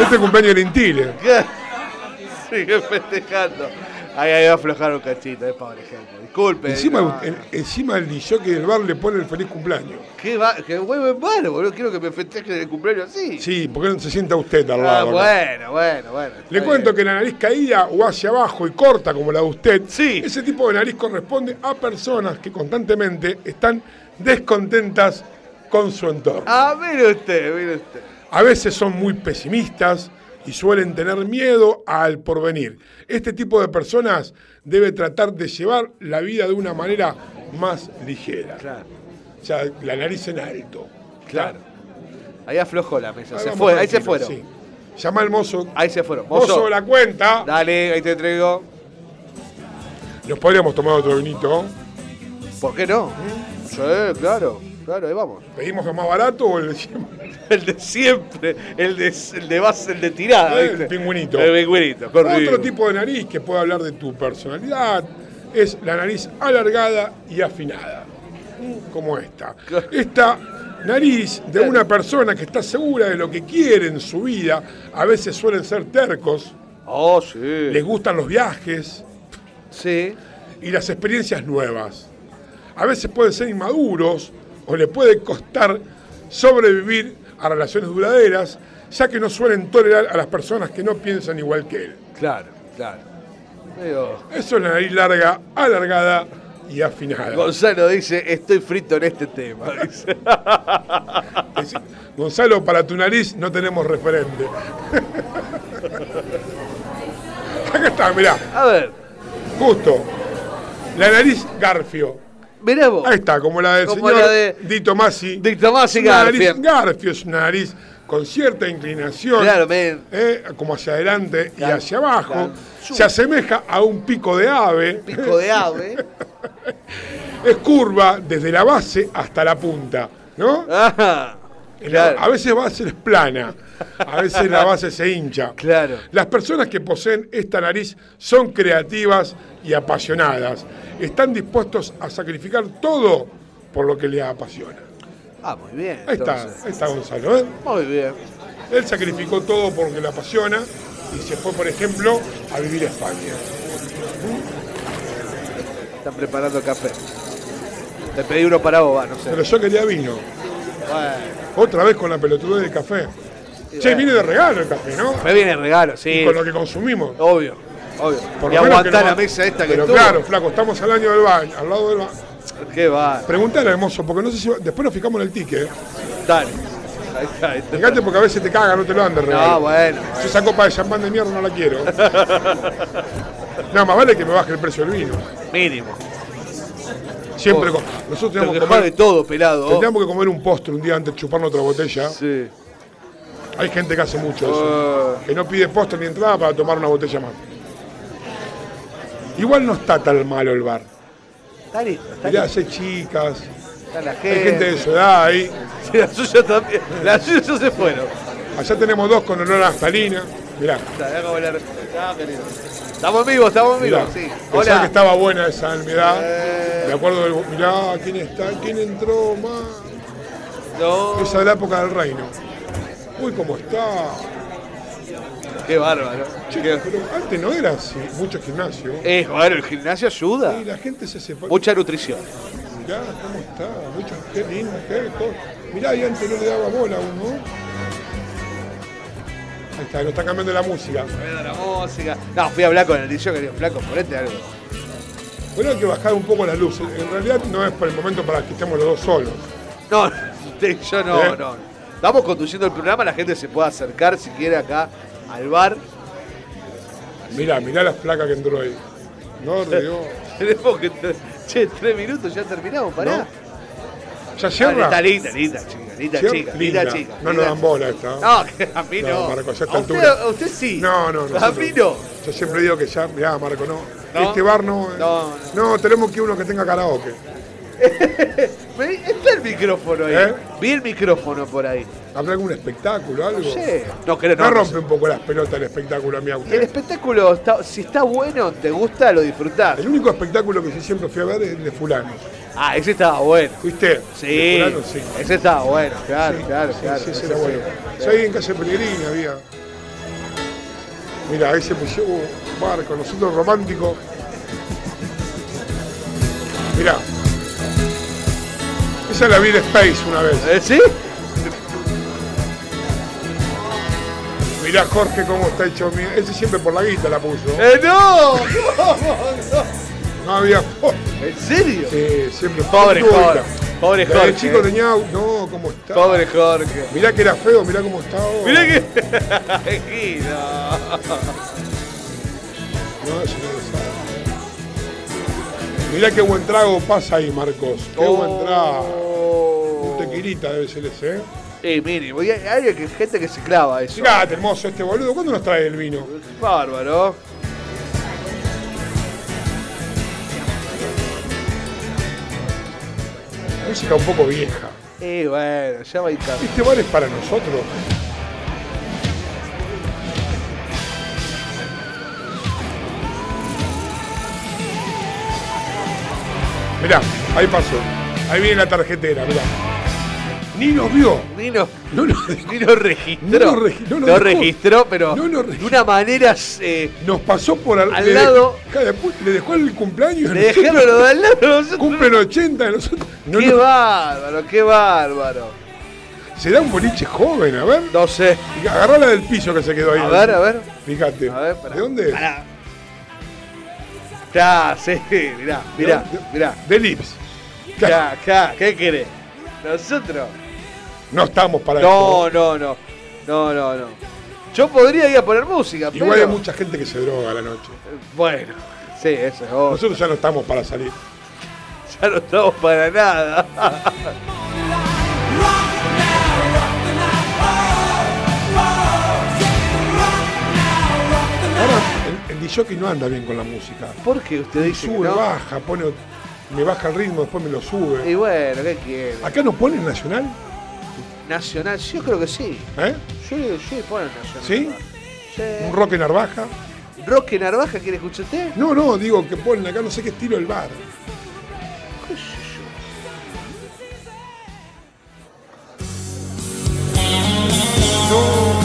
Este cumpleaños de Intile. Sigue festejando. Ahí, va a aflojar un cachito, es pobre gente. Disculpe. Encima, no. en- encima del DJ del bar le pone el feliz cumpleaños. Qué, va, qué huevo en mano, boludo. Quiero que me festeje el cumpleaños así. Sí, porque no se sienta usted al Ah, lado. acá. bueno, bueno, bueno. Le cuento bien. que la nariz caída o hacia abajo y corta como la de usted, ese tipo de nariz corresponde a personas que constantemente están descontentas con su entorno. Ah, mire usted, mire usted. A veces son muy pesimistas y suelen tener miedo al porvenir. Este tipo de personas debe tratar de llevar la vida de una manera más ligera. O sea, la nariz en alto. Claro. Ahí aflojó la mesa. Ahí Se fue, ahí se fueron. sí. Llama al mozo. Ahí se fueron. Mozo, la cuenta. Dale, ahí te entrego. Nos podríamos tomar otro vinito. ¿Por qué no? Sí, claro, claro, ahí vamos. ¿Pedimos lo más barato o el de siempre? El de siempre, el de, el de base, el de tirada. El ¿viste? pingüinito. El pingüinito. Otro tipo de nariz que puede hablar de tu personalidad es la nariz alargada y afinada, como esta. Esta nariz de una persona que está segura de lo que quiere en su vida, a veces suelen ser tercos, Oh, sí. les gustan los viajes Sí. y las experiencias nuevas. A veces pueden ser inmaduros o le puede costar sobrevivir a relaciones duraderas, ya que no suelen tolerar a las personas que no piensan igual que él. Claro, claro. Eso es la nariz larga, alargada y afinada. Gonzalo dice, estoy frito en este tema. dice. Gonzalo, para tu nariz no tenemos referente. Acá está, mirá. A ver. Justo. La nariz Garfio. Mirá vos. Ahí está, como la del Como señor la de- Dito Masi. Dito Masi Es una nariz Garfio. Garfio es una nariz con cierta inclinación. Claro, eh, como hacia adelante y hacia abajo. claro. Se asemeja a un pico de ave. Pico de ave. Es curva desde la base hasta la punta, ¿no? Ajá. La-. A veces base es plana, a veces la base se hincha. Claro. Las personas que poseen esta nariz son creativas y apasionadas. Están dispuestos a sacrificar todo por lo que les apasiona. Ah, muy bien. Ahí está, ahí está Gonzalo. ¿eh? Muy bien. Él sacrificó todo porque le apasiona y se fue, por ejemplo, a vivir a España. Están preparando café. Te pedí uno para vos, no sé. Pero yo quería vino. Bueno, Otra vez con la pelotudez del café. Che, viene de regalo el café, ¿no? me viene regalo, sí. Y con lo que consumimos. Obvio, obvio. Por y aguantar la mesa esta que Pero estuvo. claro, flaco, estamos al año del baño, al lado del baño. Qué va. Preguntale, hermoso, porque no sé si. va- Después nos fijamos en el ticket. ¿eh? Dale. Ahí está, ahí está. Fíjate porque a veces te cagan, no te lo dan de regalo. No, bueno. Yo esa copa de champán de mierda no la quiero. no, más vale que me baje el precio del vino. Mínimo. Siempre Oh, con- Nosotros te teníamos que comer. de todo, pelado. Tendríamos que comer un postre un día antes de chuparnos otra botella. Sí. Hay gente que hace mucho eso. Oh. Que no pide postre ni entrada para tomar una botella más. Igual no está tan malo el bar. Está listo, está Mirá, listo. hay chicas, Está la hay gente. gente de su edad ahí. Sí, la suya también. La suya ya se fueron. Allá tenemos dos con olor a naftalina. Mirá, Mirá Ah. Estamos vivos, estamos vivos, mirá. sí. Pensaba que estaba buena esa enfermedad. Eh. Me acuerdo del. Mirá, ¿quién está? ¿Quién entró más? No. Esa de la época del reino. Uy, cómo está. Qué bárbaro. Che, Qué- pero antes no era así, mucho gimnasio. Eh, bueno, el gimnasio ayuda. Y la gente se separa. Mucha nutrición. Mirá cómo está, mucho, qué lindo, qué todo. Mirá, y antes no le daba bola a uno. Ahí está, lo está cambiando la música. Rueda la música. No, fui a hablar con el DJ que dijo, flaco, ponete algo. Bueno, hay que bajar un poco las luces. En realidad no es por el momento para que estemos los dos solos. No, usted y yo no, ¿Eh? no. Estamos conduciendo el programa, la gente se puede acercar si quiere acá al bar. Mirá, mirá las placas que entró ahí. No. Tenemos que. Che, tres minutos, ya terminamos, pará. No. ¿Ya cierra? Está linda, linda, chica, linda, Cierra. chica, linda, chica. No nos dan bola esta. No, que a mí no. Marco, ya a esta a, usted, a usted sí. No, no, no. A mí no. Yo siempre digo que ya, mirá, Marco, no. ¿No? Este bar no. eh. No, No, tenemos que uno que tenga karaoke. Está el micrófono ahí. ¿Eh? Vi el micrófono por ahí. ¿Habrá algún espectáculo, algo? No sé. No, creo, Me no, no rompe sé. un poco las pelotas el espectáculo a mí a usted. El espectáculo, está- si está bueno, te gusta, lo disfrutás. El único espectáculo que yo siempre fui a ver es el de fulano. Ah, ese estaba bueno. ¿Fuiste? Sí, De fulano, sí. ese estaba bueno, claro, claro, Sí, claro. sí, ese ese era bueno. Sí, ahí en calle Pellegrini había. Mira, ahí se puso un barco, nosotros románticos. Mirá. Esa la vi de Space una vez. ¿Eh, ¿Sí? Mirá Jorge cómo está hecho. mi- Ese siempre por la guita la puso. ¡Eh, no! ¿Cómo no? No había. ¿En serio? Sí, siempre. Pobre Jorge, guita. pobre Jorge. chico tenía. No, cómo está. Pobre Jorge. Mirá que era feo, mirá cómo está ahora. Mirá que. No, eso no lo sabe. Mirá qué buen trago pasa ahí, Marcos. Qué Oh. buen trago. Un tequilita debe ser ese, ¿eh? Eh, mínimo. Y hay, gente que se clava eso. Fíjate, hermoso este boludo. ¿Cuándo nos trae el vino? Bárbaro. Música un poco vieja. Eh, bueno, ya va a ir. Este bar es para nosotros. Mirá, ahí pasó. Ahí viene la tarjetera, mirá. Ni nos vio. Ni nos, No, ni nos registró. No regi- no nos registró, pero No nos de una manera. eh, Nos pasó por al, Al le- lado. Le dejó el cumpleaños. le dejaron lo de al lado. nosotros- Cumplen 80 nosotros. No, qué bárbaro, qué bárbaro. se da un boliche joven, a ver. No sé. Agarrala del piso que se quedó ahí. A ver, a ver. Fíjate. A ver, pará. ¿De dónde? Pará. Claro, sí, mirá, mirá, mirá. De Lips. Acá, acá, ¿qué querés? Nosotros. No estamos para No, esto. no, no. No, no, no. Yo podría ir a poner música, Igual pero. hay mucha gente que se droga a la noche. Bueno, sí, eso es obvio. Nosotros ya no estamos para salir. Ya no estamos para nada. Ahora, el, el DJ no anda bien con la música. ¿Por qué usted dice que Sube, no? baja, pone, me baja el ritmo, después me lo sube. Y bueno, ¿qué quiere? ¿Acá no ponen nacional? Nacional, yo creo que sí. ¿Eh? Yo le sí, ponen nacional. ¿Sí? Sí. ¿Un rock en Narvaja? ¿Roque Narvaja quiere escuchar usted? No, no, digo que ponen acá no sé qué estilo el bar. ¿Qué sé yo? No,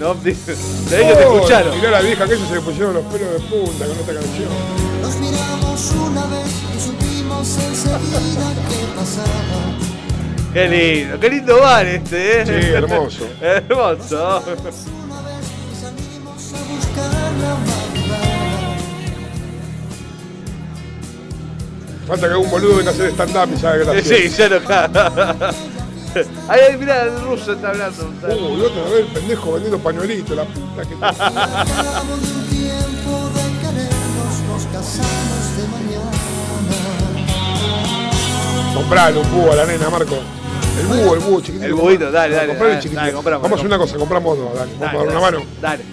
tenés que te Oh, escucharon. Mirá la vieja que se le pusieron los pelos de punta con esta canción. Nos miramos una vez y supimos enseguida qué pasaba. Qué lindo, qué lindo bar este, ¿eh? Sí, hermoso. hermoso. Salimos a buscar la madrugada. Falta que algún boludo venga a hacer stand-up y sabe que la Sí, ya no Ahí, ahí, mirá, el ruso está hablando. Uy, otra vez el pendejo vendiendo pañuelitos, la puta que. Al cabo de un tiempo de querernos nos casamos de mañana. Comprale un búho a la nena, Marco. El búho, el búho chiquitito. El buito, dale, dale. Comprale el dale, chiquitito. dale, compramos, Vamos a hacer una cosa, compramos dos, dale. Vamos a dar una mano. Dale.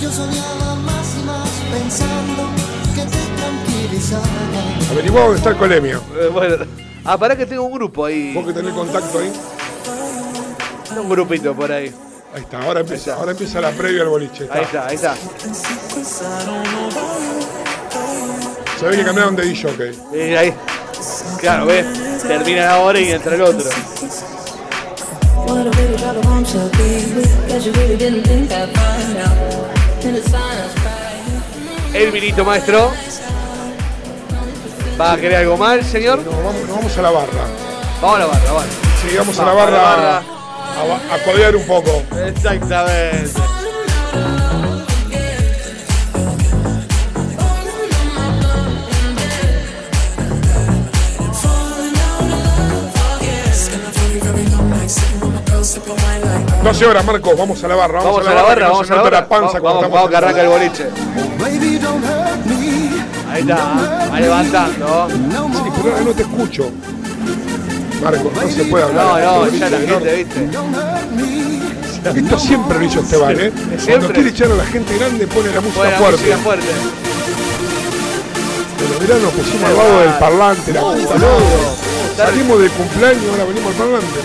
Yo soñaba más y más pensando. Averiguá dónde está el colemio. Eh, bueno. Ah, pará que tengo un grupo ahí. Vos que tenés contacto ahí. Un grupito por ahí. Ahí está, ahora empieza, ahora empieza la previa al boliche. Ahí está, ahí está. Ve que cambiaron de DJ. Eh, ahí. Claro, ves. Termina ahora y entra el otro. El vinito maestro. ¿Va a querer algo mal, señor? No, vamos, vamos a la barra. Vamos a la barra, vale. Sí, vamos a la Vamos a barra, la barra. a, codear un poco. Exactamente. No 12 horas, Marcos, vamos a la barra. Vamos, Vamos a la barra, no vamos a la barra. la panza Vamos, cuando vamos, estamos vamos que en arranca el boliche. Ahí está, va levantando. Sí, pero no te escucho. Marcos, no se puede hablar. No, no, ya la gente, viste. Esto siempre lo hizo Esteban, ¿eh? Cuando Siempre. quiere echar a la gente grande pone la música fuerte. música fuerte. Pero mirá, nos pusimos al lado del parlante, la puta. Salimos del cumpleaños, ahora venimos al parlante.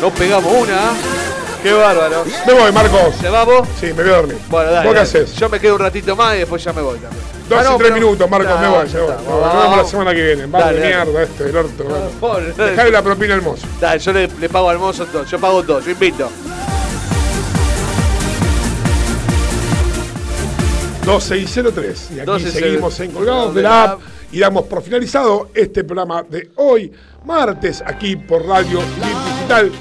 Nos pegamos una. Qué bárbaro. Me voy, Marcos. ¿Se va vos? Sí, me voy a dormir. Bueno, dale. ¿Vos qué haces? Yo me quedo un ratito más y después ya me voy también. Dos Ah, no, y tres pero- minutos, Marcos, No, me voy, ya voy. Nos vemos la semana que viene. Vamos, dale. mierda, este, el orto. Pobre, Dejale la propina al mozo. Dale, yo le, le pago al mozo todo. Yo pago todo, yo invito. 12 y 03. Y aquí 12 y seguimos 03. en Colgados de la App y damos por finalizado este programa de hoy, martes, aquí por Radio Digital.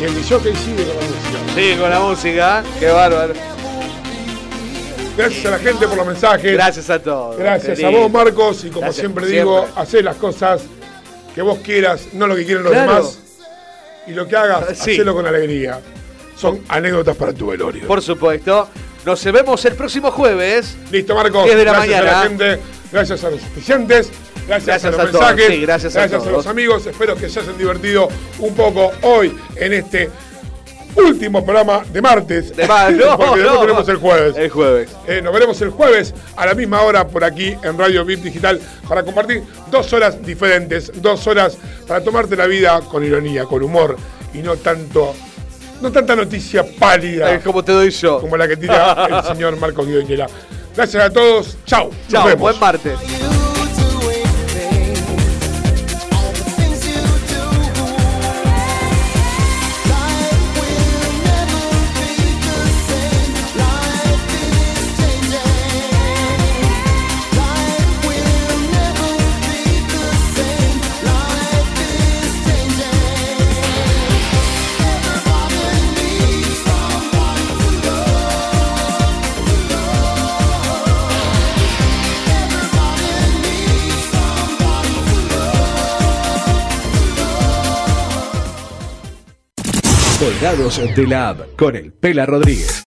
Y el que sigue con la música. Sí, con la música. Qué bárbaro. Gracias a la gente por los mensajes. Gracias a todos. Gracias a vos, Marcos. Y como Gracias, siempre digo, hacé las cosas que vos quieras, no lo que quieren los Claro. demás. Y lo que hagas, Sí. hacelo con alegría. Son anécdotas para tu velorio. Por supuesto. Nos vemos el próximo jueves. Listo, Marcos. 10 de la gracias mañana. a la gente, gracias a los oficiantes, gracias, Gracias a los a todos, mensajes, sí, gracias a gracias a, todos. los amigos. Espero que se hayan divertido un poco hoy en este último programa de martes. De mar- no, porque después no. tenemos el jueves. El jueves. Eh, nos veremos el jueves a la misma hora por aquí en Radio VIP Digital para compartir dos horas diferentes, dos horas para tomarte la vida con ironía, con humor y no tanto, no tanta noticia pálida como te doy yo. como la que tira el señor Marcos Guidoñera. Gracias a todos. Chau. Nos Chao, vemos. buen martes. De la App con el Pela Rodríguez.